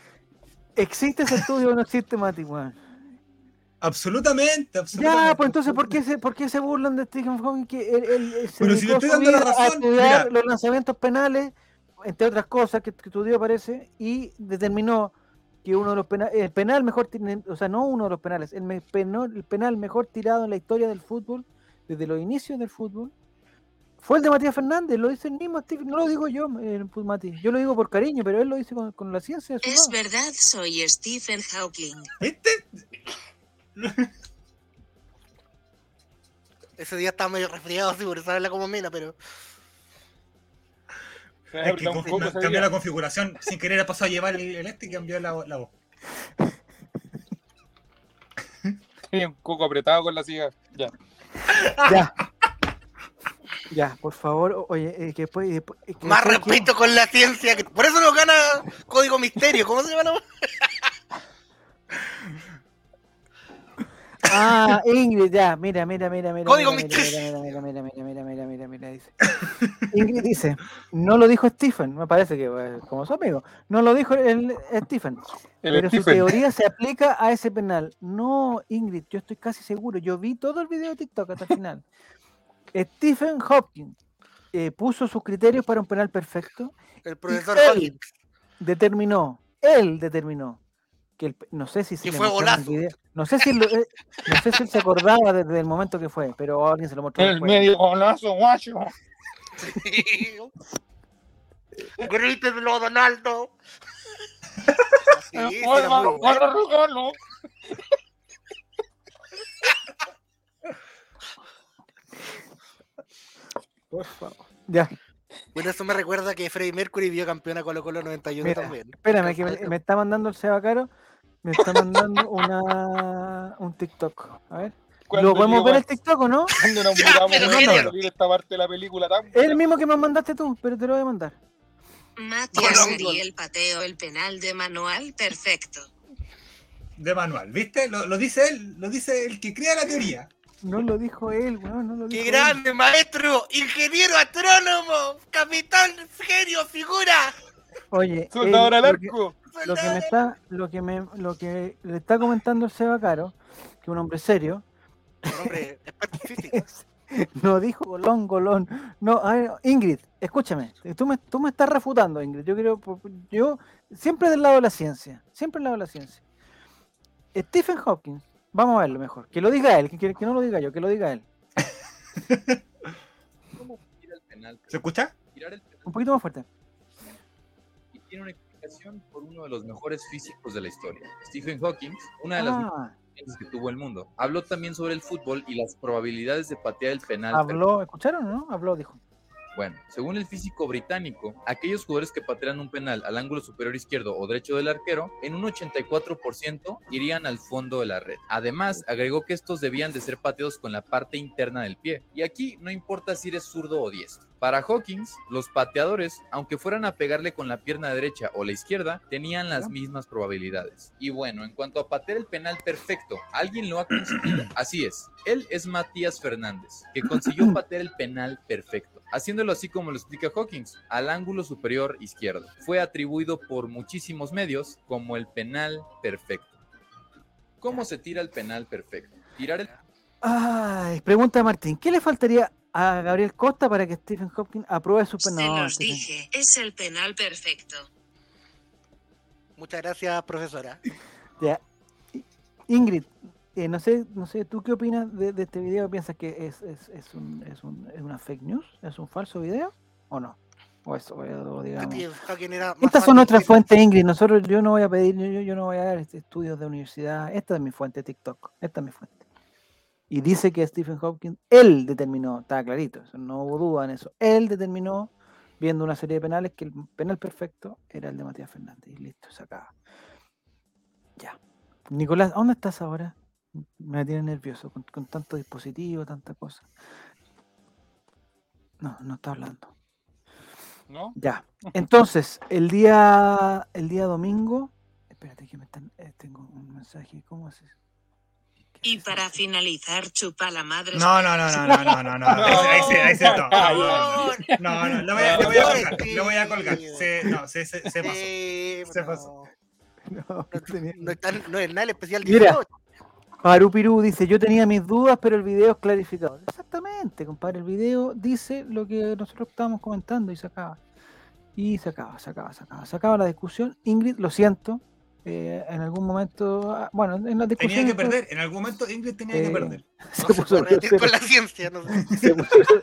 [SPEAKER 1] ¿Existe ese estudio o no existe, Mati, weón?
[SPEAKER 3] Absolutamente, absolutamente.
[SPEAKER 1] Ya, pues entonces, ¿por qué se, por qué se burlan de Stephen Hawking? Que él, él- él se
[SPEAKER 3] Pero si le estoy dando la razón, mira.
[SPEAKER 1] los lanzamientos penales, entre otras cosas que, que estudió, parece, y determinó que uno de los penales, el penal mejor, o sea, no uno de los penales, el, me- penal, el penal mejor tirado en la historia del fútbol, desde los inicios del fútbol, fue el de Matías Fernández, lo dice el mismo Stephen, no lo digo yo, eh, pues, Mati, yo lo digo por cariño, pero él lo dice con, con la ciencia de su
[SPEAKER 5] Es
[SPEAKER 1] lado.
[SPEAKER 5] verdad, soy Stephen Hawking.
[SPEAKER 3] ¿Viste?
[SPEAKER 2] Ese día estaba medio resfriado, así por eso habla como mina, pero.
[SPEAKER 3] Es que cambió la configuración. Sin querer ha pasado a llevar el, el este y cambió la, la voz.
[SPEAKER 4] un coco apretado con la silla. Ya.
[SPEAKER 1] Ya. Ya, por favor, oye, eh, que después, eh, que
[SPEAKER 2] Más
[SPEAKER 1] después que-
[SPEAKER 2] respeto con la ciencia. que- Por eso nos gana Código Misterio. ¿Cómo se llama la
[SPEAKER 1] Ah, Ingrid, ya, mira, mira, mira, mira.
[SPEAKER 2] Código
[SPEAKER 1] mira, mira, mira, mira, mira, mira, mira, mira, mira, dice. Ingrid dice, no lo dijo Stephen, me parece que eh, como su amigo, no lo dijo el, Stephen,
[SPEAKER 4] El
[SPEAKER 1] pero su
[SPEAKER 4] Stephen.
[SPEAKER 1] teoría se aplica a ese penal. No, Ingrid, yo estoy casi seguro, yo vi todo el video de TikTok hasta el final. Stephen Hopkins eh, puso sus criterios para un penal perfecto,
[SPEAKER 2] El profesor
[SPEAKER 1] él
[SPEAKER 2] Hawking.
[SPEAKER 1] determinó, él determinó que el, no sé si se
[SPEAKER 2] fue golazo.
[SPEAKER 1] video, no sé si él lo- eh, no sé si él se acordaba desde el momento que fue, pero alguien se lo mostró
[SPEAKER 4] El
[SPEAKER 1] después.
[SPEAKER 4] medio golazo, guacho.
[SPEAKER 2] Grítenlo, Donaldo. Sí, sí, bueno.
[SPEAKER 1] Por favor. Ya,
[SPEAKER 2] Bueno, eso me recuerda que Freddie Mercury vio campeona Colo Colo 91
[SPEAKER 1] Mira,
[SPEAKER 2] también.
[SPEAKER 1] espérame que me, me está mandando el Seba Caro, me está mandando una un TikTok. A ver. ¿Lo podemos ver el TikTok o no?
[SPEAKER 4] Cuando nos mudamos no salir esta parte de la película tan
[SPEAKER 1] Es el mismo que me mandaste tú, pero te lo voy a mandar.
[SPEAKER 5] Matías
[SPEAKER 2] Colón.
[SPEAKER 5] Ariel pateó el penal de manual perfecto.
[SPEAKER 3] De manual, ¿viste? Lo, lo dice él, lo dice el que crea la teoría.
[SPEAKER 1] No lo dijo él, weón, no lo dijo
[SPEAKER 2] ¡Qué
[SPEAKER 1] él.
[SPEAKER 2] grande, maestro! ¡Ingeniero astrónomo! ¡Capitán, genio, figura!
[SPEAKER 1] Oye,
[SPEAKER 4] al
[SPEAKER 1] lo que-
[SPEAKER 4] arco.
[SPEAKER 1] lo que me está, lo que me, lo que le está comentando el Seba Caro, que es un hombre serio,
[SPEAKER 2] Un hombre experto en
[SPEAKER 1] no dijo golón, golón. No, a ver, Ingrid, escúchame, tú me, tú me estás refutando, Ingrid. Yo creo, yo siempre del lado de la ciencia, siempre del lado de la ciencia. Stephen Hawking, vamos a verlo mejor, que lo diga él, que, que- que no lo diga yo, que lo diga él.
[SPEAKER 6] ¿Cómo tira el penal?
[SPEAKER 3] ¿Se escucha?
[SPEAKER 6] Tirar el penal
[SPEAKER 1] Un poquito más fuerte.
[SPEAKER 6] Tiene una explicación por uno de los mejores físicos de la historia, Stephen Hawking, una de las
[SPEAKER 1] Ah,
[SPEAKER 6] mejores que tuvo el mundo. Habló también sobre el fútbol y las probabilidades de patear el penal.
[SPEAKER 1] habló, ¿escucharon no? Habló, dijo.
[SPEAKER 6] Bueno, según el físico británico, aquellos jugadores que patean un penal al ángulo superior izquierdo o derecho del arquero, en un 84% irían al fondo de la red. Además, agregó que estos debían de ser pateados con la parte interna del pie. Y aquí no importa si eres zurdo o diestro. Para Hawkins, los pateadores, aunque fueran a pegarle con la pierna derecha o la izquierda, tenían las mismas probabilidades. Y bueno, en cuanto a patear el penal perfecto, ¿alguien lo ha conseguido? Así es, él es Matías Fernández, que consiguió patear el penal perfecto, haciéndolo así como lo explica Hawkins, al ángulo superior izquierdo. Fue atribuido por muchísimos medios como el penal perfecto. ¿Cómo se tira el penal perfecto? Tirar el
[SPEAKER 1] Ay, pregunta Martín, ¿qué le faltaría a Gabriel Costa para que Stephen Hopkins apruebe su
[SPEAKER 5] Se
[SPEAKER 1] penal?
[SPEAKER 5] los dije, es el penal perfecto.
[SPEAKER 2] Muchas gracias, profesora.
[SPEAKER 1] Ya. Ingrid, eh, no sé, no sé, ¿tú qué opinas de, de este video? ¿Piensas que es, es, es, un, es, un- es una fake news? ¿Es un falso video? ¿O no? O eso, o digamos. Estas son nuestras fuentes, Ingrid. Nosotros, yo no voy a pedir, yo, yo no voy a dar este, estudios de universidad. Esta es mi fuente TikTok. Esta es mi fuente. Y dice que Stephen Hawking, él determinó, está clarito, no hubo duda en eso. Él determinó, viendo una serie de penales, que el penal perfecto era el de Matías Fernández. Y listo, se acaba. Ya. Nicolás, ¿a ¿dónde estás ahora? Me tiene nervioso con, con tanto dispositivo, tanta cosa. No, no está hablando.
[SPEAKER 4] ¿No?
[SPEAKER 1] Ya. Entonces, el día el día domingo. Espérate que me están. eh, tengo un mensaje. ¿Cómo es eso? ¿Qué
[SPEAKER 5] Y para finalizar, chupa la madre.
[SPEAKER 3] No, no, no, no, no, no, no, no. Ahí sí, ahí sí, no. No, no, lo voy a, lo voy a colgar, lo voy a colgar. Se, no, se, se, se pasó. Se
[SPEAKER 2] no,
[SPEAKER 3] pasó.
[SPEAKER 1] No,
[SPEAKER 2] No, no no es nada el especial
[SPEAKER 1] Mira.
[SPEAKER 2] 18.
[SPEAKER 1] Haru Pirú dice: Yo tenía mis dudas, pero el video es clarificado. Exactamente, compadre. El video dice lo que nosotros estábamos comentando y se acaba. Y se acaba, se acaba, se acaba. Se acaba la discusión. Ingrid, lo siento. eh, en algún momento. ah, Bueno, en la discusión.
[SPEAKER 3] Tenía que perder. En algún momento Ingrid tenía que
[SPEAKER 1] Eh,
[SPEAKER 3] perder.
[SPEAKER 1] Se
[SPEAKER 2] No se
[SPEAKER 1] puso
[SPEAKER 2] puede repetir
[SPEAKER 1] grosero.
[SPEAKER 2] con la ciencia. No sé.
[SPEAKER 1] Se puso-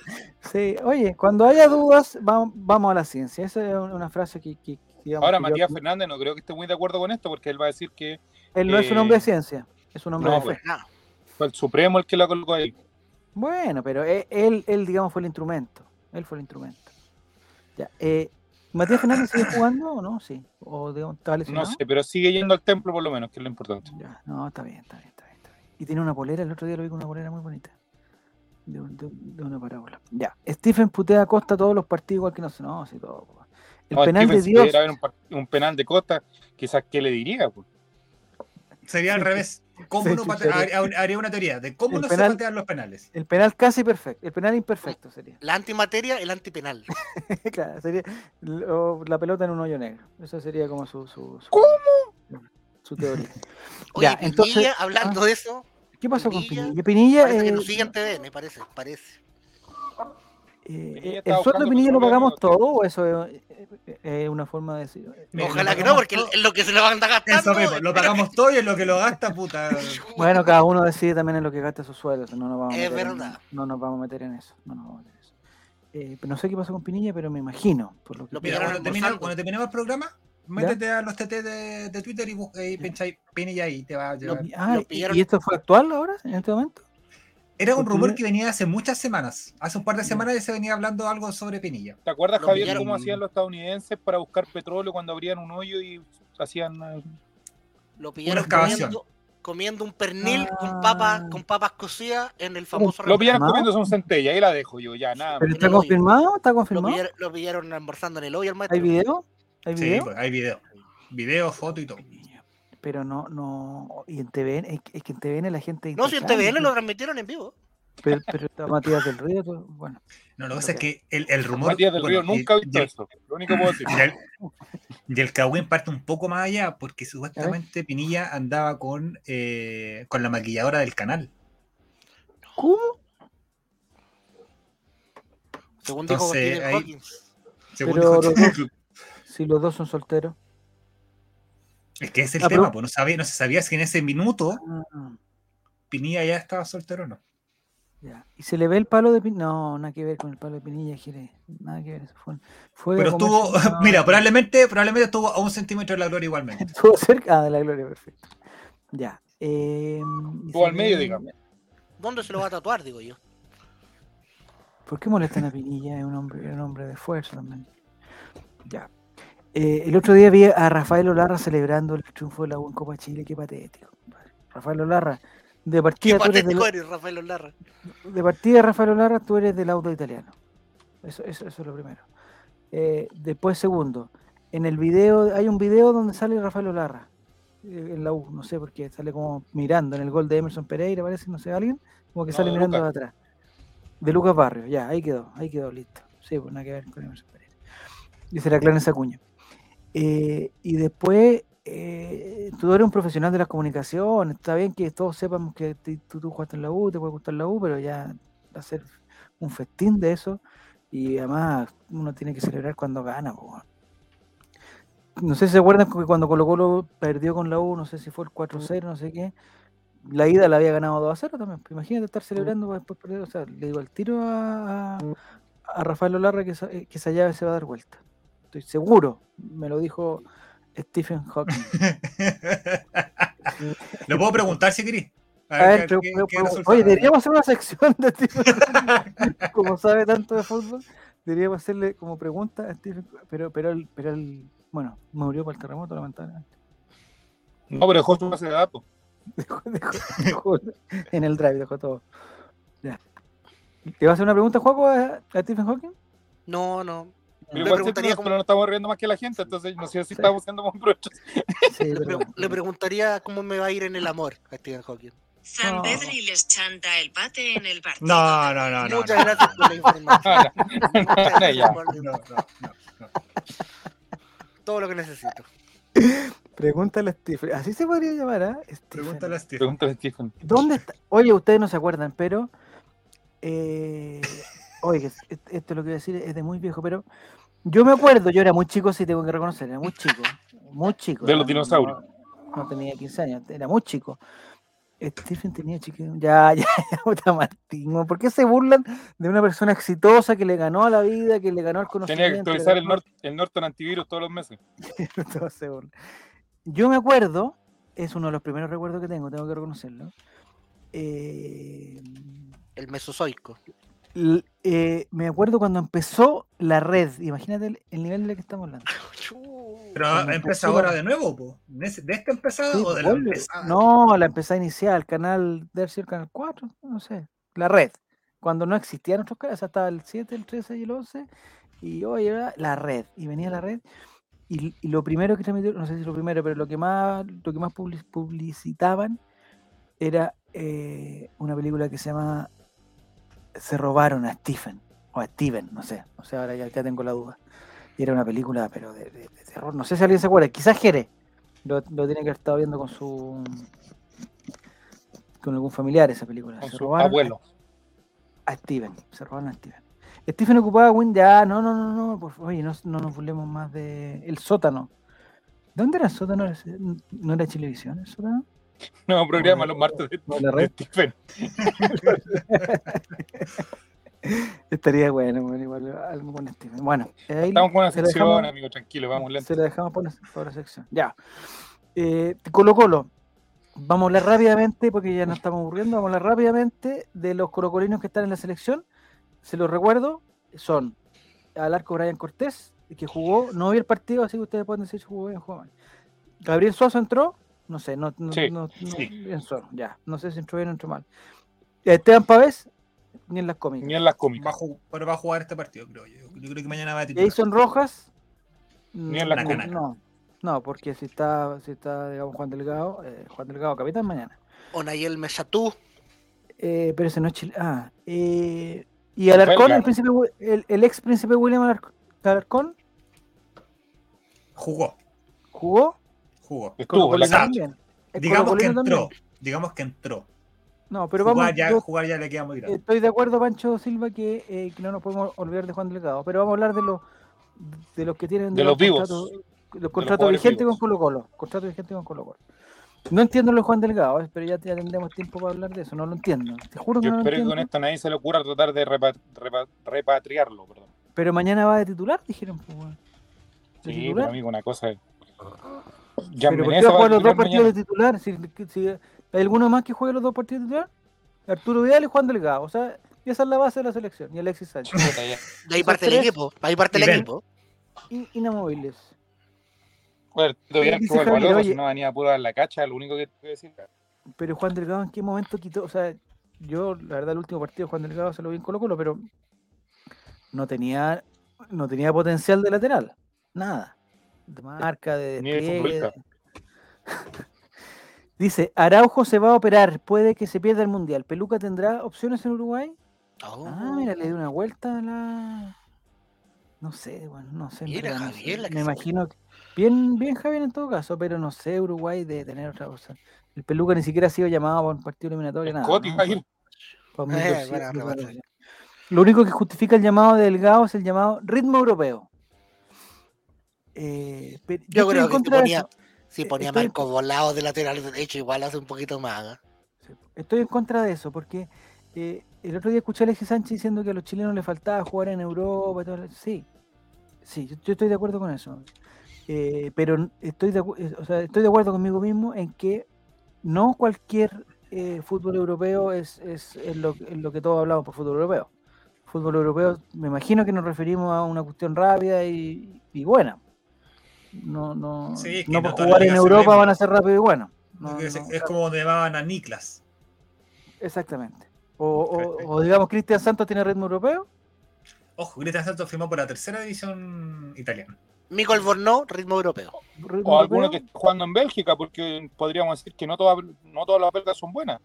[SPEAKER 1] Sí, oye, cuando haya dudas, vamos, vamos a la ciencia. Esa es una frase que. que- digamos
[SPEAKER 4] Ahora,
[SPEAKER 1] que yo-
[SPEAKER 4] Matías Fernández no creo que esté muy de acuerdo con esto porque él va a decir que
[SPEAKER 1] Él no es un hombre de
[SPEAKER 4] eh,
[SPEAKER 1] ciencia, es un hombre
[SPEAKER 4] no,
[SPEAKER 1] de fe.
[SPEAKER 4] pues.
[SPEAKER 2] Nada.
[SPEAKER 4] fue el Supremo el que la colocó ahí.
[SPEAKER 1] Bueno, pero e- él, él, digamos, fue el instrumento. Él fue el instrumento. Ya, eh, ¿Matías Fernández sigue jugando o no? Sí. ¿O digamos, está
[SPEAKER 4] No
[SPEAKER 1] lesionado?
[SPEAKER 4] sé, pero sigue yendo al templo por lo menos, que es lo importante.
[SPEAKER 1] Ya, no, está bien, está bien, está bien, está bien. Y tiene una polera, el otro día lo vi con una polera muy bonita. De, un- de un- de una parábola. Ya. Stephen putea a Costa todos los partidos igual que no sé. No, sí, todo. El
[SPEAKER 4] No,
[SPEAKER 1] penal
[SPEAKER 4] Stephen,
[SPEAKER 1] de
[SPEAKER 4] si
[SPEAKER 1] Dios.
[SPEAKER 4] pudiera haber un, un penal de Costa, quizás qué le diría. pues?
[SPEAKER 3] Sería al revés. ¿Cómo
[SPEAKER 1] Sí,
[SPEAKER 3] no haría- una teoría de cómo
[SPEAKER 1] El
[SPEAKER 3] no
[SPEAKER 1] penal-
[SPEAKER 3] se patean los penales.
[SPEAKER 1] El penal casi perfecto. El penal imperfecto sería.
[SPEAKER 2] La antimateria, el antipenal.
[SPEAKER 1] claro, sería lo- la pelota en un hoyo negro. Esa sería como su, su, su, su teoría.
[SPEAKER 2] Oye,
[SPEAKER 1] Ya,
[SPEAKER 2] Pinilla,
[SPEAKER 1] entonces- ah.
[SPEAKER 2] hablando de eso,
[SPEAKER 1] ¿Qué pasó con
[SPEAKER 2] Pinilla,
[SPEAKER 1] Pinilla?
[SPEAKER 2] Que
[SPEAKER 1] eh,
[SPEAKER 2] nos sigue en TVN, parece, parece.
[SPEAKER 1] Eh, ¿el sueldo de Pinilla lo pagamos todo o eso es, es- es una forma de decir?
[SPEAKER 2] Ojalá
[SPEAKER 3] lo
[SPEAKER 2] que no, porque
[SPEAKER 3] todo.
[SPEAKER 2] es lo que se le van a gastar.
[SPEAKER 3] Eso mismo, lo pagamos todo y es lo que lo gasta, puta.
[SPEAKER 1] Bueno, cada uno decide también en lo que gasta su sueldo. No nos vamos a
[SPEAKER 2] Es
[SPEAKER 1] meter en-
[SPEAKER 2] verdad.
[SPEAKER 1] no nos vamos a meter en eso. No nos vamos a meter en eso. Eh, pero no sé qué pasó con Pinilla, pero me imagino. Por lo que
[SPEAKER 2] Lo
[SPEAKER 3] cuando, termina-
[SPEAKER 2] almorzando.
[SPEAKER 3] cuando terminemos el programa, métete a los TT de, de Twitter y, busca, y pincháis Pinilla ahí, te va a llegar.
[SPEAKER 1] Ah,
[SPEAKER 2] lo
[SPEAKER 1] ¿y-
[SPEAKER 2] pillaron-
[SPEAKER 1] ¿Y esto fue actual ahora, en este momento?
[SPEAKER 3] Era un rumor que venía hace muchas semanas. Hace un par de semanas ya se venía hablando algo sobre Pinilla.
[SPEAKER 4] ¿Te acuerdas,
[SPEAKER 2] Lo
[SPEAKER 4] Javier,
[SPEAKER 2] pillaron.
[SPEAKER 4] cómo hacían los estadounidenses para buscar petróleo cuando abrían un hoyo y hacían... eh,
[SPEAKER 2] Lo pillaron
[SPEAKER 3] excavación.
[SPEAKER 2] comiendo, comiendo un pernil
[SPEAKER 1] Ah.
[SPEAKER 2] con papas con papas cocidas en el famoso
[SPEAKER 4] Lo pillaron
[SPEAKER 1] ¿Más?
[SPEAKER 4] comiéndose un centella, ahí la dejo yo, ya, nada.
[SPEAKER 1] ¿Pero está
[SPEAKER 2] el
[SPEAKER 1] confirmado? ¿Está
[SPEAKER 2] Lo
[SPEAKER 1] confirmado?
[SPEAKER 2] pillaron, lo pillaron almorzando en el hoyo al maestro.
[SPEAKER 1] ¿Hay video? ¿Hay
[SPEAKER 3] Sí,
[SPEAKER 1] video?
[SPEAKER 3] pues, hay video. Video, foto y todo.
[SPEAKER 1] Pero no, no. Y en TVN, es, que- es que en TVN la gente.
[SPEAKER 2] No, si en TVN lo transmitieron en vivo.
[SPEAKER 1] Pero, pero está Matías del Río, todo- bueno.
[SPEAKER 3] No, lo que pasa es que el, el rumor.
[SPEAKER 4] Matías del
[SPEAKER 3] bueno,
[SPEAKER 4] Río nunca ha visto
[SPEAKER 3] el-
[SPEAKER 4] eso. Lo único que puedo decir.
[SPEAKER 3] Y el, Cagüín parte un poco más allá porque supuestamente Pinilla andaba con, eh, con la maquilladora del canal.
[SPEAKER 1] ¿Cómo?
[SPEAKER 2] Según dijo
[SPEAKER 3] Entonces, ahí-
[SPEAKER 2] Hawking.
[SPEAKER 3] Según
[SPEAKER 1] Pero
[SPEAKER 3] dijo
[SPEAKER 1] los
[SPEAKER 3] Stephen-
[SPEAKER 1] Si los dos son solteros.
[SPEAKER 3] Es que es el
[SPEAKER 1] Ah,
[SPEAKER 3] tema, pues no, sabía, no se sabía si en ese minuto
[SPEAKER 1] Ah,
[SPEAKER 3] Pinilla ya estaba soltero o no.
[SPEAKER 1] ya. ¿Y se le ve el palo de Pinilla? No, nada que ver con el palo de Pinilla, Jere. Nada que ver. Eso fue, fue
[SPEAKER 3] Pero estuvo, mira, probablemente, probablemente estuvo a un centímetro de la gloria igualmente.
[SPEAKER 1] Estuvo cerca ah, de la gloria, perfecto. Ya. Eh,
[SPEAKER 4] Estuvo
[SPEAKER 1] se
[SPEAKER 4] al medio, digamos.
[SPEAKER 2] ¿Dónde se lo va a tatuar, digo yo?
[SPEAKER 1] ¿Por qué molestan a Pinilla? Es un hombre, es un hombre de esfuerzo también. Ya. Eh, el otro día vi a Rafael Olarra celebrando el triunfo de la U en Copa Chile. Qué patético. Rafael Olarra, de
[SPEAKER 2] Qué
[SPEAKER 1] partida, del-
[SPEAKER 2] patético eres, Rafael Olarra.
[SPEAKER 1] de partida, Rafael Olarra, tú eres del auto italiano. Eso, eso, eso es lo primero. Eh, después, segundo, en el video, hay un video donde sale Rafael Olarra eh, en la U, no sé por qué, sale como mirando en el gol de Emerson Pereira, parece, no sé, alguien, como que
[SPEAKER 4] No,
[SPEAKER 1] sale
[SPEAKER 4] de
[SPEAKER 1] mirando de
[SPEAKER 4] Lucas.
[SPEAKER 1] atrás. De Lucas Barrio, ya, ahí quedó, ahí quedó, listo. Sí, pues nada que ver con Emerson Pereira. Dice la Clarence Acuña. Eh, y después, eh, tú eres un profesional de las comunicaciones, está bien que todos sepamos que tú, tú jugaste en la U, te puede gustar la U, pero ya hacer un festín de eso y además uno tiene que celebrar cuando gana. No sé si se acuerdan que cuando Colo Colo perdió con la U, no sé si fue el 4-0, no sé qué, la ida la había ganado 2-0 también. pues Imagínate estar celebrando después perder. O sea, le digo al tiro a, a, Rafael Olarra que esa, que esa llave se va a dar vuelta. Estoy seguro, me lo dijo Stephen Hawking.
[SPEAKER 3] Lo puedo preguntar si querés.
[SPEAKER 1] A ver,
[SPEAKER 3] qué-
[SPEAKER 1] pero-
[SPEAKER 3] qué-
[SPEAKER 1] pero-
[SPEAKER 3] qué
[SPEAKER 1] pero-
[SPEAKER 3] resultado.
[SPEAKER 1] oye, deberíamos hacer una sección de Stephen Hawking. Como sabe tanto de fútbol, deberíamos hacerle como pregunta a Stephen Pero, pero, él, pero él, bueno, murió por el terremoto, lamentablemente.
[SPEAKER 4] No, pero dejó su base de datos.
[SPEAKER 1] Dejó, dejó- dejó en el drive, dejó todo. Ya. ¿Te va a hacer una pregunta, Juaco, a, a Stephen Hawking?
[SPEAKER 2] No, no.
[SPEAKER 4] Pero igual
[SPEAKER 2] preguntaría
[SPEAKER 4] siempre-
[SPEAKER 2] cómo-
[SPEAKER 4] pero no estamos riendo más que la gente, entonces no sé si
[SPEAKER 1] Sí.
[SPEAKER 4] estamos siendo.
[SPEAKER 1] Sí,
[SPEAKER 2] Le,
[SPEAKER 1] pero
[SPEAKER 2] preguntaría cómo me va a ir en el amor a Stephen Hawking.
[SPEAKER 5] San. Pedri les chanta el pate en el partido.
[SPEAKER 3] No, no, no, no.
[SPEAKER 2] Muchas
[SPEAKER 3] no.
[SPEAKER 2] gracias por la información.
[SPEAKER 3] No, no, no.
[SPEAKER 2] todo lo que necesito.
[SPEAKER 1] Pregúntale a Stephen. Así se podría llamar, ¿ah? Stephen.
[SPEAKER 3] Pregúntale a Steve.
[SPEAKER 4] Pregúntale a Stephen.
[SPEAKER 1] ¿Dónde está? Oye, ustedes no se acuerdan, pero. Eh, oye, es- es- esto lo que voy a decir es de muy viejo, pero. Yo me acuerdo, yo era muy chico, sí tengo que reconocer, era muy chico. Muy chico.
[SPEAKER 4] De los
[SPEAKER 1] no-
[SPEAKER 4] dinosaurios.
[SPEAKER 1] No, no tenía 15 años, era muy chico. Stephen tenía chico. Ya, ya, ya, puta Martín. ¿Por qué se burlan de una persona exitosa que le ganó a la vida, que le ganó al conocimiento?
[SPEAKER 4] Tenía que actualizar el,
[SPEAKER 1] ganó-
[SPEAKER 4] Nort- el Norton antivirus todos los meses.
[SPEAKER 1] Yo me acuerdo, es uno de los primeros recuerdos que tengo, tengo que reconocerlo. eh,
[SPEAKER 2] El mesozoico.
[SPEAKER 1] Eh, me acuerdo cuando empezó la red. Imagínate el, el nivel de que estamos hablando.
[SPEAKER 3] Pero
[SPEAKER 1] empezó-
[SPEAKER 3] ahora de nuevo, po. ¿De esta empezada
[SPEAKER 1] Sí,
[SPEAKER 3] o de la empezada?
[SPEAKER 1] No, la empezada inicial, canal debe ser el canal 4, no sé. La red. Cuando no existían otros canales, estaba el 7, el 13 y el 11. Y oye, era la red. Y venía la red. Y, y lo primero que transmitió, no sé si lo primero, pero lo que más, lo que más public- publicitaban era eh, una película que se llama Se robaron a Stephen. O a Steven, no sé. O sea, ahora ya, ya tengo la duda. Y era una película, pero de, de- de terror. No sé si alguien se acuerda. Quizás Jere lo, lo tiene que haber estado viendo con su. con algún familiar esa película.
[SPEAKER 4] Con
[SPEAKER 1] Se
[SPEAKER 4] su
[SPEAKER 1] robaron a-
[SPEAKER 4] abuelo.
[SPEAKER 1] a Steven. Se robaron a Steven. Stephen ocupaba Win, ya, no, no, no, no, por favor, oye, no, no nos burlemos más de el sótano. ¿Dónde era el sótano? ¿No era Chilevisión el sótano?
[SPEAKER 4] Nuevo programa los martes de,
[SPEAKER 1] No.
[SPEAKER 4] Stephen.
[SPEAKER 1] Estaría bueno, bueno, igual algo con Steven. Bueno, ahí
[SPEAKER 4] Estamos con una
[SPEAKER 1] se
[SPEAKER 4] sección,
[SPEAKER 1] dejamos-
[SPEAKER 4] amigo, tranquilo, vamos lento.
[SPEAKER 1] Se la dejamos por la, por la sección. Ya. Eh, Colo Colo. Vamos a hablar rápidamente, porque ya nos estamos aburriendo. Vamos a hablar rápidamente de los colocolinos que están en la selección. Se los recuerdo. Son al arco Brian Cortés, que jugó, no vi el partido, así que ustedes pueden decir si jugó bien o jugó mal. Gabriel Suazo entró, no sé, no, no,
[SPEAKER 4] Sí,
[SPEAKER 1] no- no-
[SPEAKER 4] sí.
[SPEAKER 1] solo, ya. No sé si entró bien o entró mal. Esteban Pavés, ni en las cómicas.
[SPEAKER 4] Ni en las
[SPEAKER 3] Va a
[SPEAKER 4] cómicas.
[SPEAKER 3] ju- pero va a jugar este partido, creo yo. Yo creo que mañana va a titular.
[SPEAKER 1] Jason Rojas.
[SPEAKER 4] Ni en la
[SPEAKER 1] no,
[SPEAKER 3] cómica.
[SPEAKER 1] no, no, porque si está, si está digamos, Juan Delgado, eh, Juan Delgado, capitán mañana.
[SPEAKER 2] Onayel Mesatú.
[SPEAKER 1] Eh, pero ese no es Chile. Ah, eh, y Alarcón, el, príncipe, el, el ex príncipe William Alarc- Alarcón,
[SPEAKER 3] Jugó,
[SPEAKER 1] jugó.
[SPEAKER 3] Jugó.
[SPEAKER 4] Estuvo la cancha.
[SPEAKER 3] Digamos que entró.
[SPEAKER 1] también.
[SPEAKER 3] Digamos que entró.
[SPEAKER 1] No, pero
[SPEAKER 3] jugar,
[SPEAKER 1] vamos.
[SPEAKER 3] ya,
[SPEAKER 1] yo
[SPEAKER 3] jugar ya le queda muy grande.
[SPEAKER 1] estoy de acuerdo, Pancho Silva, que, eh, que no nos podemos olvidar de Juan Delgado. Pero vamos a hablar de los de los que tienen
[SPEAKER 4] De los vivos.
[SPEAKER 1] contratos- los contratos
[SPEAKER 4] jugadores
[SPEAKER 1] vigentes
[SPEAKER 4] vivos.
[SPEAKER 1] con Colo Colo. Contrato vigente con Colo Colo. No entiendo lo de Juan Delgado, eh, pero ya, ya tendremos tiempo para hablar de eso. No lo entiendo. Te juro que
[SPEAKER 4] Yo
[SPEAKER 1] no lo
[SPEAKER 4] espero que con esto nadie se le ocurra tratar de repa- repa- repatriarlo, perdón.
[SPEAKER 1] Pero mañana va de titular, dijeron. Pues, weón. ¿De
[SPEAKER 4] Sí,
[SPEAKER 1] titular?
[SPEAKER 4] pero amigo, una cosa es.
[SPEAKER 1] ¿Pero por qué va a jugar los dos partidos
[SPEAKER 4] mañana.
[SPEAKER 1] de titular? Si, si- ¿Hay alguno más que juegue los dos partidos de titular? Arturo Vidal y Juan Delgado. O sea, esa es la base de la selección. Y Alexis Sánchez.
[SPEAKER 2] De ahí parte el equipo. Ahí parte el equipo.
[SPEAKER 1] In- inamovibles.
[SPEAKER 4] Bueno,
[SPEAKER 1] Dice
[SPEAKER 4] que juega el
[SPEAKER 1] Javier, oye-
[SPEAKER 4] si no venía a la cacha, lo único que te voy a decir.
[SPEAKER 1] Pero Juan Delgado, ¿en qué momento quitó? O sea, yo, la verdad, el último partido Juan Delgado se lo vi en Colo Colo, pero no tenía, no tenía potencial de lateral. Nada. De marca, de despliegue. Dice, Araujo se va a operar, puede que se pierda el Mundial. ¿Peluca tendrá opciones en Uruguay?
[SPEAKER 2] Oh.
[SPEAKER 1] Ah, mira, le dio una vuelta a la... No sé, bueno, no sé.
[SPEAKER 2] Mira. Javier, la que
[SPEAKER 1] Me
[SPEAKER 2] se-
[SPEAKER 1] imagino que. Bien, bien Javier en todo caso, pero no sé, Uruguay de tener otra cosa. El Peluca ni siquiera ha sido llamado para un partido eliminatorio, nada.
[SPEAKER 2] Eh,
[SPEAKER 1] 1200,
[SPEAKER 2] buena
[SPEAKER 1] para
[SPEAKER 2] remate.
[SPEAKER 1] 1200. Lo único que justifica el llamado de Delgado es el llamado ritmo europeo. Eh, pero
[SPEAKER 2] Yo creo que si
[SPEAKER 1] de
[SPEAKER 2] ponía, si
[SPEAKER 1] Eh,
[SPEAKER 2] ponía
[SPEAKER 1] estoy-
[SPEAKER 2] Marco Volado de lateral derecho, igual hace un poquito más. ¿ah?
[SPEAKER 1] Estoy en contra de eso, porque eh, el otro día escuché a Alexis Sánchez diciendo que a los chilenos les faltaba jugar en Europa. y todo lo- Sí, sí, yo, yo estoy de acuerdo con eso. Eh, pero estoy de, o sea, estoy de acuerdo conmigo mismo en que no cualquier fútbol europeo es, es, es lo, es lo que todos hablamos por fútbol europeo. Fútbol europeo, me imagino que nos referimos a una cuestión rápida y, y buena. No, no,
[SPEAKER 3] Sí, que
[SPEAKER 1] no
[SPEAKER 3] no
[SPEAKER 1] por jugar en Europa van a ser rápido y bueno. No,
[SPEAKER 3] es,
[SPEAKER 1] no,
[SPEAKER 3] es como donde llamaban a Niklas.
[SPEAKER 1] Exactamente. O, o- o digamos, Cristian Santos tiene ritmo europeo.
[SPEAKER 3] Ojo, Cristian Santos firmó por la tercera división italiana.
[SPEAKER 2] Mico Albornoz, ritmo europeo.
[SPEAKER 1] ritmo
[SPEAKER 4] O alguno que
[SPEAKER 1] europeo.
[SPEAKER 4] esté jugando en Bélgica, porque podríamos decir que no todas, no todas las belgas son buenas.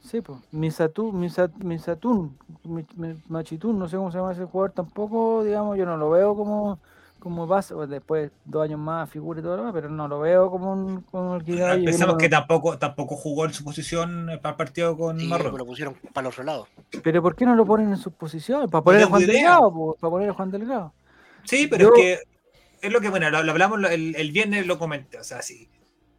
[SPEAKER 1] Sí, pues. Misatú, Misa- Misatún, Mi- Mi- Machitún, no sé cómo se llama ese jugador tampoco, digamos, yo no lo veo como, como base, o después dos años más figura y todo lo demás, pero no lo veo como, un, como el que diga, "Oye, yo
[SPEAKER 3] Pensamos
[SPEAKER 1] no-
[SPEAKER 3] que tampoco, tampoco jugó en su posición eh, para el partido con
[SPEAKER 2] Sí,
[SPEAKER 3] Marruecos.
[SPEAKER 2] lo pusieron para el otro lado.
[SPEAKER 1] Pero ¿por qué no lo ponen en sus posiciones? Para poner a
[SPEAKER 3] tengo
[SPEAKER 1] Juan
[SPEAKER 3] idea.
[SPEAKER 1] Delgado, po, para poner a Juan Delgado.
[SPEAKER 3] Sí, pero
[SPEAKER 1] Yo-
[SPEAKER 3] es que es lo que, bueno, lo, lo hablamos el, el viernes, lo comenté. O sea, sí,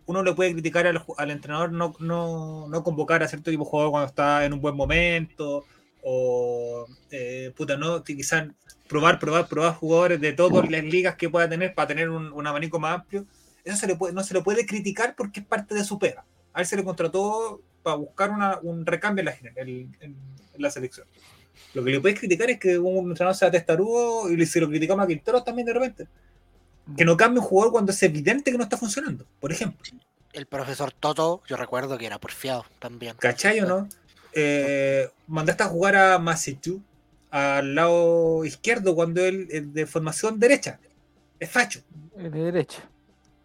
[SPEAKER 3] uno le puede criticar al, ju- al entrenador no, no, no convocar a cierto tipo de jugador cuando está en un buen momento, o eh, puta, no, quizás probar, probar, probar jugadores de todas las ligas que pueda tener para tener un, un abanico más amplio. Eso se le puede, no se le puede criticar porque es parte de su pega. A él se le contrató para buscar una- un recambio en la, en- en- la selección. Lo que le puedes criticar es que un entrenador sea testarudo y se lo criticamos a Quinteros también de repente. Que no cambie un jugador cuando es evidente que no está funcionando, por ejemplo.
[SPEAKER 2] El profesor Toto, yo recuerdo que era porfiado también.
[SPEAKER 3] ¿Cachai o no? Eh, mandaste a jugar a Macetu al lado izquierdo cuando él es de formación derecha. Es facho,
[SPEAKER 1] de derecha.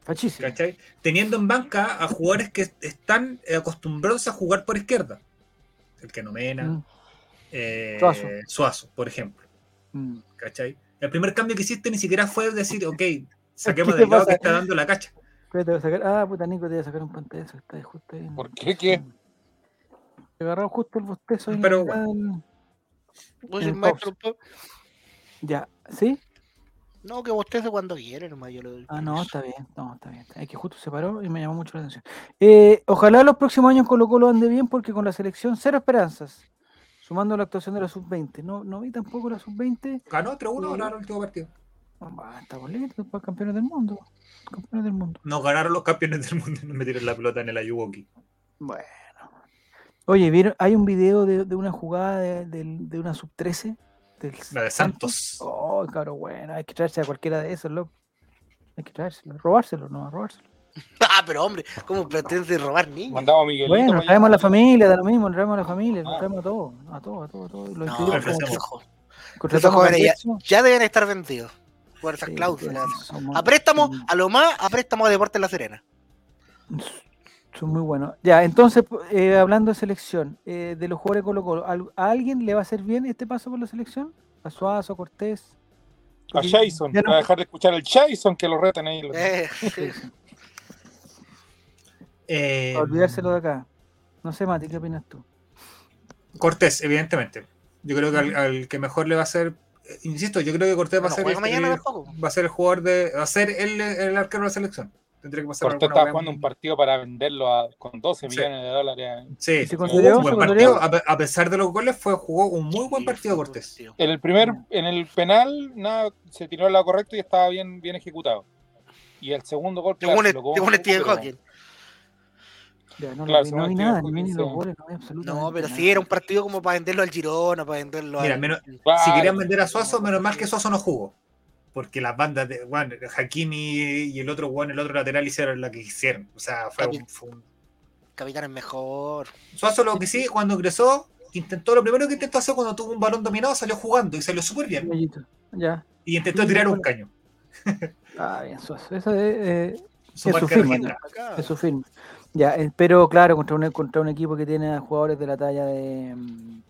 [SPEAKER 1] Fachísimo.
[SPEAKER 3] ¿cachai? Teniendo en banca a jugadores que están acostumbrados a jugar por izquierda. El que nomena,
[SPEAKER 1] Mm,
[SPEAKER 3] eh,
[SPEAKER 1] Suazo.
[SPEAKER 3] Suazo, por ejemplo.
[SPEAKER 1] mm.
[SPEAKER 3] ¿cachai? El primer cambio que hiciste ni siquiera fue decir, ok, saquemos
[SPEAKER 1] ¿Qué
[SPEAKER 3] del lado que está dando la cacha.
[SPEAKER 1] Espérate, voy a sacar. Ah, puta Nico, te voy a sacar un pantallazo. Está ahí justo ahí.
[SPEAKER 4] ¿Por qué? ¿Qué?
[SPEAKER 1] Te agarró justo el bostezo
[SPEAKER 3] Pero
[SPEAKER 1] la En
[SPEAKER 2] el maestro,
[SPEAKER 1] Ya, ¿sí?
[SPEAKER 2] No, que bostece cuando quiere, nomás yo le doy.
[SPEAKER 1] Ah, no, está bien, no, está bien. Es que justo se paró y me llamó mucho la atención. Eh, ojalá los próximos años Colo Colo ande bien porque con la selección cero esperanzas. Sumando la actuación de la sub-20. No, no vi tampoco la sub-20.
[SPEAKER 3] Ganó 3-1
[SPEAKER 1] Sí.
[SPEAKER 3] ahora el último partido.
[SPEAKER 1] Ah, Estamos listos para campeones del mundo. Campeones del mundo.
[SPEAKER 3] Nos ganaron los campeones del mundo y nos metieron la pelota en el Ayuwoki.
[SPEAKER 1] Bueno. Oye, ¿vieron? Hay un video de, de una jugada de, del- de una sub-13. del
[SPEAKER 3] La de Santos.
[SPEAKER 1] Oh, claro, bueno. Hay que traerse a cualquiera de esos, loco. Hay que traérselo. Robárselo, no, robárselo.
[SPEAKER 2] Ah, pero hombre, ¿cómo pretende robar niños?
[SPEAKER 4] Mandamos a Miguelito.
[SPEAKER 1] Bueno, traemos a la familia, da lo mismo, nos traemos a la familia, nos
[SPEAKER 4] Ah.
[SPEAKER 1] traemos a todos, a todos, a todos, a todos. Los
[SPEAKER 2] No, esos jóvenes ya- ya deben estar vendidos por esas
[SPEAKER 1] Sí,
[SPEAKER 2] cláusulas.
[SPEAKER 1] somos-
[SPEAKER 2] A préstamo, a lo más, a préstamo a Deportes La Serena.
[SPEAKER 1] Son muy buenos. Ya, entonces, eh, hablando de selección, eh, de los jugadores de Colo Colo, ¿al- ¿a alguien le va a hacer bien este paso por la selección? ¿A Suazo, a Cortés?
[SPEAKER 4] A Jason.
[SPEAKER 1] no-
[SPEAKER 4] Va a dejar de escuchar el Jason que lo retan ahí.
[SPEAKER 2] Eh,
[SPEAKER 3] Eh,
[SPEAKER 1] a olvidárselo de acá. No sé, Mati, ¿qué opinas tú?
[SPEAKER 3] Cortés, evidentemente. Yo creo que al, al que mejor le va a ser. Insisto, yo creo que Cortés va a ser el,
[SPEAKER 2] tampoco.
[SPEAKER 3] va a ser el jugador de. va a ser el, el arquero de la selección. Tendría que pasar
[SPEAKER 4] Cortés
[SPEAKER 3] alguna
[SPEAKER 4] estaba jugando un partido para venderlo a- con 12
[SPEAKER 3] Sí.
[SPEAKER 4] millones de dólares.
[SPEAKER 3] Sí,
[SPEAKER 1] ¿Y se
[SPEAKER 3] jugó
[SPEAKER 1] consideró?
[SPEAKER 3] un buen
[SPEAKER 1] ¿Se
[SPEAKER 3] partido. A, pe- a pesar de los goles, fue, jugó un muy buen partido Cortés.
[SPEAKER 4] En el primer, en el penal, nada, se tiró al lado correcto y estaba bien, bien ejecutado. Y el segundo gol, claro, un.
[SPEAKER 1] Ya, no,
[SPEAKER 4] Claro,
[SPEAKER 1] no
[SPEAKER 4] activó
[SPEAKER 1] nada, ni los goles, no absolutamente
[SPEAKER 2] No, pero
[SPEAKER 1] nada.
[SPEAKER 2] sí, era un partido como para venderlo al Girona, para venderlo
[SPEAKER 3] Mira,
[SPEAKER 2] al...
[SPEAKER 3] menos-
[SPEAKER 4] Claro.
[SPEAKER 3] Si querían vender a Suazo, menos mal que Suazo no jugó. Porque las bandas de bueno, Hakimi y el otro bueno, el otro lateral hicieron la que hicieron. O sea, fue un, fue un-
[SPEAKER 2] Capitán es mejor.
[SPEAKER 3] Suazo lo que sí, cuando ingresó, intentó, lo primero que intentó hacer cuando tuvo un balón dominado, salió jugando y salió súper bien.
[SPEAKER 1] Ya.
[SPEAKER 3] Y intentó
[SPEAKER 1] Sí,
[SPEAKER 3] tirar un
[SPEAKER 1] bueno.
[SPEAKER 3] caño.
[SPEAKER 1] Ah, bien, Suazo. Eso es, eh,
[SPEAKER 3] Su
[SPEAKER 1] Es su firma, es su firma. Ya, eh, pero claro, contra un, contra un equipo que tiene a jugadores de la talla de mm,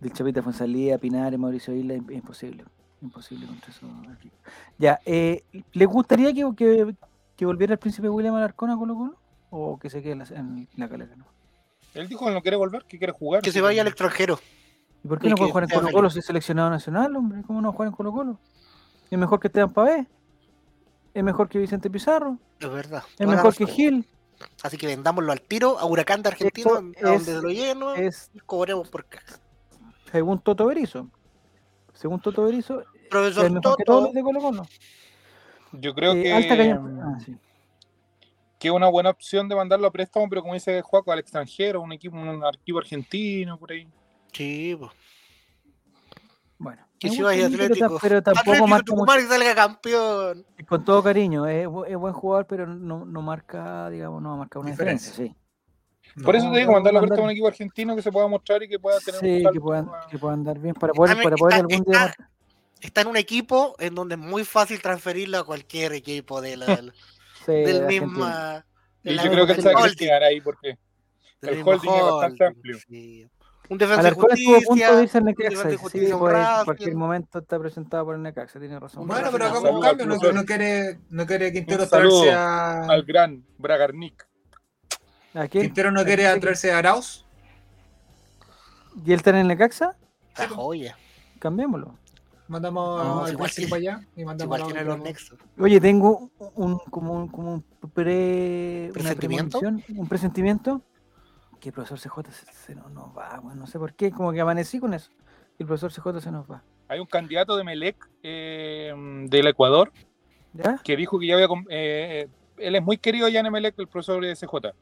[SPEAKER 1] del Chapita Fonsalía, Pinares, Mauricio Isla, im- imposible. Imposible contra equipos. Ya, eh, ¿les gustaría que, que, que volviera el príncipe William Alarcón a Colo Colo? ¿O que se quede en la, en la calera? No?
[SPEAKER 4] Él dijo que no quiere volver, que quiere jugar.
[SPEAKER 2] Que se vaya al extranjero.
[SPEAKER 1] ¿Y por qué
[SPEAKER 2] Y
[SPEAKER 1] no puede jugar en Colo Colo si es seleccionado nacional, hombre? ¿Cómo no jugar en Colo Colo? Es mejor que Esteban Pavé. Es mejor que Vicente Pizarro.
[SPEAKER 2] Es verdad.
[SPEAKER 1] Es mejor que. Gil.
[SPEAKER 2] Así que vendámoslo al tiro a Huracán de Argentina,
[SPEAKER 1] Eso
[SPEAKER 2] a donde
[SPEAKER 1] es-
[SPEAKER 2] se lo lleguen, ¿no?
[SPEAKER 1] Es
[SPEAKER 2] cobremos por caja.
[SPEAKER 1] según Toto Berizo. Según Toto Berizo,
[SPEAKER 2] Profesor
[SPEAKER 1] es mejor que todos
[SPEAKER 2] Toto,
[SPEAKER 1] los de Colo Colo.
[SPEAKER 4] Yo creo
[SPEAKER 1] Eh,
[SPEAKER 4] que,
[SPEAKER 1] ah, sí.
[SPEAKER 4] que es una buena opción de mandarlo a préstamo, pero como dice Juaco, al extranjero, un equipo, un equipo argentino, por ahí.
[SPEAKER 2] sí, po.
[SPEAKER 1] Bueno,
[SPEAKER 2] que si
[SPEAKER 1] ta-
[SPEAKER 2] Atlético.
[SPEAKER 1] pero tampoco
[SPEAKER 2] Atlético
[SPEAKER 1] marca.
[SPEAKER 2] Tucumán salga campeón.
[SPEAKER 1] Con todo cariño, es, es buen jugador, pero no, no marca, digamos, no marca una diferencia.
[SPEAKER 3] Diferencia.
[SPEAKER 1] sí.
[SPEAKER 4] Por eso te digo, mandarlo a a un equipo argentino que se pueda mostrar y que pueda tener
[SPEAKER 1] Sí,
[SPEAKER 4] un
[SPEAKER 1] que puedan,
[SPEAKER 4] a-
[SPEAKER 1] que puedan dar bien para poder,
[SPEAKER 2] También
[SPEAKER 1] para poder
[SPEAKER 2] está-
[SPEAKER 1] algún día
[SPEAKER 2] está-. Está en un equipo en donde es muy fácil transferirlo a cualquier equipo de la- del,
[SPEAKER 1] Sí,
[SPEAKER 2] del
[SPEAKER 1] de
[SPEAKER 2] mismo.
[SPEAKER 4] Y yo creo que él se va a quedar ahí porque el holding es bastante amplio.
[SPEAKER 2] Un defensa de
[SPEAKER 1] Alarcón estuvo a punto de
[SPEAKER 2] justicia.
[SPEAKER 1] irse al
[SPEAKER 2] un
[SPEAKER 1] Necaxa.
[SPEAKER 2] defensa de
[SPEAKER 1] Sí,
[SPEAKER 2] justicia, un
[SPEAKER 1] en cualquier momento está presentado por el Necaxa, tiene razón.
[SPEAKER 3] Bueno, pero hagamos un cambio. No, no quiere, no quiere Quintero traerse a.
[SPEAKER 4] al gran Bragarnik.
[SPEAKER 1] ¿A quién?
[SPEAKER 3] Quintero no
[SPEAKER 1] ¿A
[SPEAKER 3] quiere
[SPEAKER 1] quién?
[SPEAKER 3] traerse a Arauz.
[SPEAKER 1] ¿Y él está en el Necaxa?
[SPEAKER 2] La joya.
[SPEAKER 1] Cambiémoslo.
[SPEAKER 3] Mandamos
[SPEAKER 2] No,
[SPEAKER 3] al para allá y mandamos
[SPEAKER 2] Igual
[SPEAKER 3] a
[SPEAKER 2] los nexos.
[SPEAKER 1] Oye, tengo un como un, como un pre
[SPEAKER 2] ¿Presentimiento?
[SPEAKER 1] un presentimiento que el profesor CJ se, se nos, nos va, bueno, no sé por qué, como que amanecí con eso. El profesor CJ se nos va.
[SPEAKER 4] Hay un candidato de Melec eh, del Ecuador
[SPEAKER 1] ¿Ya?
[SPEAKER 4] que dijo que ya había. com- eh, él es muy querido ya en Emelec, el profesor de CJ.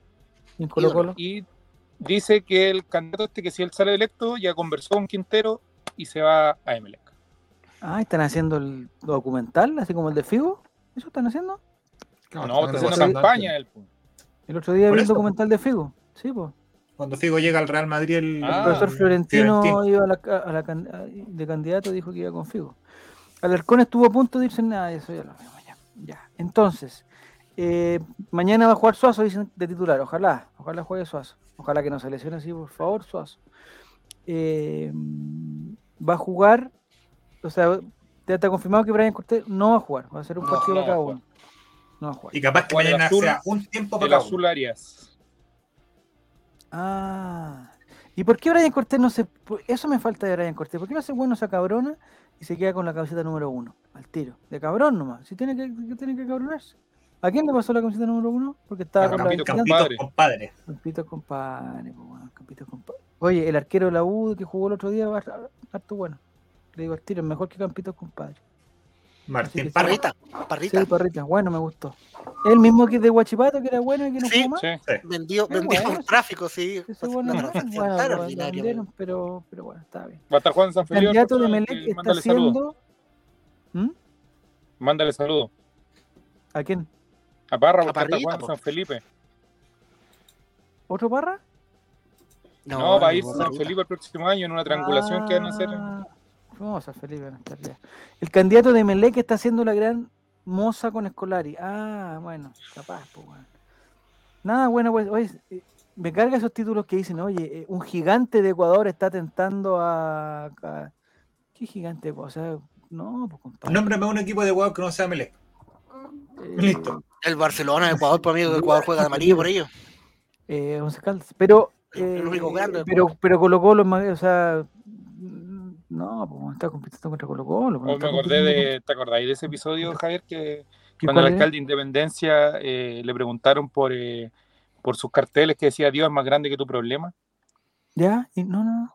[SPEAKER 1] En Colo Colo.
[SPEAKER 4] Y dice que el candidato este, que si él sale electo, ya conversó con Quintero y se va a Emelec.
[SPEAKER 1] Ah, están haciendo el documental, así como el de Figo. ¿Eso están haciendo?
[SPEAKER 4] No,
[SPEAKER 3] están
[SPEAKER 4] está haciendo
[SPEAKER 3] negociando
[SPEAKER 4] campaña pues.
[SPEAKER 1] El otro día vi el documental de Figo. Sí, pues.
[SPEAKER 3] Cuando Figo llega al Real Madrid, el,
[SPEAKER 4] Ah,
[SPEAKER 1] el profesor Florentino, iba a la, ca- a la can- a- de candidato dijo que iba con Figo. Alarcón estuvo a punto de irse nada, eso ya lo vemos ya. ya. Entonces, eh, mañana va a jugar Suazo, dicen de titular. Ojalá, ojalá juegue Suazo. Ojalá que no se lesione así, por favor, Suazo. Eh, va a jugar, o sea, ya está confirmado que Brian Cortés no va a jugar, va a ser un
[SPEAKER 2] No,
[SPEAKER 1] partido
[SPEAKER 4] no
[SPEAKER 1] para cada uno. No va a jugar.
[SPEAKER 3] Y capaz que
[SPEAKER 4] el
[SPEAKER 3] mañana
[SPEAKER 4] azul,
[SPEAKER 3] sea un tiempo
[SPEAKER 4] El
[SPEAKER 3] para cada uno.
[SPEAKER 4] azul Arias.
[SPEAKER 1] Ah. ¿Y por qué Brian Cortés no se.? Eso me falta de Brian Cortés. ¿Por qué no hace bueno esa cabrona y se queda con la camiseta número uno? Al tiro. De cabrón nomás. Si tiene que, que tiene que cabronarse. ¿A quién le pasó la camiseta número uno? Porque estaba
[SPEAKER 3] A
[SPEAKER 1] con la
[SPEAKER 4] Campito,
[SPEAKER 3] Campito,
[SPEAKER 4] compadre.
[SPEAKER 3] compadre.
[SPEAKER 1] Campito compadre, Campito compadre. Oye, el arquero de la U que jugó el otro día va a harto bueno. Le digo al tiro, es mejor que Campito compadre.
[SPEAKER 3] Martín.
[SPEAKER 2] Parrita, parrita.
[SPEAKER 1] Sí, parrita, bueno, me gustó. El mismo que de Guachipato, que era bueno y que no
[SPEAKER 2] Sí.
[SPEAKER 1] jugó más.
[SPEAKER 4] Sí.
[SPEAKER 2] Vendió, vendió
[SPEAKER 1] bueno,
[SPEAKER 2] por tráfico, sí.
[SPEAKER 1] Ese
[SPEAKER 2] Fue
[SPEAKER 1] bueno, no, bueno, vendieron, pero, pero bueno, está bien.
[SPEAKER 4] Va a estar
[SPEAKER 1] el candidato de Melec está
[SPEAKER 4] saludo.
[SPEAKER 1] haciendo. ¿Mm?
[SPEAKER 4] Mándale saludo.
[SPEAKER 1] ¿A quién?
[SPEAKER 4] A Parra,
[SPEAKER 2] A
[SPEAKER 4] porque está
[SPEAKER 2] Parrita,
[SPEAKER 4] jugando
[SPEAKER 2] po.
[SPEAKER 4] San Felipe.
[SPEAKER 1] ¿Otro Parra?
[SPEAKER 4] No, va a ir
[SPEAKER 2] no,
[SPEAKER 4] a San
[SPEAKER 2] Parrita.
[SPEAKER 4] Felipe el próximo año en una triangulación que van a hacer.
[SPEAKER 1] Ah, Vamos a Felipe a. El candidato de Melec está haciendo la gran moza con Escolari. Ah, bueno, capaz, pues bueno. Nada bueno, pues, oye, eh, me carga esos títulos que dicen, oye, eh, un gigante de Ecuador está tentando a. a- ¿Qué gigante? O sea, no, pues compadre.
[SPEAKER 3] Nómbrame un equipo de huevos que no sea Melec.
[SPEAKER 1] Eh,
[SPEAKER 3] Listo.
[SPEAKER 2] El Barcelona, Ecuador, por amigo, Ecuador juega de amarillo por ello.
[SPEAKER 1] Eh, Once Caldas. Pero,
[SPEAKER 2] El- el
[SPEAKER 1] eh,
[SPEAKER 2] único grande
[SPEAKER 1] pero, pero Colo Colo, o sea, no, pues está compitiendo contra Colo Colo.
[SPEAKER 4] Oh, me acordé de, ¿Te acordáis de ese episodio, Javier? Que cuando el alcalde de Independencia eh, le preguntaron por, eh, por sus carteles que decía Dios es más grande que tu problema,
[SPEAKER 1] ¿Ya? Y no, no, no.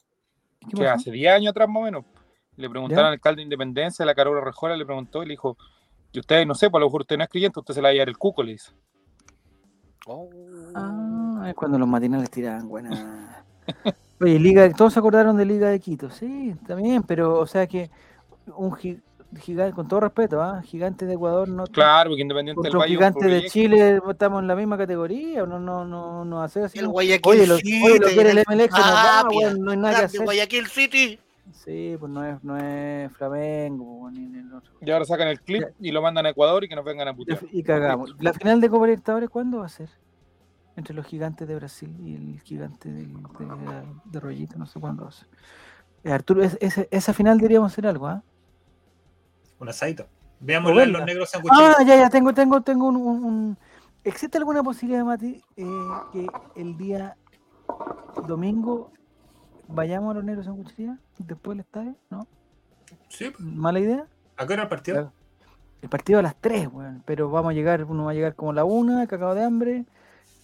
[SPEAKER 1] ¿Qué
[SPEAKER 4] que
[SPEAKER 1] pasó?
[SPEAKER 4] hace 10 años atrás más o menos. Le preguntaron
[SPEAKER 1] ¿Ya?
[SPEAKER 4] al alcalde de Independencia, la Carola Rejola le preguntó y le dijo, y usted, no sé, pues a lo mejor usted no es creyente, usted se la va a llevar el cuco, le dice.
[SPEAKER 2] Oh.
[SPEAKER 1] Ah, es cuando los matinales tiraban buena. Oye, Liga, todos se acordaron de Liga de Quito, sí, también, pero, o sea que un gigante, con todo respeto, ¿ah? gigante de Ecuador no.
[SPEAKER 4] Claro, porque Independiente del
[SPEAKER 1] un gigante de. Chile estamos en la misma categoría, o no, no, no, no hace así.
[SPEAKER 2] El
[SPEAKER 1] ¿no?
[SPEAKER 2] Guayaquil
[SPEAKER 1] Oye, lo,
[SPEAKER 2] City.
[SPEAKER 1] oye, lo quiere el MLX, va,
[SPEAKER 2] Tapia,
[SPEAKER 1] weón, no hay nada que hacer.
[SPEAKER 2] Guayaquil City.
[SPEAKER 1] Sí, pues no es, no es Flamengo, ni, ni el otro.
[SPEAKER 4] Y ahora sacan el clip y lo mandan a Ecuador y que nos vengan a putear.
[SPEAKER 1] Y cagamos. ¿La final de Copa Libertadores cuándo va a ser? Entre los gigantes de Brasil y el gigante del- de, de, Rollito, no sé cuándo va a ser. Eh, Arturo, es- ese- esa final deberíamos hacer algo, ¿ah?
[SPEAKER 3] Un asadito. Veamos los negros sanguicheros.
[SPEAKER 1] Ah, ya, ya, tengo, tengo, tengo un, un- un- ¿Existe alguna posibilidad, Mati, eh, que el día domingo vayamos a los negros sanguchería después del estadio? ¿No?
[SPEAKER 3] Sí, pues.
[SPEAKER 1] ¿Mala idea?
[SPEAKER 3] ¿A qué hora el partido?
[SPEAKER 1] Claro. El partido a las 3, weón. Pero vamos a llegar, uno va a llegar como a la 1, cagado de hambre.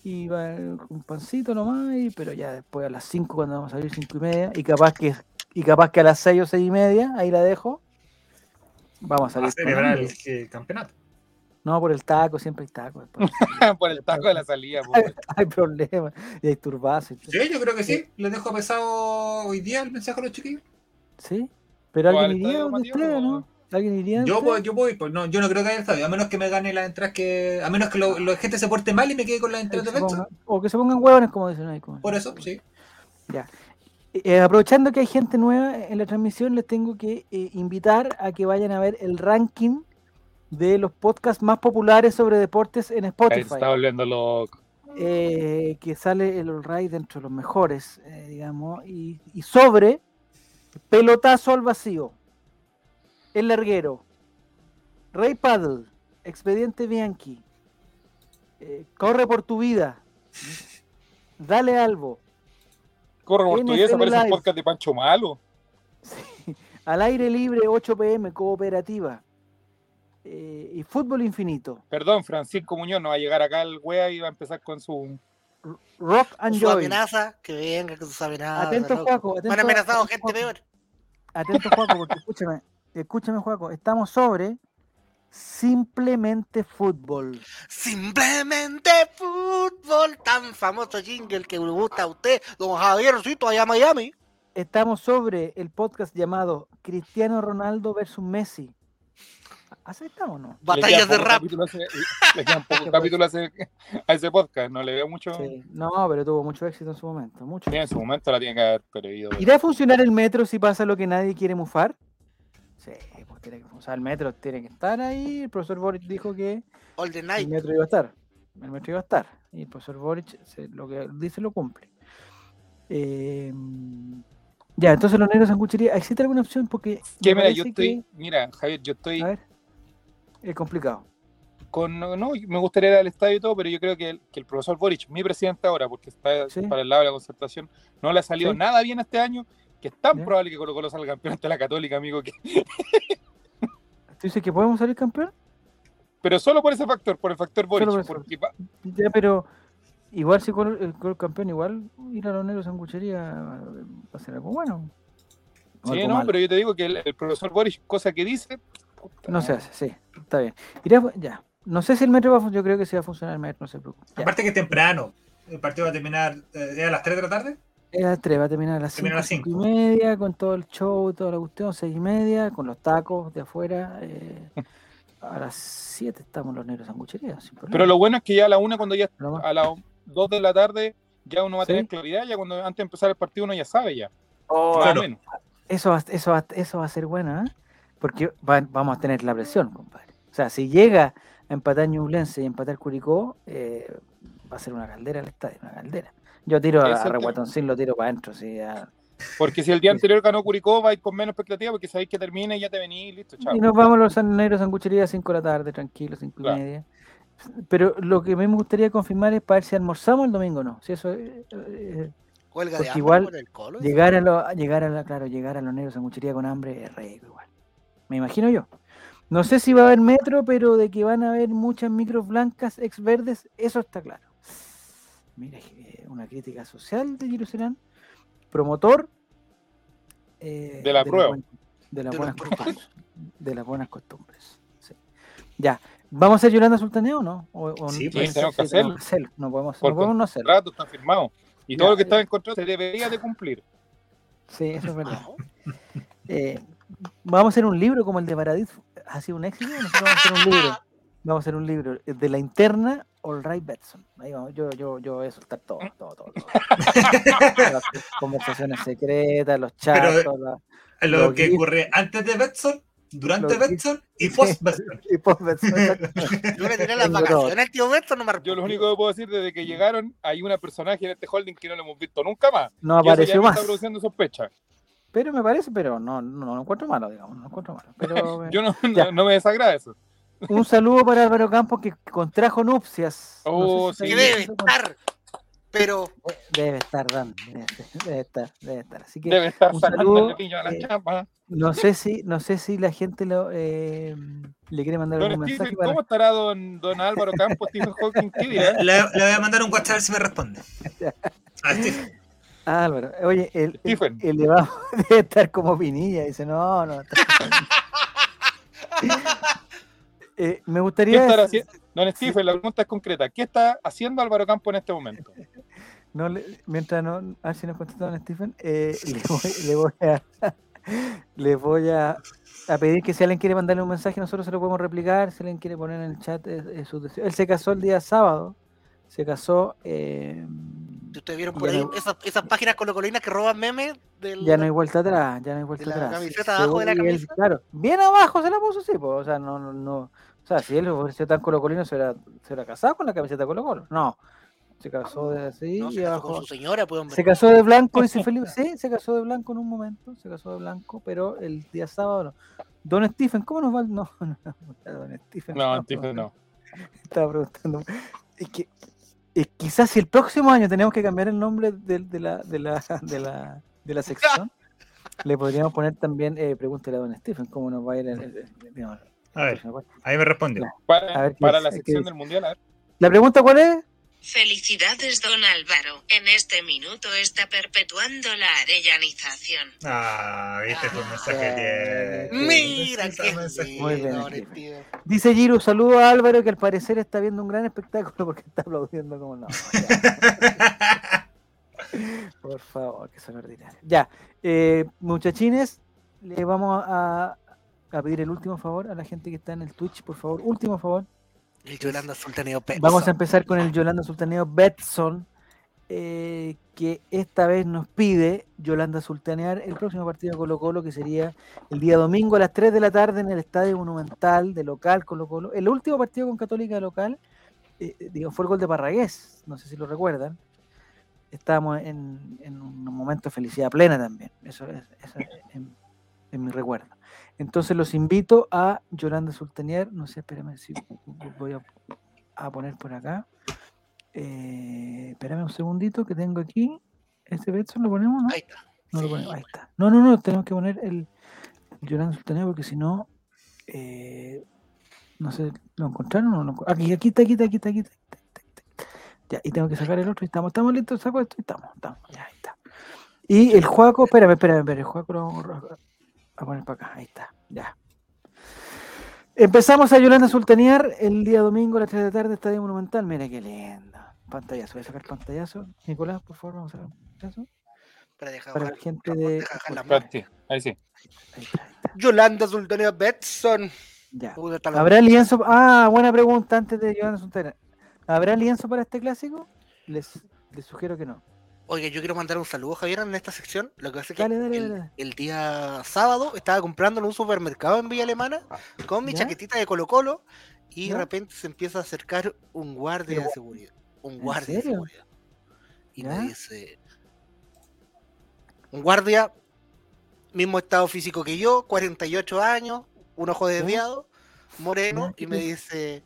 [SPEAKER 1] Y va un pancito nomás, y, pero ya después a las 5 cuando vamos a salir 5 y media. Y capaz que y capaz que a las 6 o 6 y media, ahí la dejo. Vamos a
[SPEAKER 3] A
[SPEAKER 1] salir con
[SPEAKER 3] celebrar el campeonato.
[SPEAKER 1] No, por el taco, siempre hay taco.
[SPEAKER 4] Por el taco de la salida.
[SPEAKER 1] hay problemas. Y hay turbazos. y todo.
[SPEAKER 3] Sí, yo creo que sí. Les dejo pesado hoy día el mensaje a los chiquillos.
[SPEAKER 1] ¿Sí? ¿Pero
[SPEAKER 4] ¿O al
[SPEAKER 1] alguien iría donde ustedes, no? ¿Alguien iría?
[SPEAKER 3] Yo voy, yo voy, pues no, yo no creo que haya estadio, a menos que me gane las entradas que. A menos que lo- la gente se porte mal y me quede con las entradas de
[SPEAKER 1] pongan- o que se pongan huevones, como dicen ahí. como-
[SPEAKER 3] Por eso, sí.
[SPEAKER 1] Eh, aprovechando que hay gente nueva en la transmisión, les tengo que eh, invitar a que vayan a ver el ranking de los podcasts más populares sobre deportes en
[SPEAKER 4] Ahí
[SPEAKER 1] Spotify.
[SPEAKER 4] está volviendo loco.
[SPEAKER 1] eh, que sale el All Right dentro de los mejores, eh, digamos, y, y sobre Pelotazo al Vacío, El Larguero, Rey Paddle, Expediente Bianchi, eh, Corre por tu vida, Dale Albo,
[SPEAKER 4] Corre portuguesa,
[SPEAKER 1] NFL
[SPEAKER 4] parece un
[SPEAKER 1] Live.
[SPEAKER 4] podcast de Pancho Malo.
[SPEAKER 1] Al Aire Libre 8 pm, Cooperativa, eh, y Fútbol Infinito,
[SPEAKER 4] Perdón, Francisco Muñoz no va a llegar acá el wea y va a empezar con su.
[SPEAKER 1] Rock and
[SPEAKER 2] su
[SPEAKER 1] Joy.
[SPEAKER 2] amenaza, que venga con sus amenazas.
[SPEAKER 1] Atento. Juaco, atento,
[SPEAKER 2] han amenazado
[SPEAKER 1] atento,
[SPEAKER 2] gente
[SPEAKER 1] Juaco.
[SPEAKER 2] peor.
[SPEAKER 1] Atento, Juaco, porque escúchame, escúchame, Juaco, estamos sobre simplemente fútbol.
[SPEAKER 2] Simplemente fútbol, tan famoso jingle que le gusta a usted, don Javiercito allá en Miami.
[SPEAKER 1] Estamos sobre el podcast llamado Cristiano Ronaldo versus Messi. ¿Así estamos, no?
[SPEAKER 2] Batallas de rap.
[SPEAKER 4] ese- Le quedan pocos capítulos a ese, a ese podcast. No le veo mucho.
[SPEAKER 1] Sí. No, pero tuvo mucho éxito en su momento, mucho.
[SPEAKER 4] Sí, en su momento la tiene que haber perdido.
[SPEAKER 1] ¿Irá a funcionar el metro si pasa lo que nadie quiere mufar? Sí, pues tiene que funcionar el metro, tiene que estar ahí. El profesor Boric dijo que
[SPEAKER 2] All the
[SPEAKER 1] el metro iba a estar. El metro iba a estar. Y el profesor Boric se- lo que dice lo cumple. Eh, ya, entonces los negros sanguchería. ¿Existe alguna opción? Porque.
[SPEAKER 4] Que mira, yo estoy. Mira, Javier, yo estoy
[SPEAKER 1] a ver. Es complicado.
[SPEAKER 4] con. No, no, me gustaría ir al estadio y todo, pero yo creo que el, que el profesor Boric, mi presidente ahora, porque está
[SPEAKER 1] Sí.
[SPEAKER 4] para el lado de la concertación, no le ha salido
[SPEAKER 1] Sí.
[SPEAKER 4] nada bien este año, que es tan probable que Colo Colo salga campeón ante la Católica, amigo. Que...
[SPEAKER 1] ¿Tú dices que podemos salir campeón?
[SPEAKER 4] Pero solo por ese factor, por el factor Boric.
[SPEAKER 1] por
[SPEAKER 4] porque
[SPEAKER 1] Ya, pero. Igual si Colo- el Colo campeón, igual ir a los negros sanguchería va a ser algo bueno.
[SPEAKER 4] Sí,
[SPEAKER 1] algo
[SPEAKER 4] no,
[SPEAKER 1] malo.
[SPEAKER 4] pero yo te digo que el, el profesor Boric, cosa que dice. puta,
[SPEAKER 1] No se hace, sí. Está bien. Irá- ya. No sé si el metro va a funcionar. Yo creo que sí va a funcionar el metro, no se preocupe. Ya.
[SPEAKER 3] Aparte que es temprano. El partido va a terminar eh, ¿es a las 3 de la tarde.
[SPEAKER 1] Es a las 3, va a terminar a las 5,
[SPEAKER 3] Termina a las
[SPEAKER 1] 5 y media, con todo el show, toda la cuestión, 6 y media, con los tacos de afuera. eh, a las 7 estamos los negros sanguchería, sin problema.
[SPEAKER 4] Pero lo bueno es que ya a la una, cuando ya a las 2 de la tarde, ya uno va a
[SPEAKER 1] Sí.
[SPEAKER 4] tener claridad, ya cuando antes de empezar el partido uno ya sabe ya.
[SPEAKER 1] Oh,
[SPEAKER 3] claro.
[SPEAKER 4] menos.
[SPEAKER 1] eso, va, eso, va, eso va a ser bueno, ¿eh? Porque va- vamos a tener la presión, compadre. O sea, si llega a empatar Ñublense y empatar Curicó, eh, va a ser una caldera el estadio, una caldera. Yo tiro a, a Reguatoncín, lo tiro para adentro, sí, ya.
[SPEAKER 4] Porque si el día anterior ganó Curicó, va a ir con menos expectativa porque sabéis que termina y ya te venís, listo, chao.
[SPEAKER 1] Y nos vamos a los San- negros sanguchería a 5 de la tarde, tranquilo, 5 y
[SPEAKER 4] Claro.
[SPEAKER 1] media. Pero lo que a mí me gustaría confirmar es para ver si almorzamos el domingo o no. Si eso eh, eh,
[SPEAKER 2] Huelga
[SPEAKER 1] Porque
[SPEAKER 2] de hambre
[SPEAKER 1] igual
[SPEAKER 2] por el colo.
[SPEAKER 1] llegar a lo- llegar a la, claro, llegar a los negros sanguchería con hambre es rico igual. Me imagino yo. No sé si va a haber metro, pero de que van a haber muchas micros blancas ex verdes, eso está claro. Mira, eh, una crítica social de Jerusalén, promotor eh,
[SPEAKER 4] De la prueba.
[SPEAKER 1] buen- de las
[SPEAKER 2] De
[SPEAKER 1] buenas
[SPEAKER 2] los
[SPEAKER 1] costumbres. De las buenas costumbres. sí. Ya. ¿Vamos a hacer Yolanda Sultaneo o no? O, o
[SPEAKER 3] Sí,
[SPEAKER 1] no?
[SPEAKER 3] pues,
[SPEAKER 4] tenemos que hacerlo.
[SPEAKER 1] No podemos, no
[SPEAKER 4] Por
[SPEAKER 1] podemos no hacerlo.
[SPEAKER 4] contrato está firmado. Y todo
[SPEAKER 1] Ya,
[SPEAKER 4] lo que
[SPEAKER 1] eh.
[SPEAKER 4] estaba en contrato se debería de cumplir.
[SPEAKER 1] Sí, eso es verdad. Eh, vamos a hacer un libro como el de Paradis. ¿Ha sido un éxito? Nosotros vamos a hacer un libro. Vamos a hacer un libro de la interna All Right Betson. Ahí vamos, yo, yo, yo voy a soltar todo, todo, todo. todo. Las conversaciones secretas, los chats,
[SPEAKER 3] Pero- Lo
[SPEAKER 1] Lo
[SPEAKER 3] que
[SPEAKER 1] que-
[SPEAKER 3] ocurre antes de Betson, durante Betson y post Betson.
[SPEAKER 1] y post Betson.
[SPEAKER 2] Yo tiré las vacaciones tío no me
[SPEAKER 4] Yo lo único que puedo decir desde que llegaron, hay una personaje en este holding que no lo hemos visto nunca más.
[SPEAKER 1] No apareció más.
[SPEAKER 4] está produciendo sospecha.
[SPEAKER 1] Pero me parece, pero no, no, no lo encuentro malo, digamos, no lo encuentro malo. Pero,
[SPEAKER 4] Yo no, no, no me desagrada eso.
[SPEAKER 1] un saludo para Álvaro Campos que contrajo nupcias.
[SPEAKER 4] Oh,
[SPEAKER 1] sé
[SPEAKER 4] sí.
[SPEAKER 2] Que
[SPEAKER 1] está
[SPEAKER 2] debe estar. Pero
[SPEAKER 1] Debe estar dando, debe, debe estar, debe estar. Así que
[SPEAKER 4] Debe estar
[SPEAKER 1] un saludo,
[SPEAKER 4] el niño a la
[SPEAKER 1] eh,
[SPEAKER 4] chapa.
[SPEAKER 1] no sé si, no sé si la gente lo, eh, le quiere mandar algún mensaje
[SPEAKER 4] Stephen,
[SPEAKER 1] para.
[SPEAKER 4] ¿cómo estará don, don Álvaro Campos, Stephen Hawking? ¿Qué dirá?
[SPEAKER 3] Le, le voy a mandar un WhatsApp a ver si me responde. A Steve.
[SPEAKER 1] Ah, Álvaro, oye, el, el,
[SPEAKER 4] Stephen.
[SPEAKER 1] el de abajo debe estar como Pinilla. Dice, no, no. está- Eh, me
[SPEAKER 4] ¿Qué
[SPEAKER 1] gustaría.
[SPEAKER 4] estará
[SPEAKER 1] decir-
[SPEAKER 4] haciendo? Don Stephen, la pregunta es concreta. ¿Qué está haciendo Álvaro Campos en este momento?
[SPEAKER 1] No, le- mientras no, a ver si nos contesta don Stephen, eh, le, voy, le voy a le voy a, a pedir que si alguien quiere mandarle un mensaje, nosotros se lo podemos replicar, si alguien quiere poner en el chat eh, eh, sus deseos. Él se casó el día sábado, se casó, eh,
[SPEAKER 2] ustedes vieron por ahí
[SPEAKER 1] no-
[SPEAKER 2] esas, esas páginas colocolinas que roban memes del.
[SPEAKER 1] ya no hay vuelta atrás, ya no hay vuelta
[SPEAKER 2] la
[SPEAKER 1] atrás.
[SPEAKER 2] camiseta
[SPEAKER 1] Se-
[SPEAKER 2] abajo de la
[SPEAKER 1] y él,
[SPEAKER 2] camisa?
[SPEAKER 1] claro, bien abajo se la puso, sí, pues, o sea, no, no, no, o sea, si él sido tan colocolino, ¿se hubiera, se casado con la camiseta Colo Colo? No, se casó de así
[SPEAKER 2] No,
[SPEAKER 1] y
[SPEAKER 2] se casó
[SPEAKER 1] abajo.
[SPEAKER 2] con su señora, pues hombre.
[SPEAKER 1] Se casó de blanco, dice Felipe. Sí, se casó de blanco en un momento, se casó de blanco, pero el día sábado no. Don Stephen, ¿cómo nos va? el- No, no, Don Stephen.
[SPEAKER 4] No,
[SPEAKER 1] estaba
[SPEAKER 4] Stephen, no.
[SPEAKER 1] preguntando- Estaba preguntando. Es que es quizás si el próximo año tenemos que cambiar el nombre de, de la, de, la, de, la, de la sección, le podríamos poner también, eh, pregúntele a Don Stephen, cómo nos va a ir el, el-
[SPEAKER 3] A ver, ahí me respondió.
[SPEAKER 1] A
[SPEAKER 4] Para, la
[SPEAKER 1] ¿Qué
[SPEAKER 4] sección del Mundial, a ver.
[SPEAKER 1] La pregunta cuál es?
[SPEAKER 5] Felicidades, don Álvaro. En este minuto está perpetuando la arellanización.
[SPEAKER 3] Ah, viste tu
[SPEAKER 2] Ah,
[SPEAKER 3] mensaje tierno.
[SPEAKER 2] Mira qué
[SPEAKER 1] Muy bien. Dice Giro, saludo a Álvaro que al parecer está viendo un gran espectáculo porque está aplaudiendo como no. Por favor, que son ordinarios. Ya, eh, muchachines, le vamos a, a pedir el último favor a la gente que está en el Twitch, por favor, último favor.
[SPEAKER 2] El Yolanda Sultaneo Pérez.
[SPEAKER 1] Vamos a empezar con el Yolanda Sultaneo Betson, eh, que esta vez nos pide Yolanda Sultanear el próximo partido de Colo Colo, que sería el día domingo a las 3 de la tarde en el Estadio Monumental de local Colo Colo. El último partido con Católica de local, eh, eh, fue el gol de Parragués, no sé si lo recuerdan. Estábamos en, un momento de felicidad plena también, eso es, en mi recuerdo. Entonces los invito a Yolanda Sultanier, no sé, espérame si voy a, a poner por acá. Eh, espérame un segundito que tengo aquí. Este Betson lo ponemos, ¿no?
[SPEAKER 2] Ahí está.
[SPEAKER 1] No lo ponemos, ahí está. No, no, no, tenemos que poner el Yolanda Sultanier porque si no, eh, no sé, ¿lo encontraron o no? Aquí, aquí está, aquí está, aquí está, aquí está. Ya, y tengo que sacar el otro y estamos, estamos listos, saco esto y estamos, estamos, ya, ahí está. Y el Juaco, espérame, espérame, espérame, el Juaco lo vamos a a poner para acá, ahí está, ya. Empezamos a Yolanda Sultanear el día domingo a las 3 de la tarde, Estadio Monumental. Mira qué lindo. Pantallazo, voy a sacar pantallazo. Nicolás, por favor, vamos a sacar un pantallazo.
[SPEAKER 2] Para dejar
[SPEAKER 1] Para
[SPEAKER 2] bajar-
[SPEAKER 1] la gente de.
[SPEAKER 4] ahí sí.
[SPEAKER 1] Ahí está, ahí está.
[SPEAKER 2] Yolanda Sultaneo Betson.
[SPEAKER 1] Ya. ¿Habrá lienzo? Ah, buena pregunta antes de Yolanda Sultanear. ¿Habrá lienzo para este clásico? Les, les sugiero que no.
[SPEAKER 2] Oye, yo quiero mandar un saludo, Javier, en esta sección. Lo que pasa es que
[SPEAKER 1] Dale, dale,
[SPEAKER 2] el,
[SPEAKER 1] dale.
[SPEAKER 2] el día sábado estaba comprando en un supermercado en Villa Alemana con mi
[SPEAKER 1] ¿Ya?
[SPEAKER 2] chaquetita de Colo Colo y
[SPEAKER 1] ¿Ya?
[SPEAKER 2] de repente se empieza a acercar un guardia
[SPEAKER 1] Pero,
[SPEAKER 2] de seguridad. Un
[SPEAKER 1] ¿en
[SPEAKER 2] guardia de
[SPEAKER 1] serio?
[SPEAKER 2] seguridad. Y
[SPEAKER 1] ¿Ya?
[SPEAKER 2] me dice... Un guardia, mismo estado físico que yo, 48 años, un ojo desviado, moreno,
[SPEAKER 1] ¿Ya?
[SPEAKER 2] y me dice...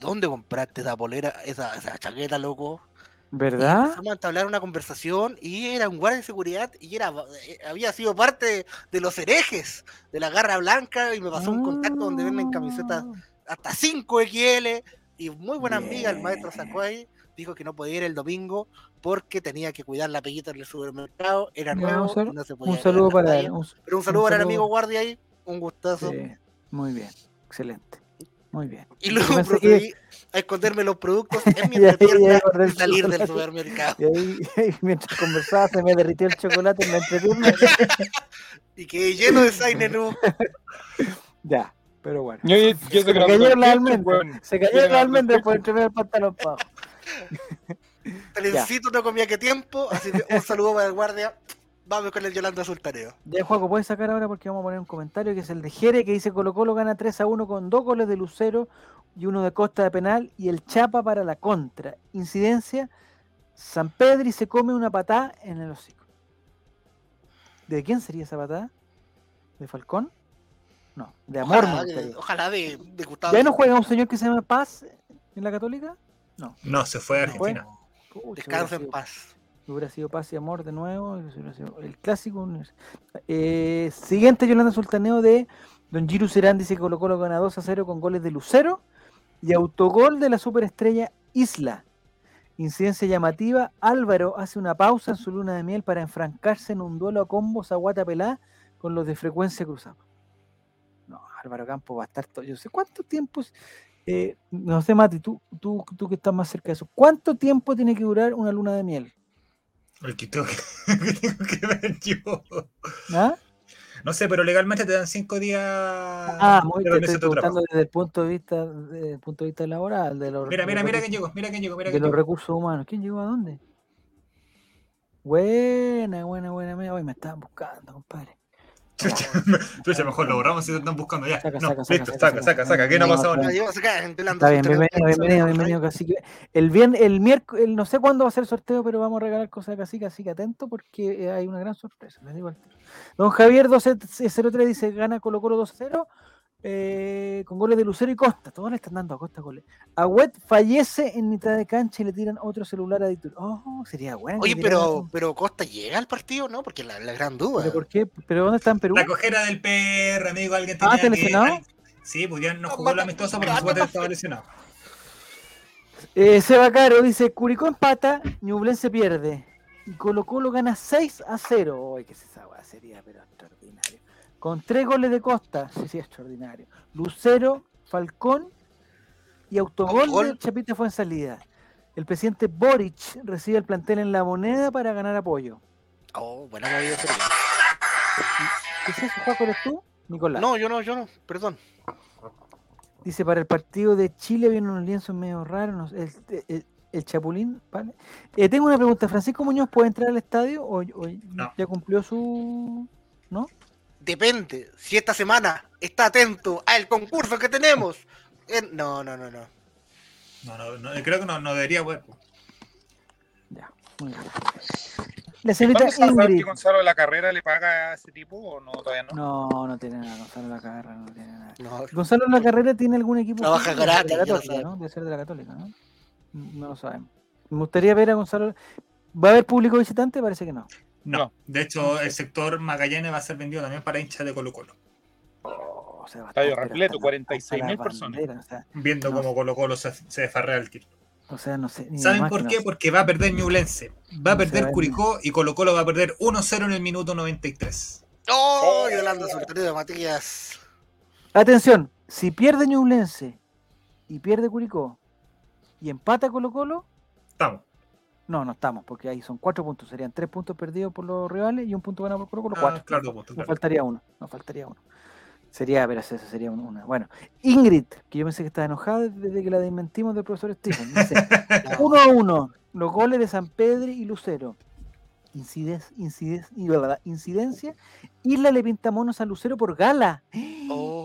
[SPEAKER 2] ¿Dónde compraste esa polera, esa, esa chaqueta, loco?
[SPEAKER 1] ¿Verdad?
[SPEAKER 2] empezamos a entablar una conversación y era un guardia de seguridad y era eh, había sido parte de los herejes de la garra blanca y me pasó un contacto donde venden camisetas
[SPEAKER 1] Ah,
[SPEAKER 2] hasta 5 XL y muy buena amiga, el maestro sacó ahí, dijo que no podía ir el domingo porque tenía que cuidar la peguita en el supermercado, era nuevo y no se podía
[SPEAKER 1] Un saludo para él. un-
[SPEAKER 2] Pero un saludo para el amigo guardia ahí, un gustazo.
[SPEAKER 1] sí, muy bien, excelente. Muy bien.
[SPEAKER 2] Y luego
[SPEAKER 1] que-
[SPEAKER 2] procedí a esconderme los productos en mi
[SPEAKER 1] Y
[SPEAKER 2] entrepierna y salir del supermercado.
[SPEAKER 1] Y ahí, mientras conversaba, se me derritió el chocolate en la entrepierna.
[SPEAKER 2] Y quedé lleno de Sainenú.
[SPEAKER 1] ya, pero bueno.
[SPEAKER 4] Yo, yo, yo
[SPEAKER 1] Se
[SPEAKER 4] que
[SPEAKER 1] almendras.
[SPEAKER 4] weón.
[SPEAKER 1] Se cayó el almendra por entre medio del pantalón para abajo.
[SPEAKER 2] Trencito no comía que tiempo, así que un saludo para el guardia. Vamos con el Yolanda Sultaneo.
[SPEAKER 1] Ya, Juaco, puedes sacar ahora porque vamos a poner un comentario que es el de Jere que dice Colo Colo gana 3 a 1 con dos goles de Lucero y uno de Costa de penal y el Chapa para la contra. Incidencia, San Pedri se come una patada en el hocico. ¿De quién sería esa patada? ¿De Falcón? No, de Amor
[SPEAKER 2] Ojalá, de, ojalá de, de Gustavo.
[SPEAKER 1] ¿Ya no juega un señor que se llama Paz en la Católica?
[SPEAKER 3] No, se fue a
[SPEAKER 1] No fue.
[SPEAKER 3] Argentina.
[SPEAKER 1] Pucha,
[SPEAKER 2] Descansa
[SPEAKER 1] hubiera
[SPEAKER 2] en paz.
[SPEAKER 1] Hubiera sido Paz y Amor de nuevo. El clásico. Eh, siguiente, Yolanda Sultaneo de Don Giru Serán dice que Colo gana 2 a 0 con goles de Lucero y autogol de la superestrella Isla. Incidencia llamativa, Álvaro hace una pausa en su luna de miel para enfrancarse en un duelo a combos a guata pelá con los de frecuencia cruzada. No, Álvaro Campo va a estar todo. Yo sé cuánto tiempo. eh, no sé, Mati, tú, tú, tú que estás más cerca de eso. ¿Cuánto tiempo tiene que durar una luna de miel?
[SPEAKER 3] El que tengo que, que tengo que ver yo.
[SPEAKER 1] ¿Ah?
[SPEAKER 3] No sé, pero legalmente te dan cinco días.
[SPEAKER 1] Ah, muy
[SPEAKER 3] permiso
[SPEAKER 1] estoy preguntando desde el punto de vista, desde el punto de vista laboral, de los,
[SPEAKER 3] Mira, mira, mira quién llegó, mira quién llegó, mira
[SPEAKER 1] de los
[SPEAKER 3] llegó.
[SPEAKER 1] recursos humanos. ¿Quién llegó a dónde? Buena, buena, buena. mira, Hoy me estaban buscando, compadre.
[SPEAKER 3] Chucha, chucha, mejor lo borramos si te están buscando ya.
[SPEAKER 1] Saca,
[SPEAKER 3] No,
[SPEAKER 1] saca, saca,
[SPEAKER 3] listo,
[SPEAKER 1] saca,
[SPEAKER 3] saca,
[SPEAKER 1] saca.
[SPEAKER 3] saca, saca, que no ha pasado nada.
[SPEAKER 1] Está bien, bienvenido, bienvenido, bienvenido, Cacique. El, bien, el miércoles, no sé cuándo va a ser el sorteo, pero vamos a regalar cosas de Cacique, así que atento porque eh, hay una gran sorpresa. les digo. Don Javier 1203 dice, gana Colo Colo 2-0 eh, con goles de Lucero y Costa. Todos le están dando a Costa goles. Agüet fallece en mitad de cancha y le tiran otro celular a Ditur. Oh, sería bueno. que
[SPEAKER 2] Oye, pero,
[SPEAKER 1] un-
[SPEAKER 2] pero Costa llega al partido, ¿no? Porque la, la gran duda.
[SPEAKER 1] ¿Pero por qué? ¿Pero dónde está en Perú?
[SPEAKER 3] La cojera del perro, amigo, alguien
[SPEAKER 1] Ah,
[SPEAKER 3] tenía
[SPEAKER 1] ¿está
[SPEAKER 3] que...
[SPEAKER 1] lesionado?
[SPEAKER 3] Sí, pues ya no jugó la amistosa porque supuestamente estaba lesionado.
[SPEAKER 1] Eh, Seba Caro dice, Curicó empata, Ñublense pierde. Y Colo Colo gana 6 a 0. Uy, que esa sería, pero extraordinario. Con tres goles de Costa, sí, sí, extraordinario. Lucero, Falcón y autogol
[SPEAKER 2] Autogol.
[SPEAKER 1] de Chapita fue en salida. El presidente Boric recibe el plantel en la moneda para ganar apoyo.
[SPEAKER 2] Oh, buena movida sería.
[SPEAKER 1] ¿Qué es eso, Juaco, eres tú? Nicolás.
[SPEAKER 2] No, yo no, yo no, perdón.
[SPEAKER 1] Dice, para el partido de Chile vienen unos lienzos medio raros. no sé, el, el- el Chapulín. ¿vale? Eh, tengo una pregunta. ¿Francisco Muñoz puede entrar al estadio o, o
[SPEAKER 3] No.
[SPEAKER 1] ya cumplió su...? ¿No?
[SPEAKER 2] Depende. Si esta semana está atento al concurso que tenemos. en- No, no, no, no.
[SPEAKER 3] No, no, no, creo que no, no debería, bueno.
[SPEAKER 1] Ya. Muy bien. La señorita
[SPEAKER 4] ¿Cuándo se va a saber
[SPEAKER 1] Ingrid.
[SPEAKER 4] que Gonzalo de la carrera le paga a ese tipo o no? Todavía no.
[SPEAKER 1] No, no tiene nada. Gonzalo La Carrera no tiene nada.
[SPEAKER 2] no.
[SPEAKER 1] Gonzalo La Carrera tiene algún equipo.
[SPEAKER 2] Trabaja gratis,
[SPEAKER 1] de la Católica. ¿no? Debe ser de la Católica, ¿no? No lo sabemos. Me gustaría ver a Gonzalo. ¿Va a haber público visitante? Parece que no.
[SPEAKER 3] No.
[SPEAKER 4] No.
[SPEAKER 3] De hecho, el sector Magallanes va a ser vendido también para hinchas de Colo Colo.
[SPEAKER 1] Oh, o sea,
[SPEAKER 4] Estadio repleto,
[SPEAKER 1] hasta la-
[SPEAKER 4] 46.000
[SPEAKER 1] hasta la
[SPEAKER 4] personas.
[SPEAKER 1] bandera, O sea,
[SPEAKER 3] Viendo
[SPEAKER 1] No.
[SPEAKER 3] cómo Colo Colo se, se desfarrea el tiro.
[SPEAKER 1] o sea, no sé.
[SPEAKER 3] ¿Saben por qué? Porque va a perder Ñublense. Va a perder Curicó y Colo Colo va a perder 1-0 en el minuto 93.
[SPEAKER 2] ¡Oh! Yolanda Sultaneo, Matías.
[SPEAKER 1] Atención, si pierde Ñublense y pierde Curicó y empata Colo Colo,
[SPEAKER 3] Estamos.
[SPEAKER 1] No, no estamos, porque ahí son cuatro puntos. Serían tres puntos perdidos por los rivales y un punto ganado por Colo Colo,
[SPEAKER 3] Ah,
[SPEAKER 1] cuatro.
[SPEAKER 3] claro, dos puntos,
[SPEAKER 1] Nos faltaría uno, nos faltaría uno. Sería, pero eso sería un- una. Bueno, Ingrid, que yo pensé que estaba enojada desde que la desmentimos del profesor Stephen. Dice, uno a uno, los goles de San Pedro y Lucero. Y verdad, incidencia. Isla le pinta monos a Lucero por gala.
[SPEAKER 2] Oh,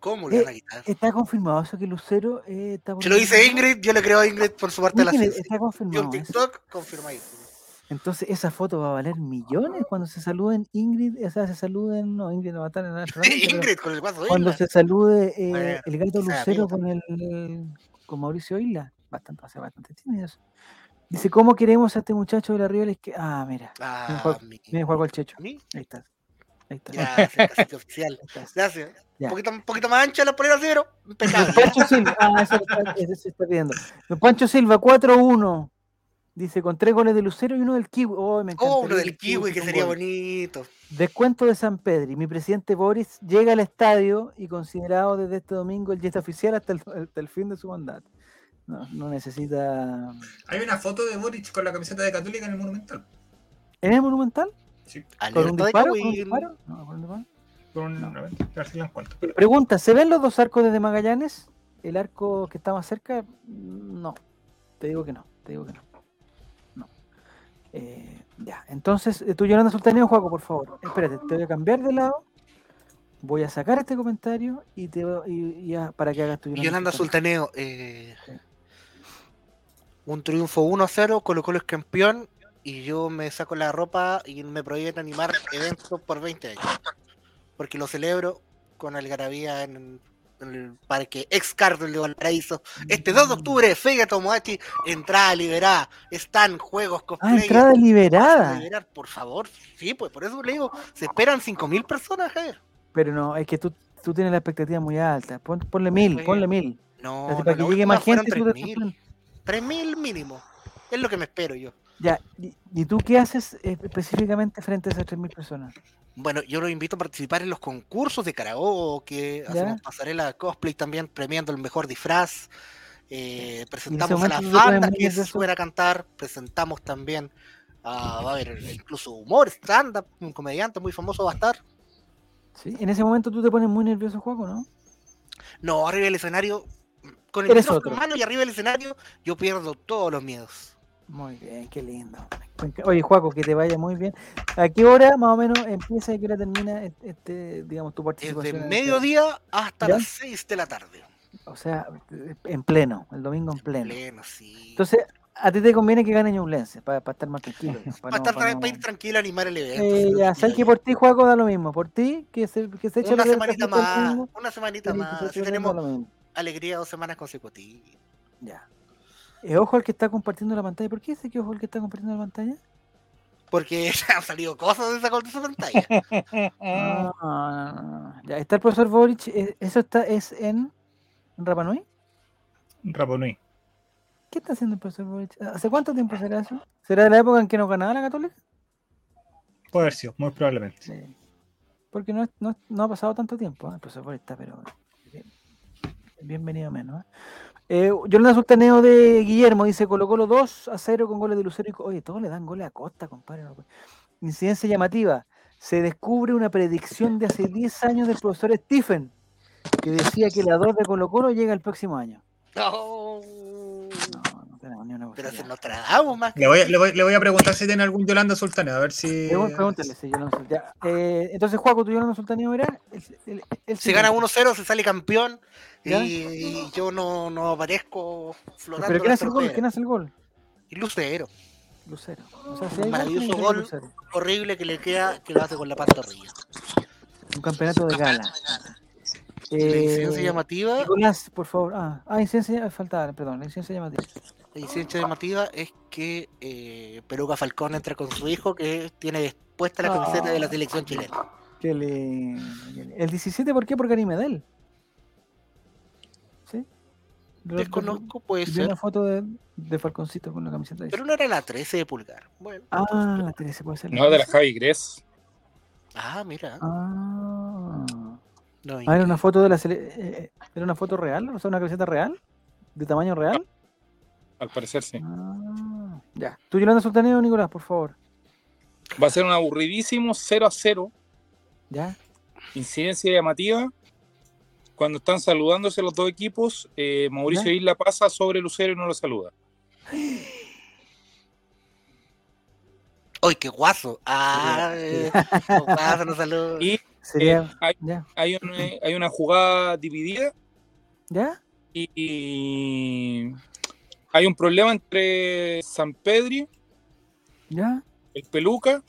[SPEAKER 2] ¿cómo le van a quitar?
[SPEAKER 1] Está confirmado eso que Lucero eh, está
[SPEAKER 2] Se lo dice Ingrid, yo le creo a Ingrid por su parte de la ciencia.
[SPEAKER 1] está confirmado.
[SPEAKER 2] TikTok confirmadísimo.
[SPEAKER 1] Entonces esa foto va a valer millones cuando se saluden Ingrid, o sea, se saluden, no, Ingrid no va a estar en la
[SPEAKER 2] Ingrid con el guaso
[SPEAKER 1] cuando se salude eh,
[SPEAKER 2] Bueno,
[SPEAKER 1] el gato Lucero con el con Mauricio Isla, bastante, hace bastante tímido eso. Dice, ¿cómo queremos a este muchacho de la que Ah, mira,
[SPEAKER 2] Ah,
[SPEAKER 1] Juan-
[SPEAKER 2] mi-
[SPEAKER 1] viene Juan el Checho.
[SPEAKER 2] ¿A?
[SPEAKER 1] Ahí está. Ahí está.
[SPEAKER 2] Gracias, cacique oficial. Gracias.
[SPEAKER 1] Ya.
[SPEAKER 2] Un poquito, un poquito más ancha la polera cero. Impecable.
[SPEAKER 1] Pancho Silva, ah, eso, está- eso se está pidiendo. Pancho Silva, 4-1. Dice, con tres goles de Lucero y uno del Kiwi. Oh, me
[SPEAKER 2] Oh, uno del
[SPEAKER 1] el
[SPEAKER 2] kiwi que sería
[SPEAKER 1] gol.
[SPEAKER 2] bonito.
[SPEAKER 1] Descuento de San Pedro. Mi presidente Boris llega al estadio y considerado desde este domingo el jet oficial hasta el, hasta el fin de su mandato. No, no necesita.
[SPEAKER 3] Hay una foto de Boric con la camiseta de Católica en el Monumental.
[SPEAKER 1] ¿En el Monumental? ¿Con un
[SPEAKER 2] Alerta de
[SPEAKER 1] disparo? ¿Con un
[SPEAKER 2] Kawin.
[SPEAKER 1] disparo? No, con un disparo.
[SPEAKER 3] Con un-
[SPEAKER 1] No.
[SPEAKER 3] a ver, a ver si la encuentro. espera.
[SPEAKER 1] Pregunta: ¿se ven los dos arcos desde Magallanes? ¿El arco que está más cerca? No. Te digo que no. Te digo que no. No. Eh, ya. Entonces, eh, tú, Yolanda Sultaneo, Juaco, por favor. Espérate, te voy a cambiar de lado. Voy a sacar este comentario y te voy- y, y ya para que hagas tu
[SPEAKER 2] Yolanda
[SPEAKER 1] Sultaneo.
[SPEAKER 2] Sultaneo. eh,
[SPEAKER 1] Sí.
[SPEAKER 2] un triunfo 1-0. Colo Colo es campeón. Y yo me saco la ropa y me prohíben animar eventos por 20 años. Porque lo celebro con algarabía en, en el parque ex de Valparaíso. Este 2 de octubre, Fega Tomodachi, entrada liberada. Están juegos
[SPEAKER 1] Ah,
[SPEAKER 2] cosplay.
[SPEAKER 1] entrada
[SPEAKER 2] Vas a
[SPEAKER 1] liberada.
[SPEAKER 2] liberar, por favor. Sí, pues por eso le digo, se esperan 5.000 personas, Javier.
[SPEAKER 1] Pero no, es que tú, tú tienes la expectativa muy alta. Pon- ponle mil,
[SPEAKER 2] Pues,
[SPEAKER 1] ponle mil.
[SPEAKER 2] No,
[SPEAKER 1] Así
[SPEAKER 2] no,
[SPEAKER 1] para que llegue más gente.
[SPEAKER 2] fueron
[SPEAKER 1] tú te
[SPEAKER 2] 3.000.
[SPEAKER 1] sorprendes.
[SPEAKER 2] 3.000 mínimo. Es lo que me espero yo.
[SPEAKER 1] Ya, y, tú qué haces eh, específicamente frente a esas 3.000 personas?
[SPEAKER 2] Bueno, yo los invito a participar en los concursos de karaoke, hacemos pasarela de cosplay también, premiando el mejor disfraz. eh, presentamos a las
[SPEAKER 1] pones
[SPEAKER 2] bandas que
[SPEAKER 1] nervioso.
[SPEAKER 2] suben a cantar, presentamos también, a, va a haber incluso humor, stand-up, un comediante muy famoso va a estar.
[SPEAKER 1] ¿Sí? En ese momento tú te pones muy nervioso, Juaco, ¿no?
[SPEAKER 2] No, arriba del escenario, con el micrófono en mano y arriba del escenario, yo pierdo todos los miedos.
[SPEAKER 1] Muy bien, qué lindo. Oye, Juaco, que te vaya muy bien. ¿A qué hora más o menos empieza y a qué hora termina et- este, digamos, tu participación?
[SPEAKER 2] Desde
[SPEAKER 1] en este-
[SPEAKER 2] mediodía hasta
[SPEAKER 1] ¿Ya?
[SPEAKER 2] las 6 de la tarde.
[SPEAKER 1] O sea, en pleno, el domingo en pleno.
[SPEAKER 2] Pleno, sí.
[SPEAKER 1] Entonces, a ti te conviene que gane Ñublense, para estar más tranquilo.
[SPEAKER 2] para,
[SPEAKER 1] Para,
[SPEAKER 2] estar,
[SPEAKER 1] para
[SPEAKER 2] para ir tranquilo a animar el evento.
[SPEAKER 1] Eh, ya, sabes que por ti, Juaco, da lo mismo. Por ti, que se, que se eche
[SPEAKER 2] Una semanita más, una semanita más. tenemos alegría dos semanas consecutivas.
[SPEAKER 1] Ya. Eh, ojo al que está compartiendo la pantalla. ¿Por qué dice que ojo al que está compartiendo la pantalla?
[SPEAKER 2] Porque han salido cosas de esa, de esa pantalla.
[SPEAKER 1] Ah, no, no, no. Ya, está el profesor Boric. eh, ¿Eso está, es en, en Rapa Nui?
[SPEAKER 3] Raponui.
[SPEAKER 1] ¿Qué está haciendo el profesor Boric? ¿Hace cuánto tiempo será eso? ¿Será de la época en que no ganaba la Católica?
[SPEAKER 3] Puede haber sido, muy probablemente.
[SPEAKER 1] Sí. Porque no, es- no, es- no ha pasado tanto tiempo. ¿eh? El profesor Boric está, pero. bien- Bienvenido menos. ¿eh? Eh, Yolanda Sultaneo de Guillermo dice: Colo Colo 2 a 0 con goles de Lucero y. Oye, todos le dan goles a Costa, compadre. Incidencia llamativa. Se descubre una predicción de hace 10 años del profesor Stephen, que decía que la 2 de Colo Colo llega el próximo año.
[SPEAKER 2] No.
[SPEAKER 1] No, no tenemos ni una
[SPEAKER 2] Pero se nos tradamos más.
[SPEAKER 3] Le voy, a- le, voy, le voy a preguntar si tiene algún Yolanda Sultaneo, a ver si.
[SPEAKER 1] Pregun- Pregúntale si Yolanda Sultaneo. Eh, entonces, Juaco, ¿tu Yolanda Sultaneo era? El, el- el
[SPEAKER 2] Se gana
[SPEAKER 1] siguiente.
[SPEAKER 2] 1-0, se sale campeón. Y,
[SPEAKER 1] ¿Ya?
[SPEAKER 2] y yo no, no aparezco flotando.
[SPEAKER 1] ¿Pero quién hace el gol? ¿Quién hace el gol?
[SPEAKER 2] Y Lucero.
[SPEAKER 1] Lucero. O sea, si
[SPEAKER 2] Un
[SPEAKER 1] hay
[SPEAKER 2] maravilloso
[SPEAKER 1] que ser
[SPEAKER 2] gol.
[SPEAKER 1] Lucero.
[SPEAKER 2] Horrible que le queda, que lo hace con la pantorrilla.
[SPEAKER 1] Un campeonato de gala.
[SPEAKER 2] Y la incidencia
[SPEAKER 1] Eh,
[SPEAKER 2] llamativa,
[SPEAKER 1] Nicolás, por favor. Ah, ah incidencia, faltaba, perdón, la incidencia llamativa.
[SPEAKER 2] la incidencia llamativa es que eh, Peluca Falcón entra con su hijo que tiene puesta la camiseta de la
[SPEAKER 1] Ah.
[SPEAKER 2] selección chilena.
[SPEAKER 1] Lindo, qué lindo. El 17, ¿por qué? Porque era Medel.
[SPEAKER 2] Desconozco, puede
[SPEAKER 1] Vi
[SPEAKER 2] ser.
[SPEAKER 1] una foto de, de Falconcito con la camiseta. de
[SPEAKER 2] Pero no era la 13 de pulgar. Bueno.
[SPEAKER 1] Ah, la 13 puede ser.
[SPEAKER 7] No, de la Javi Gres.
[SPEAKER 2] Ah, mira.
[SPEAKER 1] Ah.
[SPEAKER 2] No,
[SPEAKER 1] Ah, era una foto de la eh, eh, ¿Era una foto real? O sea, una camiseta real? ¿De tamaño real?
[SPEAKER 7] Al parecer sí.
[SPEAKER 1] Ah, ya. ¿Tú, Yolanda Sultaneo, Nicolás, por favor?
[SPEAKER 7] Va a ser un aburridísimo 0 a 0.
[SPEAKER 1] ¿Ya?
[SPEAKER 7] Incidencia llamativa. Cuando están saludándose los dos equipos, eh, Mauricio. Isla pasa sobre Lucero y no lo saluda.
[SPEAKER 2] ¡Ay, qué guaso! ¡Ah! eh, qué guaso, no saludo.
[SPEAKER 7] Y
[SPEAKER 1] Sería.
[SPEAKER 7] Eh, hay-
[SPEAKER 1] ¿Ya?
[SPEAKER 7] hay, un- hay una jugada dividida
[SPEAKER 1] ¿Ya?
[SPEAKER 7] y, y hay un problema entre San Pedri,
[SPEAKER 1] ¿Ya?
[SPEAKER 7] el Peluca,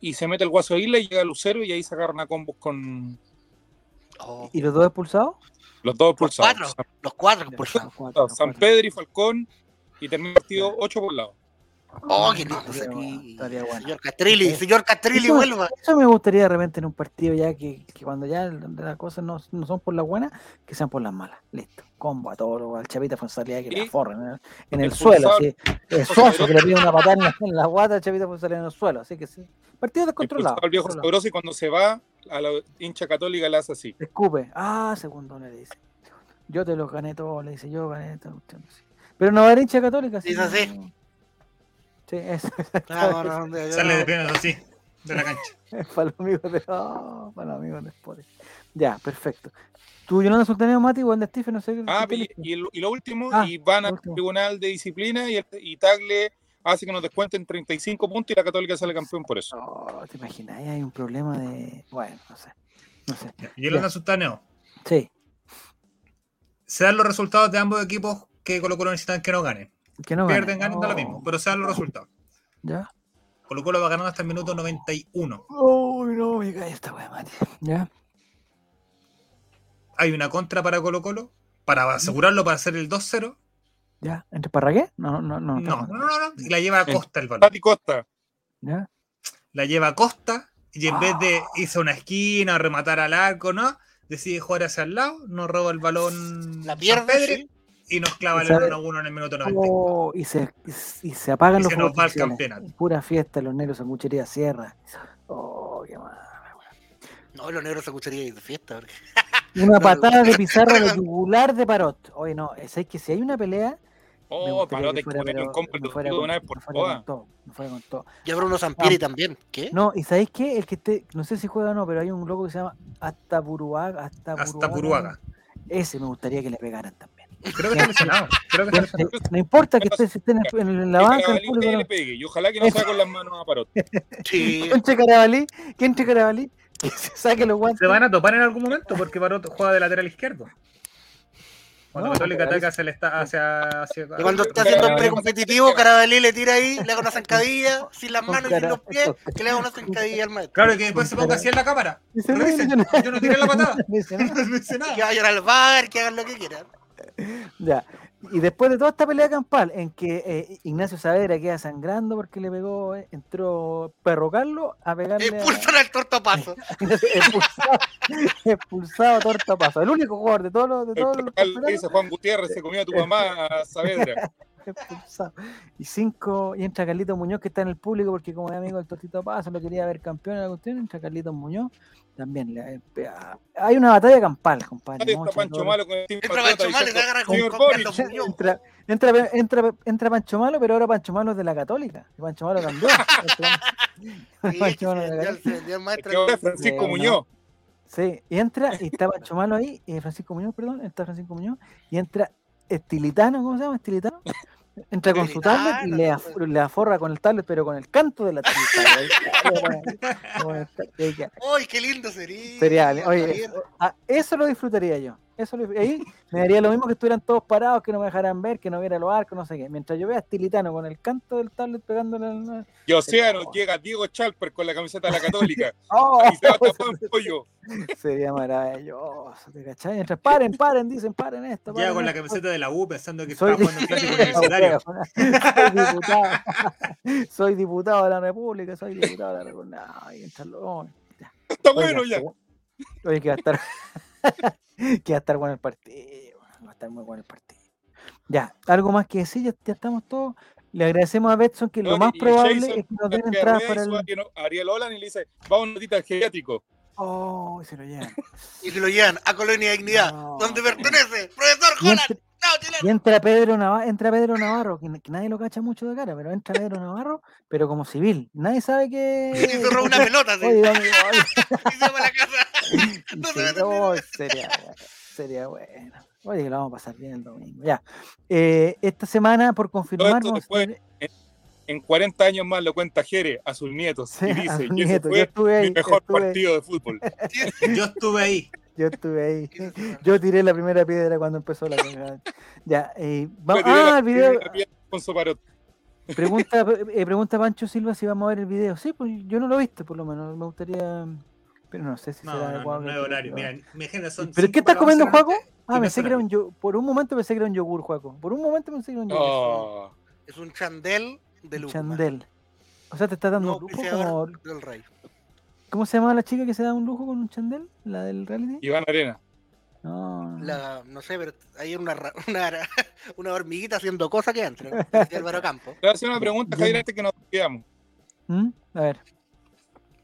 [SPEAKER 7] y se mete el Guaso Isla y llega Lucero y ahí se agarran a combos con
[SPEAKER 2] Oh,
[SPEAKER 1] ¿Y los dos expulsados?
[SPEAKER 7] los dos
[SPEAKER 2] los
[SPEAKER 7] expulsados.
[SPEAKER 2] cuatro,
[SPEAKER 7] San,
[SPEAKER 2] los cuatro expulsados.
[SPEAKER 1] los cuatro, los
[SPEAKER 7] San. Pedri y Falcón y termina el partido 8 por lado.
[SPEAKER 2] ¡Oh, qué lindo
[SPEAKER 1] Estaría
[SPEAKER 2] sería!
[SPEAKER 1] bueno, estaría bueno.
[SPEAKER 2] Señor Castrilli, señor Castrilli,
[SPEAKER 1] Eso-
[SPEAKER 2] vuelva.
[SPEAKER 1] Eso me gustaría de repente en un partido ya que, que cuando ya las cosas no, no son por las buenas, que sean por las malas. Listo. Combo a todo, al Chavita Fonsalía que la forren en el, en el suelo. Así. El suazo que le pide una patada en la, en la guata al Chavita Fonsalía en el suelo. Así que sí. Partido descontrolado.
[SPEAKER 7] Al viejo sabroso y cuando se va a la hincha católica le hace así.
[SPEAKER 1] Escupe. Ah, segundo le dice. Yo te lo gané todo, le dice. Yo gané todo. Pero no va a haber hincha católica.
[SPEAKER 2] Dice así.
[SPEAKER 1] Sí, eso.
[SPEAKER 2] Yo
[SPEAKER 3] Sale de piernas así, de la cancha.
[SPEAKER 1] Para los amigos de. oh, para los amigos de Sport. Ya, perfecto. ¿Tú, Yolanda Sultaneo, Mati, de Stephen? No sé qué-
[SPEAKER 7] Ah,
[SPEAKER 1] qué
[SPEAKER 7] y, y lo último,
[SPEAKER 1] Ah,
[SPEAKER 7] y van al
[SPEAKER 1] último.
[SPEAKER 7] tribunal de disciplina y, el- y Tagle hace que nos descuenten 35 puntos y la católica sale campeón por eso.
[SPEAKER 1] Oh, ¿Te imaginas? Ahí Hay un problema de. Bueno, no sé. No sé.
[SPEAKER 3] Y Yolanda Sultaneo.
[SPEAKER 1] Sí.
[SPEAKER 3] Se dan los resultados de ambos equipos que Colo Colo necesitan que no ganen.
[SPEAKER 1] Que no
[SPEAKER 3] Pierden,
[SPEAKER 1] gane.
[SPEAKER 3] ganen, da lo
[SPEAKER 1] Oh,
[SPEAKER 3] mismo, pero se dan los resultados.
[SPEAKER 1] ¿Ya?
[SPEAKER 3] Colo Colo va ganando hasta el minuto 91.
[SPEAKER 1] Uy, no, me cae esta weá, Mati. ¿Ya?
[SPEAKER 3] Hay una contra para Colo Colo para asegurarlo para hacer el 2-0.
[SPEAKER 1] ¿Ya? ¿Entre Parragué? No, no, no.
[SPEAKER 3] No, no, no, no. Y la lleva a Costa el balón.
[SPEAKER 7] Tati Costa.
[SPEAKER 1] ¿Ya?
[SPEAKER 3] La lleva a Costa y en vez de irse a una esquina, rematar al arco, ¿no? Decide jugar hacia el lado, nos roba el balón
[SPEAKER 2] La
[SPEAKER 3] San
[SPEAKER 2] pierde,
[SPEAKER 3] Pedro
[SPEAKER 2] sí.
[SPEAKER 3] Y nos clava el
[SPEAKER 1] ¿Sabe?
[SPEAKER 3] 1 a 1 en el minuto 90.
[SPEAKER 1] Oh, y, se, y se apagan
[SPEAKER 3] Y
[SPEAKER 1] los
[SPEAKER 3] se nos va el campeonato.
[SPEAKER 1] Pura fiesta, los negros sanguchería sierra. Oh, qué mal.
[SPEAKER 2] No, los negros se escucharía ir de fiesta. porque-
[SPEAKER 1] Una
[SPEAKER 2] No,
[SPEAKER 1] patada de pizarra
[SPEAKER 2] no,
[SPEAKER 1] de
[SPEAKER 2] no.
[SPEAKER 1] yugular de Parot. Oye, no, es que si hay una pelea.
[SPEAKER 7] Oh, Parot,
[SPEAKER 1] fuera,
[SPEAKER 7] un
[SPEAKER 1] pero me fuera
[SPEAKER 7] de
[SPEAKER 1] con-
[SPEAKER 7] una vez
[SPEAKER 1] me
[SPEAKER 7] por
[SPEAKER 1] fuera con
[SPEAKER 7] todas.
[SPEAKER 1] todo, me fuera con todo.
[SPEAKER 2] Ya Bruno Sampieri
[SPEAKER 1] Ah.
[SPEAKER 2] también. ¿Qué?
[SPEAKER 1] No, y ¿sabéis qué? El que esté, no sé si juega o no, pero hay un loco que se llama Hasta Puruaga. Hasta,
[SPEAKER 3] Hasta Puruaga.
[SPEAKER 1] Ese me gustaría que le pegaran también.
[SPEAKER 3] Creo que está lesionado. Creo que está lesionado.
[SPEAKER 1] No importa que esté, si esté en, la banca, el público.
[SPEAKER 7] le pegue. Y ojalá que no sea con las manos a Parot.
[SPEAKER 2] Sí.
[SPEAKER 1] Entre Carabalí, que entre Carabalí, que se saque los guantes.
[SPEAKER 3] Se van a topar en algún momento porque Parot juega de lateral izquierdo. Cuando
[SPEAKER 1] No,
[SPEAKER 3] Católica ataca hacia el esta- hacia, hacia,
[SPEAKER 2] Y cuando está haciendo el precompetitivo, Carabalí le tira ahí, le haga una zancadilla, sin las manos y sin los pies, que le haga una zancadilla al maestro.
[SPEAKER 3] Claro, y que después se ponga así en la cámara.
[SPEAKER 1] Dice,
[SPEAKER 3] No
[SPEAKER 1] no,
[SPEAKER 3] dice,
[SPEAKER 1] yo no-
[SPEAKER 3] yo no tiré la patada.
[SPEAKER 1] no dice nada.
[SPEAKER 3] No dice nada.
[SPEAKER 2] Que vayan al bar, que hagan lo que quieran.
[SPEAKER 1] Ya. Y después de toda esta pelea campal, en que eh, Ignacio Saavedra queda sangrando porque le pegó, eh, entró Perro Carlos a pegarle
[SPEAKER 2] Expulsan al tortapazo.
[SPEAKER 1] expulsado, expulsado tortapazo. El único jugador de todos los de
[SPEAKER 7] El
[SPEAKER 1] todos los
[SPEAKER 7] Juan Gutiérrez, se comió a tu mamá, a Saavedra.
[SPEAKER 1] expulsado. Y cinco, y entra Carlitos Muñoz que está en el público porque como es amigo del Tortito Paso, lo quería ver campeón en la cuestión, entra Carlitos Muñoz, también le- eh, hay una batalla campal, compadre. Mocha,
[SPEAKER 7] Pancho. Malo con el Team
[SPEAKER 2] Entra Pancho Malo.
[SPEAKER 1] Entra, entra, entra, entra Pancho Malo, pero ahora Pancho Malo es de la Católica. y Pancho Malo cambió. Pancho Malo de la Católica.
[SPEAKER 7] Francisco
[SPEAKER 1] Sí,
[SPEAKER 7] Muñoz.
[SPEAKER 1] Sí, y entra, y está Pancho Malo ahí, eh, Francisco Muñoz, perdón, está Francisco Muñoz, y entra Estilitano, ¿cómo se llama? Estilitano. Entra con su tablet y le, af- le aforra con el tablet, pero con el canto de la tablet.
[SPEAKER 2] ¡Ay, qué lindo sería!
[SPEAKER 1] Sería, oye, ah, eso lo disfrutaría yo. Eso lo- ahí me daría lo mismo que estuvieran todos parados, que no me dejaran ver, que no viera los arcos, no sé qué. Mientras yo vea a Estilitano con el canto del tablet pegándole al.
[SPEAKER 7] Y Océano llega Diego Chalper con la camiseta de la Católica.
[SPEAKER 1] ¡Oh!
[SPEAKER 7] Y se va tapado en pollo.
[SPEAKER 1] Sería maravilloso, ¿te cachai? Mientras paren, paren, dicen, paren esto.
[SPEAKER 3] Llega con la camiseta de la U pensando que
[SPEAKER 1] Soy
[SPEAKER 3] estaba jugando el clásico universitario.
[SPEAKER 1] soy diputado. soy diputado de la República, soy diputado de la República. Ay, entran los-
[SPEAKER 7] Está
[SPEAKER 1] Oiga,
[SPEAKER 7] bueno ya.
[SPEAKER 1] Oye, que va a estar. que va a estar bueno el partido. Va a estar muy bueno el partido. Ya, algo más que decir, ya, ya estamos todos. Le agradecemos a Betson que lo más
[SPEAKER 7] y
[SPEAKER 1] probable
[SPEAKER 7] Jason
[SPEAKER 1] es que nos den entradas para el.
[SPEAKER 7] Ariel- Ariel Olan y le dice, vamos a un notita al geriátrico.
[SPEAKER 1] Oh, se lo llevan.
[SPEAKER 2] Y se lo llevan a Colonia Dignidad,
[SPEAKER 1] No.
[SPEAKER 2] donde pertenece, profesor
[SPEAKER 1] Y
[SPEAKER 2] Jonan.
[SPEAKER 1] entra,
[SPEAKER 2] ¡No, chileno!
[SPEAKER 1] y entra Pedro Navarro, entra Pedro Navarro, que, que nadie lo cacha mucho de cara, pero entra Pedro Navarro, pero como civil. Nadie sabe que.
[SPEAKER 2] Y se roba una pelota, así.
[SPEAKER 1] Oye, oye, oye.
[SPEAKER 2] Y se va a la casa. No
[SPEAKER 1] oh, sería, bueno, sería bueno. Oye, que lo vamos a pasar bien el domingo. Ya. Eh, esta semana, por confirmar, vamos
[SPEAKER 7] En 40 años más lo cuenta Jere a sus nietos
[SPEAKER 1] Sí,
[SPEAKER 7] y
[SPEAKER 1] a
[SPEAKER 7] dice,
[SPEAKER 1] yo estuve ahí,
[SPEAKER 7] mi mejor
[SPEAKER 1] estuve ahí.
[SPEAKER 7] partido de fútbol.
[SPEAKER 3] Yo estuve ahí.
[SPEAKER 1] Yo estuve ahí. Yo tiré la primera piedra cuando empezó la cagada. Ya. Eh, va-
[SPEAKER 7] Me tiré
[SPEAKER 1] ah, el video.
[SPEAKER 7] primera piedra con Soparot.
[SPEAKER 1] Pregunta, eh, pregunta Pancho Silva si vamos a ver el video. Sí, pues yo no lo he visto, por lo menos. Me gustaría. Pero no sé si
[SPEAKER 3] No,
[SPEAKER 1] será
[SPEAKER 3] no, no, no horario. Mira, mi agenda son
[SPEAKER 1] ¿Pero qué estás comiendo, Juaco? Ah, pensé que era un
[SPEAKER 3] horario.
[SPEAKER 1] yo, por un momento pensé que era un yogur, Juaco. Por un momento pensé que era un yogur.
[SPEAKER 7] Oh,
[SPEAKER 2] Es un chandel de luz.
[SPEAKER 1] Chandel. O sea, te estás dando
[SPEAKER 2] No,
[SPEAKER 1] un lujo como.
[SPEAKER 2] del rey.
[SPEAKER 1] ¿Cómo se llama la chica que se da un lujo con un chandel? ¿La del reality?
[SPEAKER 7] Iván Arena.
[SPEAKER 1] No.
[SPEAKER 2] La, no sé, pero hay una, una, una hormiguita haciendo cosas que entra. Álvaro Campo.
[SPEAKER 7] Te voy a hacer una pregunta, Javier, antes que nos quedamos.
[SPEAKER 1] ¿Mm? A ver.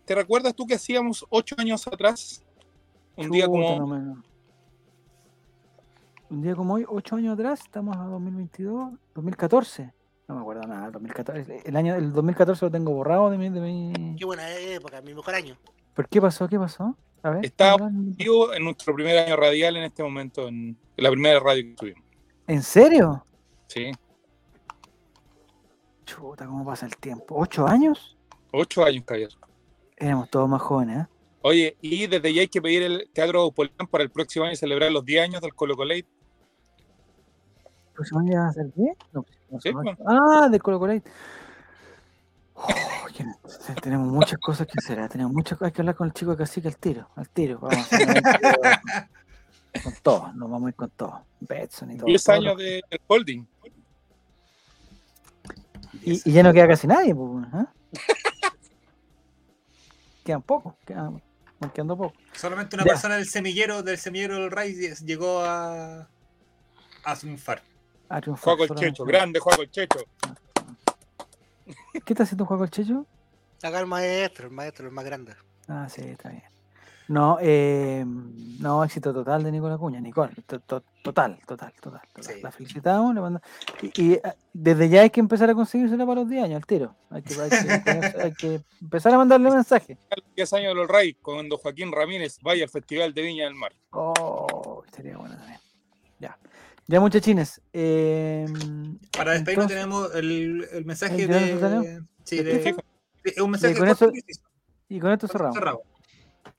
[SPEAKER 7] ¿Te recuerdas tú que hacíamos ocho años atrás? Un día como
[SPEAKER 1] no me- Un día como hoy, ocho años atrás, estamos a 2022, 2014. No me acuerdo nada, 2014. El año el 2014 lo tengo borrado de mi. De mi...
[SPEAKER 2] Qué buena época, mi mejor año.
[SPEAKER 1] ¿Por qué pasó? ¿Qué pasó? A ver.
[SPEAKER 7] Está-
[SPEAKER 1] hablan-
[SPEAKER 7] vivo en nuestro primer año radial en este momento, en, en la primera radio que tuvimos.
[SPEAKER 1] ¿En serio?
[SPEAKER 7] Sí,
[SPEAKER 1] Chuta, ¿cómo pasa el tiempo? ¿Ocho años?
[SPEAKER 7] ocho años, Javier.
[SPEAKER 1] Éramos todos más jóvenes, ¿eh?
[SPEAKER 7] Oye, y desde ya hay que pedir el Teatro Aupolán para el próximo año celebrar los 10 años del Colo
[SPEAKER 1] ¿El próximo año va a ser qué? No, no,
[SPEAKER 7] Sí,
[SPEAKER 1] no.
[SPEAKER 7] pues.
[SPEAKER 1] Ah, de Colo. Oh, no- tenemos muchas cosas que hacer. ¿eh? Tenemos muchas cosas hay que hablar con el chico de cacique al tiro. Al tiro. Vamos a con todo. Nos vamos a ir con todo. Betson y todo.
[SPEAKER 7] 10
[SPEAKER 1] todo
[SPEAKER 7] años de- del holding.
[SPEAKER 1] Y, y ya no queda casi nadie. Pues, ¿ah? Quedan pocos. Quedan, van quedando pocos.
[SPEAKER 3] Solamente una
[SPEAKER 1] Ya.
[SPEAKER 3] persona del semillero, del semillero del Ray llegó a, a triunfar.
[SPEAKER 1] A triunfar,
[SPEAKER 7] Juego el. Checho, grande Juego el Checho.
[SPEAKER 1] ¿Qué está haciendo Juego el Checho?
[SPEAKER 2] Acá el maestro, el maestro, el más grande.
[SPEAKER 1] Ah, sí, está bien. No, eh, no, éxito total de Nicola Cuña. Nicole, to- to- total, total, total. total.
[SPEAKER 3] Sí.
[SPEAKER 1] La felicitamos. le manda- y, y, ah, desde ya hay que empezar a conseguírsela para los 10 años, al tiro. Hay que, hay que- hay que empezar a mandarle mensaje.
[SPEAKER 7] 10 años de los Ray, cuando Joaquín Ramírez vaya al Festival de Viña del Mar.
[SPEAKER 1] Oh, sería bueno también. Ya. Ya, muchachines. eh,
[SPEAKER 3] Para despedirnos
[SPEAKER 1] entonces-
[SPEAKER 3] tenemos el, el mensaje
[SPEAKER 1] ¿El
[SPEAKER 3] de. Sí,
[SPEAKER 1] ¿De
[SPEAKER 3] de, es un mensaje
[SPEAKER 1] Y con eso-
[SPEAKER 3] y
[SPEAKER 1] con esto
[SPEAKER 3] y
[SPEAKER 1] cerramos.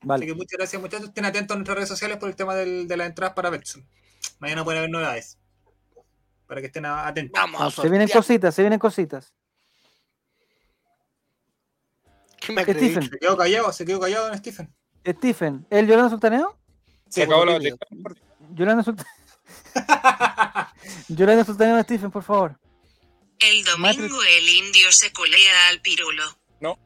[SPEAKER 3] Cerrado. Así
[SPEAKER 1] Vale.
[SPEAKER 3] que muchas gracias, muchachos. Estén atentos a nuestras redes sociales por el tema del- de las entradas para Betson. Mañana pueden haber novedades. Para que estén atentos.
[SPEAKER 2] Vamos a
[SPEAKER 1] No, se vienen cositas, se vienen cositas.
[SPEAKER 2] ¿Qué me acredita?
[SPEAKER 1] Stephen,
[SPEAKER 3] Se quedó callado, se quedó callado en Stephen.
[SPEAKER 1] Stephen, ¿el Yolanda Sultaneo?
[SPEAKER 7] Se acabó la.
[SPEAKER 1] Yolanda Sultaneo. Yolanda Sultaneo, Stephen, por favor.
[SPEAKER 5] El domingo el indio se culea al pirulo.
[SPEAKER 7] No.